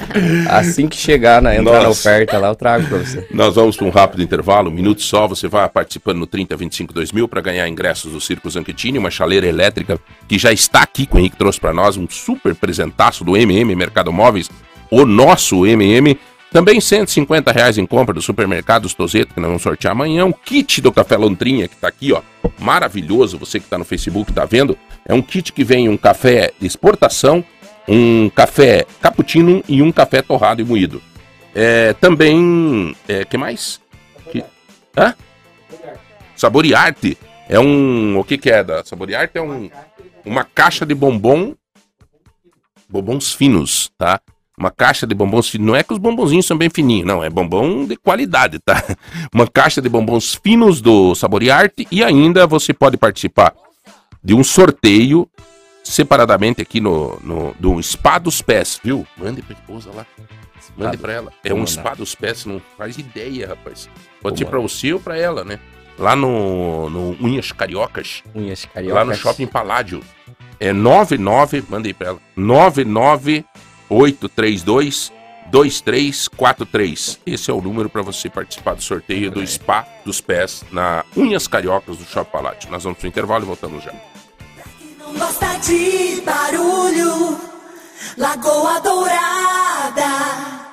assim que chegar na, entrar na oferta lá, eu trago pra você. Nós vamos para um rápido intervalo, um minuto só. Você vai participando no 3025 2000 para ganhar ingressos do Circo Zanchettini, uma chaleira elétrica que já está aqui com o Henrique trouxe para nós, um super presentaço do MM Mercado Móveis, o nosso MM. Também 150 reais em compra do supermercado Tozeto, que nós vamos sortear amanhã. Um kit do Café Lontrinha, que está aqui, ó. Maravilhoso, você que está no Facebook está vendo. É um kit que vem um café de exportação, um café cappuccino e um café torrado e moído. É, também. É, que mais? Que, hã? Saboriarte. É um. O que, que é da Saboriarte? É um, uma caixa de bombom. Bombons finos, tá? Uma caixa de bombons finos. Não é que os bombonzinhos são bem fininhos, não. É bombom de qualidade, tá? Uma caixa de bombons finos do Saboriarte. E ainda você pode participar de um sorteio separadamente aqui no, no do Spa dos Pés, viu? Mande pra esposa lá. Mande pra ela. É um mandar. spa dos pés, não faz ideia, rapaz. Pode Vou ser pra você ou pra ela, né? Lá no, no Unhas Cariocas, Unhas cariocas. lá no Shopping Paládio. É 99, mandei pra ela. 99832 2343. Esse é o número pra você participar do sorteio do Spa dos Pés na Unhas Cariocas do Shopping Paládio. Nós vamos pro intervalo e voltamos já. Não gosta de barulho, Lagoa Dourada.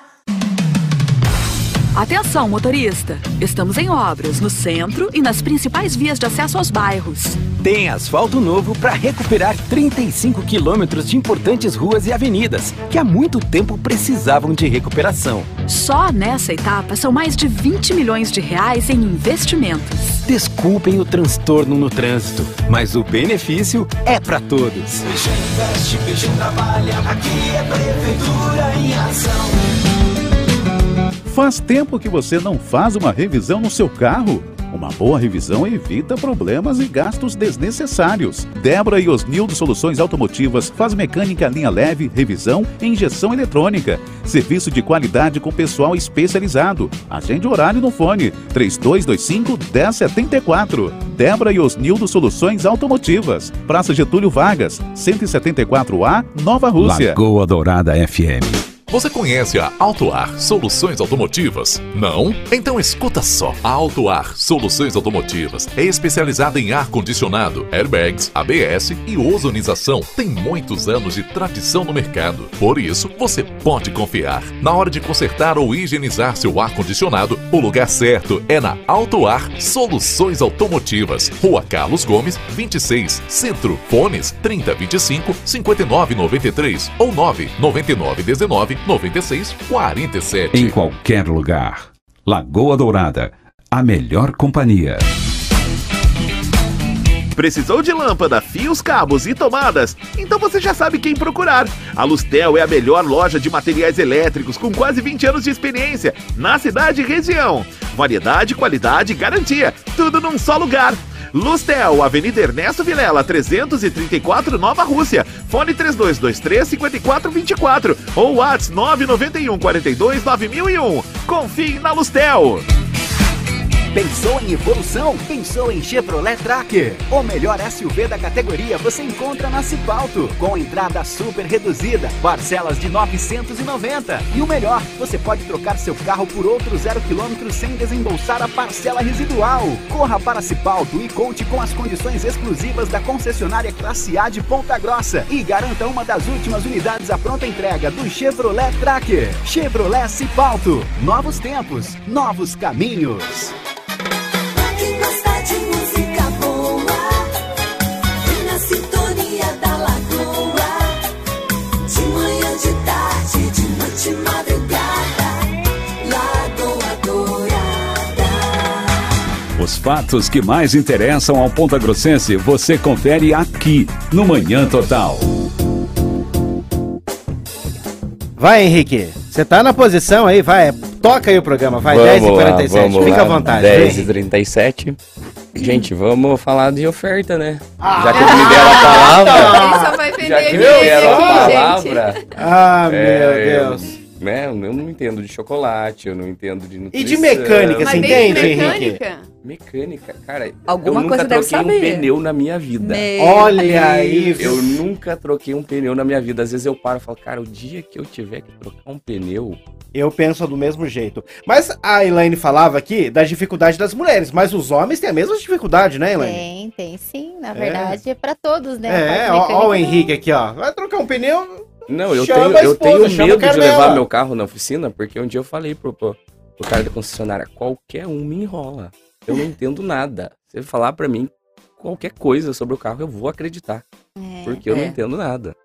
Atenção, motorista! Estamos em obras no centro e nas principais vias de acesso aos bairros. Tem asfalto novo para recuperar 35 quilômetros de importantes ruas e avenidas que há muito tempo precisavam de recuperação. Só nessa etapa são mais de 20 milhões de reais em investimentos. Desculpem o transtorno no trânsito, mas o benefício é para todos. Faz tempo que você não faz uma revisão no seu carro? Uma boa revisão evita problemas e gastos desnecessários. Débora e Osnildo Soluções Automotivas faz mecânica linha leve, revisão e injeção eletrônica. Serviço de qualidade com pessoal especializado. Agende horário no fone 3225 1074. Débora e Osnildo Soluções Automotivas. Praça Getúlio Vargas, 174A, Nova Rússia. Lagoa Dourada FM. Você conhece a Autoar Soluções Automotivas? Não? Então escuta só. A Autoar Soluções Automotivas é especializada em ar-condicionado, airbags, ABS e ozonização. Tem muitos anos de tradição no mercado. Por isso, você pode confiar. Na hora de consertar ou higienizar seu ar-condicionado, o lugar certo é na Autoar Soluções Automotivas. Rua Carlos Gomes, 26, Centro. Fones 3025 5993 ou 99919 96 47. Em qualquer lugar. Lagoa Dourada, a melhor companhia. Precisou de lâmpada, fios, cabos e tomadas? Então você já sabe quem procurar. A Lustel é a melhor loja de materiais elétricos com quase 20 anos de experiência na cidade e região. Variedade, qualidade e garantia, tudo num só lugar. Lustel, Avenida Ernesto Vilela, 334, Nova Rússia. Fone 3223-5424 ou WhatsApp 991 42 9001. Confie na Lustel. Pensou em evolução? Pensou em Chevrolet Tracker? O melhor SUV da categoria você encontra na Cipalto, com entrada super reduzida, parcelas de 990. E o melhor, você pode trocar seu carro por outro zero quilômetro sem desembolsar a parcela residual. Corra para Cipalto e conte com as condições exclusivas da concessionária Classe A de Ponta Grossa e garanta uma das últimas unidades à pronta entrega do Chevrolet Tracker. Chevrolet Cipalto, novos tempos, novos caminhos. De madrugada. Lagoa Dourada. Os fatos que mais interessam ao Ponta Grossense você confere aqui no Manhã Total. Vai, Henrique. Você tá na posição aí, vai. toca aí o programa, vai, Vamos 10h47, lá, vamos fica lá, à vontade. 10 vem. e 37 Gente, vamos falar de oferta, né? Ah, já que me deram a palavra. Ele só vai vender Já que me deram a palavra. Ah, é, meu eu- Deus. Né, eu não entendo de chocolate, eu não entendo de nutrição. E de mecânica, você entende, Henrique? mecânica. Mecânica, cara. Alguma eu coisa nunca deve troquei saber. um pneu na minha vida. Meu Olha aí, Eu nunca troquei um pneu na minha vida. Às vezes eu paro e falo, cara, o dia que eu tiver que trocar um pneu. Eu penso do mesmo jeito. Mas a Elaine falava aqui da dificuldade das mulheres, mas os homens têm a mesma dificuldade, né, Elaine? Tem, tem sim. Na verdade, é, pra todos, né? É, ó, ó o mecânica Henrique aqui, ó. Vai trocar um pneu. Não, eu Chama tenho, eu esposa, tenho medo de levar meu carro na oficina, porque um dia eu falei pro, pro, pro cara da concessionária, qualquer um me enrola. Eu não entendo nada. Se ele falar pra mim qualquer coisa sobre o carro, eu vou acreditar. É. Porque eu não É. entendo nada.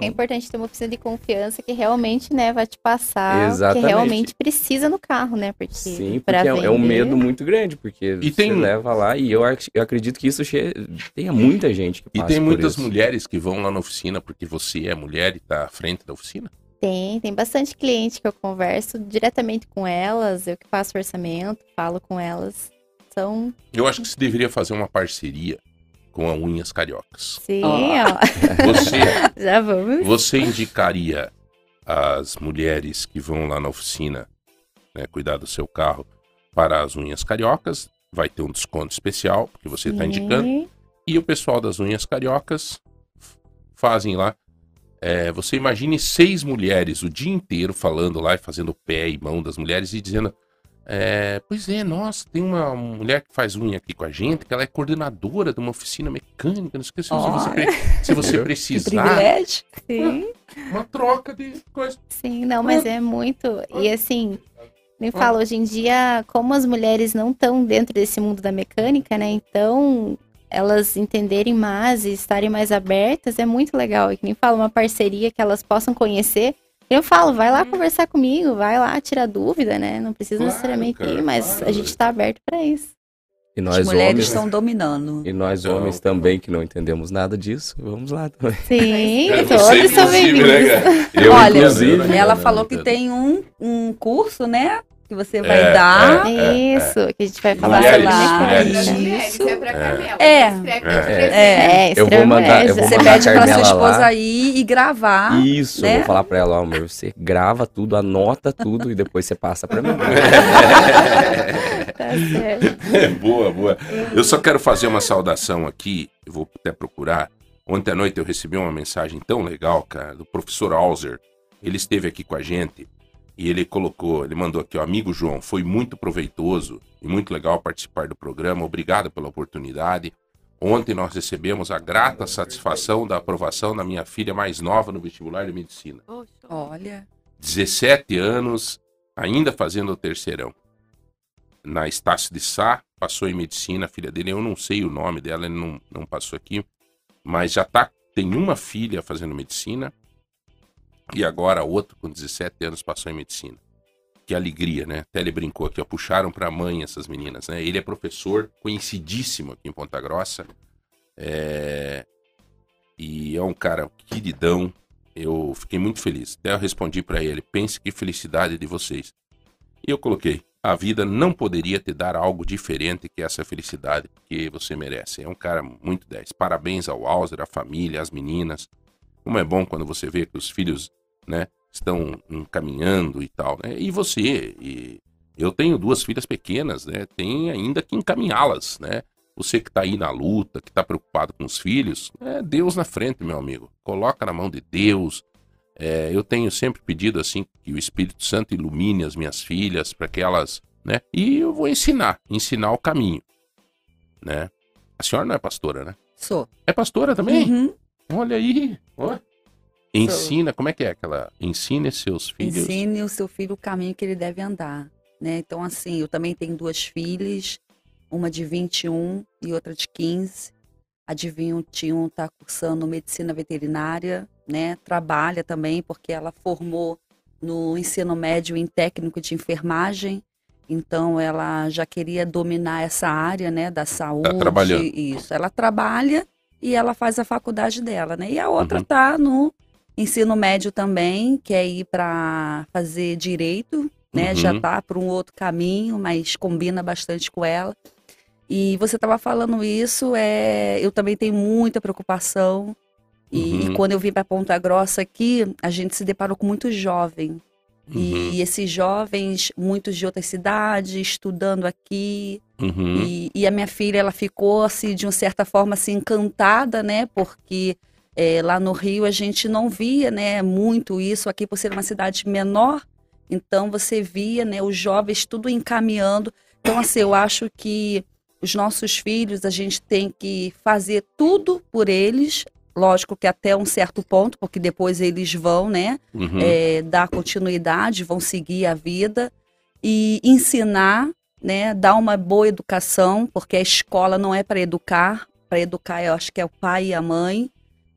É importante ter uma oficina de confiança que realmente, né, vai te passar o Exatamente. que realmente precisa no carro, né? Porque Sim, porque é, é um medo muito grande, porque E você tem- leva lá e eu, ac- eu acredito que isso che... tenha muita gente que E passa tem por muitas isso. mulheres que vão lá na oficina porque você é mulher e tá à frente da oficina? Tem, tem bastante cliente que eu converso diretamente com elas, eu que faço orçamento, falo com elas. São, Eu acho que você deveria fazer uma parceria com a Unhas Cariocas. sim, Ó. Você, Já vamos. você indicaria as mulheres que vão lá na oficina né, cuidar do seu carro para as Unhas Cariocas? Vai ter um desconto especial, porque você está indicando. Sim. E o pessoal das unhas cariocas fazem lá. é, você imagine seis mulheres o dia inteiro falando lá e fazendo pé e mão das mulheres e dizendo. É, pois é, nossa, tem uma mulher que faz unha aqui com a gente, que ela é coordenadora de uma oficina mecânica, não esqueci se você, se você Que precisar. privilégio. Sim. Uma troca de coisa. Sim, não, mas é muito. E assim, me fala, hoje em dia, como as mulheres não estão dentro desse mundo da mecânica, né? Então, elas entenderem mais e estarem mais abertas é muito legal. E que nem fala, uma parceria que elas possam conhecer. Eu falo, vai lá conversar comigo, vai lá tirar dúvida, né? Não precisa Claro, necessariamente cara, ir, mas claro. a gente tá aberto pra isso. E As nós mulheres homens, estão dominando. e nós Então, homens também que não entendemos nada disso, vamos lá também. Sim, É, todos são inclusive, bem-vindos. né? Eu, Olha, inclusive, Ela né, falou que né? tem um, um curso, né? Que você vai É, dar. é. Isso, que a gente vai falar Mulheres, lá. mulheres. Isso. É. É. Escreve- É. É. É, Eu vou mandar- eu vou Você mandar pede a pra sua esposa lá. ir e gravar. Isso, eu né? vou falar pra ela, ó, amor, você grava tudo, anota tudo e depois você passa pra mim. Tá certo. É, boa, boa. Eu só quero fazer uma saudação aqui, eu vou até procurar. Ontem à noite eu recebi uma mensagem tão legal, cara, do professor Alzer. Ele esteve aqui com a gente e ele colocou, ele mandou aqui, ó, amigo João, foi muito proveitoso e muito legal participar do programa. Obrigado pela oportunidade. Ontem nós recebemos a grata satisfação da aprovação da minha filha mais nova no vestibular de medicina. Olha. 17 anos, ainda fazendo o terceirão. Na Estácio de Sá, passou em medicina, a filha dele, eu não sei o nome dela, ele não, não passou aqui, mas já tá, tem uma filha fazendo medicina, e agora outro com 17 anos passou em medicina. Que alegria, né? Até ele brincou aqui, ó, puxaram pra mãe essas meninas, né? Ele é professor, conhecidíssimo aqui em Ponta Grossa, é... e é um cara queridão, eu fiquei muito feliz. Até eu respondi pra ele: pense que felicidade de vocês. E eu coloquei: a vida não poderia te dar algo diferente que essa felicidade, porque você merece. É um cara muito 10. Parabéns ao Alzer, à família, às meninas. Como é bom quando você vê que os filhos, né, estão encaminhando e tal, né? E você, e eu tenho duas filhas pequenas, né? Tem ainda que encaminhá-las, né? Você que tá aí na luta, que tá preocupado com os filhos, é Deus na frente, meu amigo. Coloca na mão de Deus. É, eu tenho sempre pedido assim que o Espírito Santo ilumine as minhas filhas para que elas, né? E eu vou ensinar, ensinar o caminho, né? A senhora não é pastora, né? Sou. É pastora também? Uhum. Olha aí, ó. Ensina, como é que é aquela? Ensine seus filhos. Ensine o seu filho o caminho que ele deve andar, né? Então, assim, eu também tenho duas filhas, uma de 21 e outra de 15. A de 21 está cursando medicina veterinária, né? Trabalha também porque ela formou no ensino médio em técnico de enfermagem. Então, ela já queria dominar essa área, né, da saúde. trabalhando. Isso. Ela trabalha e ela faz a faculdade dela, né? E a outra Uhum. tá no ensino médio também, quer ir para fazer direito, né? Uhum. Já tá para um outro caminho, mas combina bastante com ela. E você estava falando isso, é, eu também tenho muita preocupação. E, Uhum. e quando eu vim para Ponta Grossa aqui, a gente se deparou com muito jovem. Uhum. E, esses jovens, muitos de outras cidades, estudando aqui. Uhum. E, e a minha filha, ela ficou, assim, de uma certa forma, assim, encantada, né? Porque é, lá no Rio a gente não via, né, muito isso aqui por ser uma cidade menor. Então você via, né, os jovens tudo encaminhando. Então, assim, eu acho que os nossos filhos, a gente tem que fazer tudo por eles. Lógico que até um certo ponto, porque depois eles vão, né, Uhum. é, dar continuidade, vão seguir a vida e ensinar, né, dar uma boa educação, porque a escola não é para educar, para educar eu acho que é o pai e a mãe,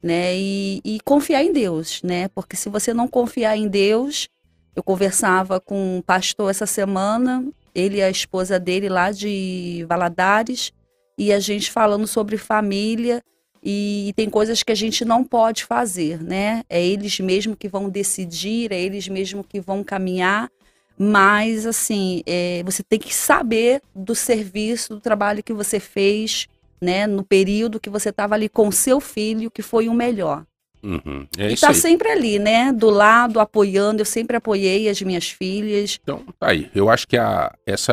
né, e, e confiar em Deus, né, porque se você não confiar em Deus, eu conversava com um pastor essa semana, ele e a esposa dele lá de Valadares, e a gente falando sobre família, e tem coisas que a gente não pode fazer, né? É eles mesmo que vão decidir, é eles mesmo que vão caminhar, mas assim, é, você tem que saber do serviço, do trabalho que você fez, né? No período que você estava ali com seu filho, que foi o melhor. Uhum. É e tá aí. sempre ali, né? Do lado, apoiando. Eu sempre apoiei as minhas filhas. Então, tá aí. Eu acho que a, essa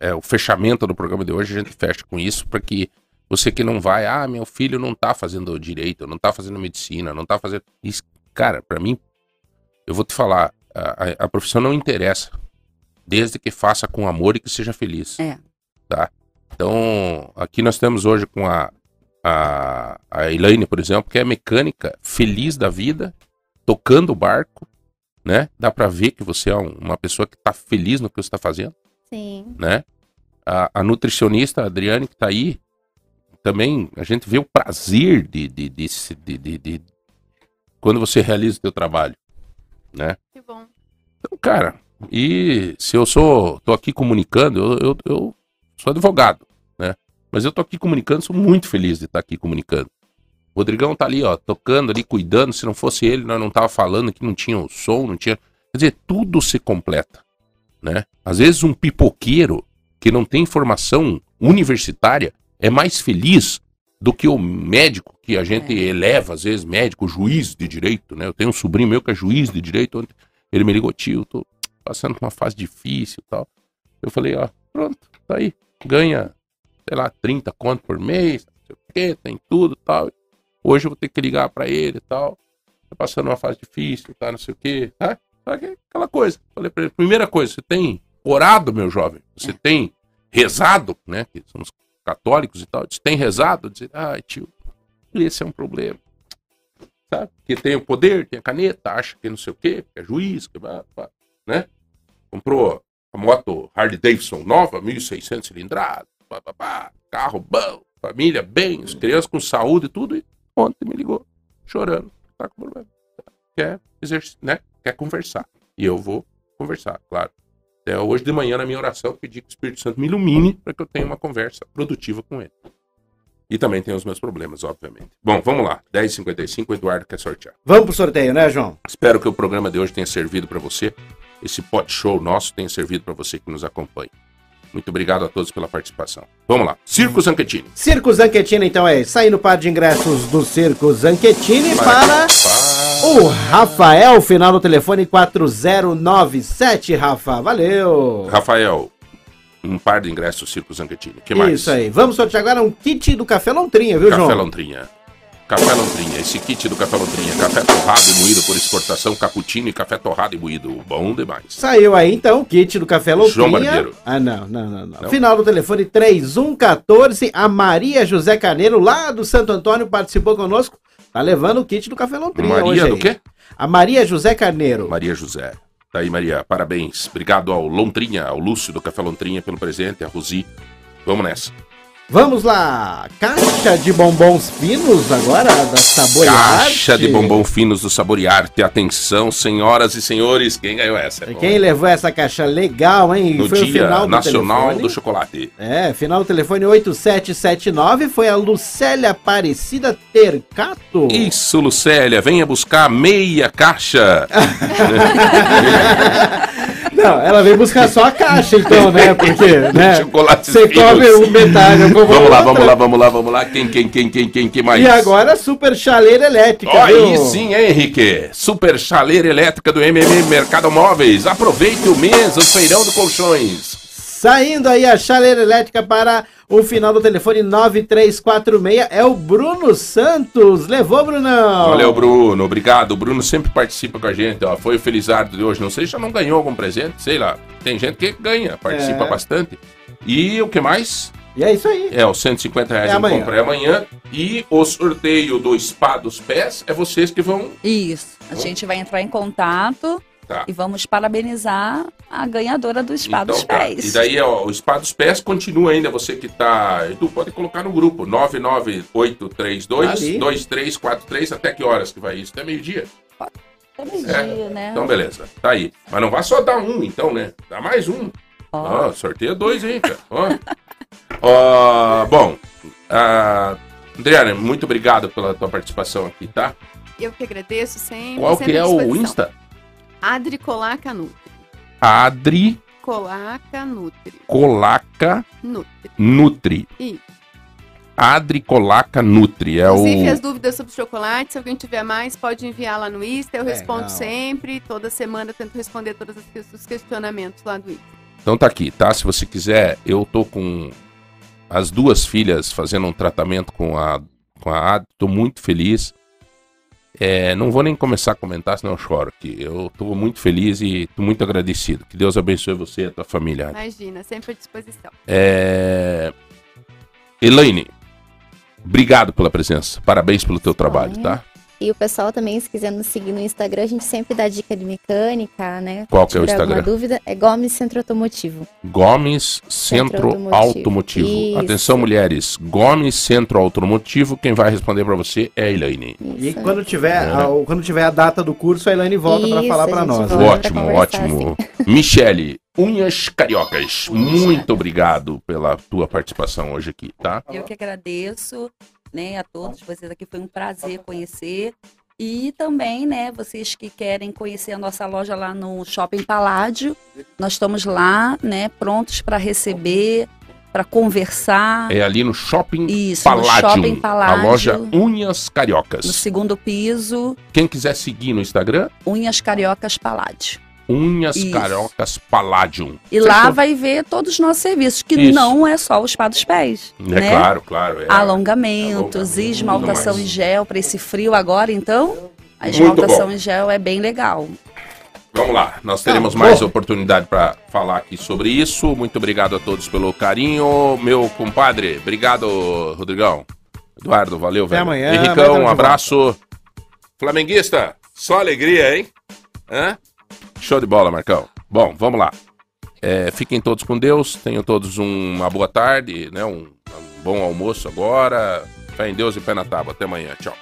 é, é o fechamento do programa de hoje. A gente fecha com isso para que você que não vai, ah, meu filho não tá fazendo direito, não tá fazendo medicina, não tá fazendo. Isso, cara, para mim, eu vou te falar, a, a- a profissão não interessa, desde que faça com amor e que seja feliz. É. Tá? Então, aqui nós temos hoje com a, a, a Elaine, por exemplo, que é mecânica, feliz da vida, tocando o barco, né? Dá pra ver que você é um- uma pessoa que tá feliz no que você tá fazendo, Sim. né? A, a nutricionista a Adriane que tá aí, também a gente vê o prazer de, de, de, de, de- de- quando você realiza o teu trabalho, né? Que bom. Então, cara, e se eu sou, tô aqui comunicando, eu, eu, eu sou advogado, né? Mas eu tô aqui comunicando, sou muito feliz de estar aqui comunicando. O Rodrigão tá ali, ó, tocando ali, cuidando. Se não fosse ele, nós não tava falando que não tinha o som, não tinha. Quer dizer, tudo se completa, né? Às vezes um pipoqueiro que não tem formação universitária é mais feliz do que o médico que a gente eleva, às vezes, médico, juiz de direito, né? Eu tenho um sobrinho meu que é juiz de direito, ele me ligou, tio, tô passando por uma fase difícil e tal. Eu falei, ó, pronto, tá aí, ganha, sei lá, 30 conto por mês, não sei o quê, tem tudo e tal. Hoje eu vou ter que ligar pra ele e tal. Tá passando uma fase difícil, tá, não sei o quê, tá? Sabe Aquela coisa. Falei pra ele, primeira coisa, você tem orado, meu jovem? Você tem rezado, né? Que somos católicos e tal. Você tem rezado? Dizer, ai, tio, esse é um problema. Sabe? Que tem o poder, tem a caneta, acha que não sei o quê, que é juiz, que né? Comprou a moto Harley Davidson nova, 1.600 cilindradas, pá, pá, pá, carro bom, família bem, as crianças com saúde e tudo. E ontem me ligou, chorando, tá com problema. Quer né? Quer conversar. E eu vou conversar, claro. Até hoje de manhã, na minha oração, eu pedi que o Espírito Santo me ilumine para que eu tenha uma conversa produtiva com ele. E também tem os meus problemas, obviamente. Bom, vamos lá. 10h55, o Eduardo quer sortear. Vamos pro sorteio, né, João? Espero que o programa de hoje tenha servido para você. Esse pot show nosso tenha servido para você que nos acompanha. Muito obrigado a todos pela participação. Vamos lá. Circo Zanchettini. Circo Zanquetini, então é. Saindo par de ingressos do Circo Zanquetini para o Rafael, final do telefone 4097, Rafa. Valeu! Rafael, um par de ingressos do Circo Zanchettini. que mais? Isso aí. Vamos sortear agora um kit do Café Lontrinha, viu, Café João? Lontrinha. Café Lontrinha, esse kit do Café Lontrinha. Café torrado e moído por exportação, cappuccino e café torrado e moído. Bom demais. Saiu aí então o kit do Café Lontrinha. João Barbeiro. Ah, não, não, não, não. Não? Final do telefone 3114. A Maria José Carneiro, lá do Santo Antônio, participou conosco. Tá levando o kit do Café Lontrinha hoje Maria do aí. quê? A Maria José Carneiro. Maria José. Tá aí, Maria. Parabéns. Obrigado ao Lontrinha, ao Lúcio do Café Lontrinha pelo presente, a Rosi. Vamos nessa. Vamos lá. Caixa de bombons finos agora da Saborear. Caixa de bombom finos do Saborearte. Atenção, senhoras e senhores. Quem ganhou essa? É Quem levou essa caixa legal, hein? No Foi Dia final do Nacional telefone. do Chocolate. É, final do telefone 8779 foi a Lucélia Aparecida Tercato. Isso, Lucélia. Venha buscar meia caixa. Não, ela veio buscar só a caixa, então, né? Porque, né? Chocolates Você come um metade, eu como Vamos lá, outra. vamos lá, vamos lá, vamos lá. Quem, quem, quem, quem, quem, quem mais? E agora, super chaleira elétrica, viu? Aí sim, hein, Henrique? Super chaleira elétrica do MM Mercado Móveis. Aproveite o mês, o feirão do colchões. Saindo aí a chaleira elétrica para o final do telefone 9346 é o Bruno Santos. Levou, Brunão? Valeu, Bruno. Obrigado. O Bruno sempre participa com a gente. Ó. Foi o Felizardo de hoje. Não sei se já não ganhou algum presente. Sei lá. Tem gente que ganha, participa É. bastante. E o que mais? E é isso aí. É, os 150 reais É eu amanhã. comprei amanhã. E o sorteio do Spa dos Pés é vocês que vão. Isso. A gente vai entrar em contato Tá. e vamos parabenizar a ganhadora do Spa dos tá. Pés. E daí, ó, o Spa dos Pés continua ainda. Você que tá. Edu, pode colocar no grupo: 99832 Ali. 2343. Até que horas que vai isso? Até meio-dia. Até meio-dia, né? Então, beleza. Tá aí. Mas não vai só dar um, então, né? Dá mais um. Ó, sorteia dois aí, cara. Ó. Ó, bom, ah, Adriana, muito obrigado pela tua participação aqui, tá? Eu que agradeço sempre. Qual sempre que é o. Insta? Adri Colaca Nutri. Adri Colaca Nutri. Colaca Nutri. Nutri. Isso. Adri Colaca Nutri. É Inclusive, o. as dúvidas sobre chocolate, se alguém tiver mais, pode enviar lá no Insta. Eu respondo Legal. sempre. Toda semana eu tento responder todos os questionamentos lá do Insta. Então tá aqui, tá? Se você quiser, eu tô com as duas filhas fazendo um tratamento com a com a Adri, tô muito feliz. É, não vou nem começar a comentar, senão eu choro aqui. Eu tô muito feliz e muito agradecido. Que Deus abençoe você e a tua família. Imagina, sempre à disposição. É... Elaine, obrigado pela presença. Parabéns pelo teu trabalho, tá? E o pessoal também, se quiser nos seguir no Instagram, a gente sempre dá dica de mecânica, né? Qual que é o Instagram? dúvida, é Gomes Centro Automotivo. Gomes Centro Centro Automotivo. Automotivo. Isso. Atenção, mulheres. Gomes Centro Automotivo. Quem vai responder pra você é a Elaine. E quando tiver, É. a, quando tiver a data do curso, a Elaine volta para Isso, falar para nós. né? Ótimo, ótimo. Michele, Unhas Cariocas, muito obrigado pela tua participação hoje aqui, tá? Eu que agradeço, né, a todos vocês aqui. Foi um prazer conhecer. E também, né, vocês que querem conhecer a nossa loja lá no Shopping Paládio, nós estamos lá, né, prontos para receber, para conversar. É ali no Shopping Isso, no Palladium, Shopping a Palladium. loja Unhas Cariocas. No segundo piso, Quem quiser seguir no Instagram, Unhas Cariocas Paládio. Unhas Isso. Cariocas Palladium. E lá vai ver todos os nossos serviços, que Isso. não é só o spa dos pés. É né? claro, claro. É. Alongamentos, esmaltação em gel para esse frio agora, então. A esmaltação em gel é bem legal. Vamos lá, nós teremos Tá mais oportunidade para falar aqui sobre isso. Muito obrigado a todos pelo carinho. Meu compadre, obrigado, Rodrigão. Eduardo, valeu, velho. amanhã, amanhã Henricão, um abraço. Flamenguista, só alegria, hein? Hã? Show de bola, Marcão. Bom, vamos lá. É, fiquem todos com Deus, tenham todos um, uma boa tarde, né? Um, um bom almoço agora. Fé em Deus e pé na tábua. Até amanhã. Tchau.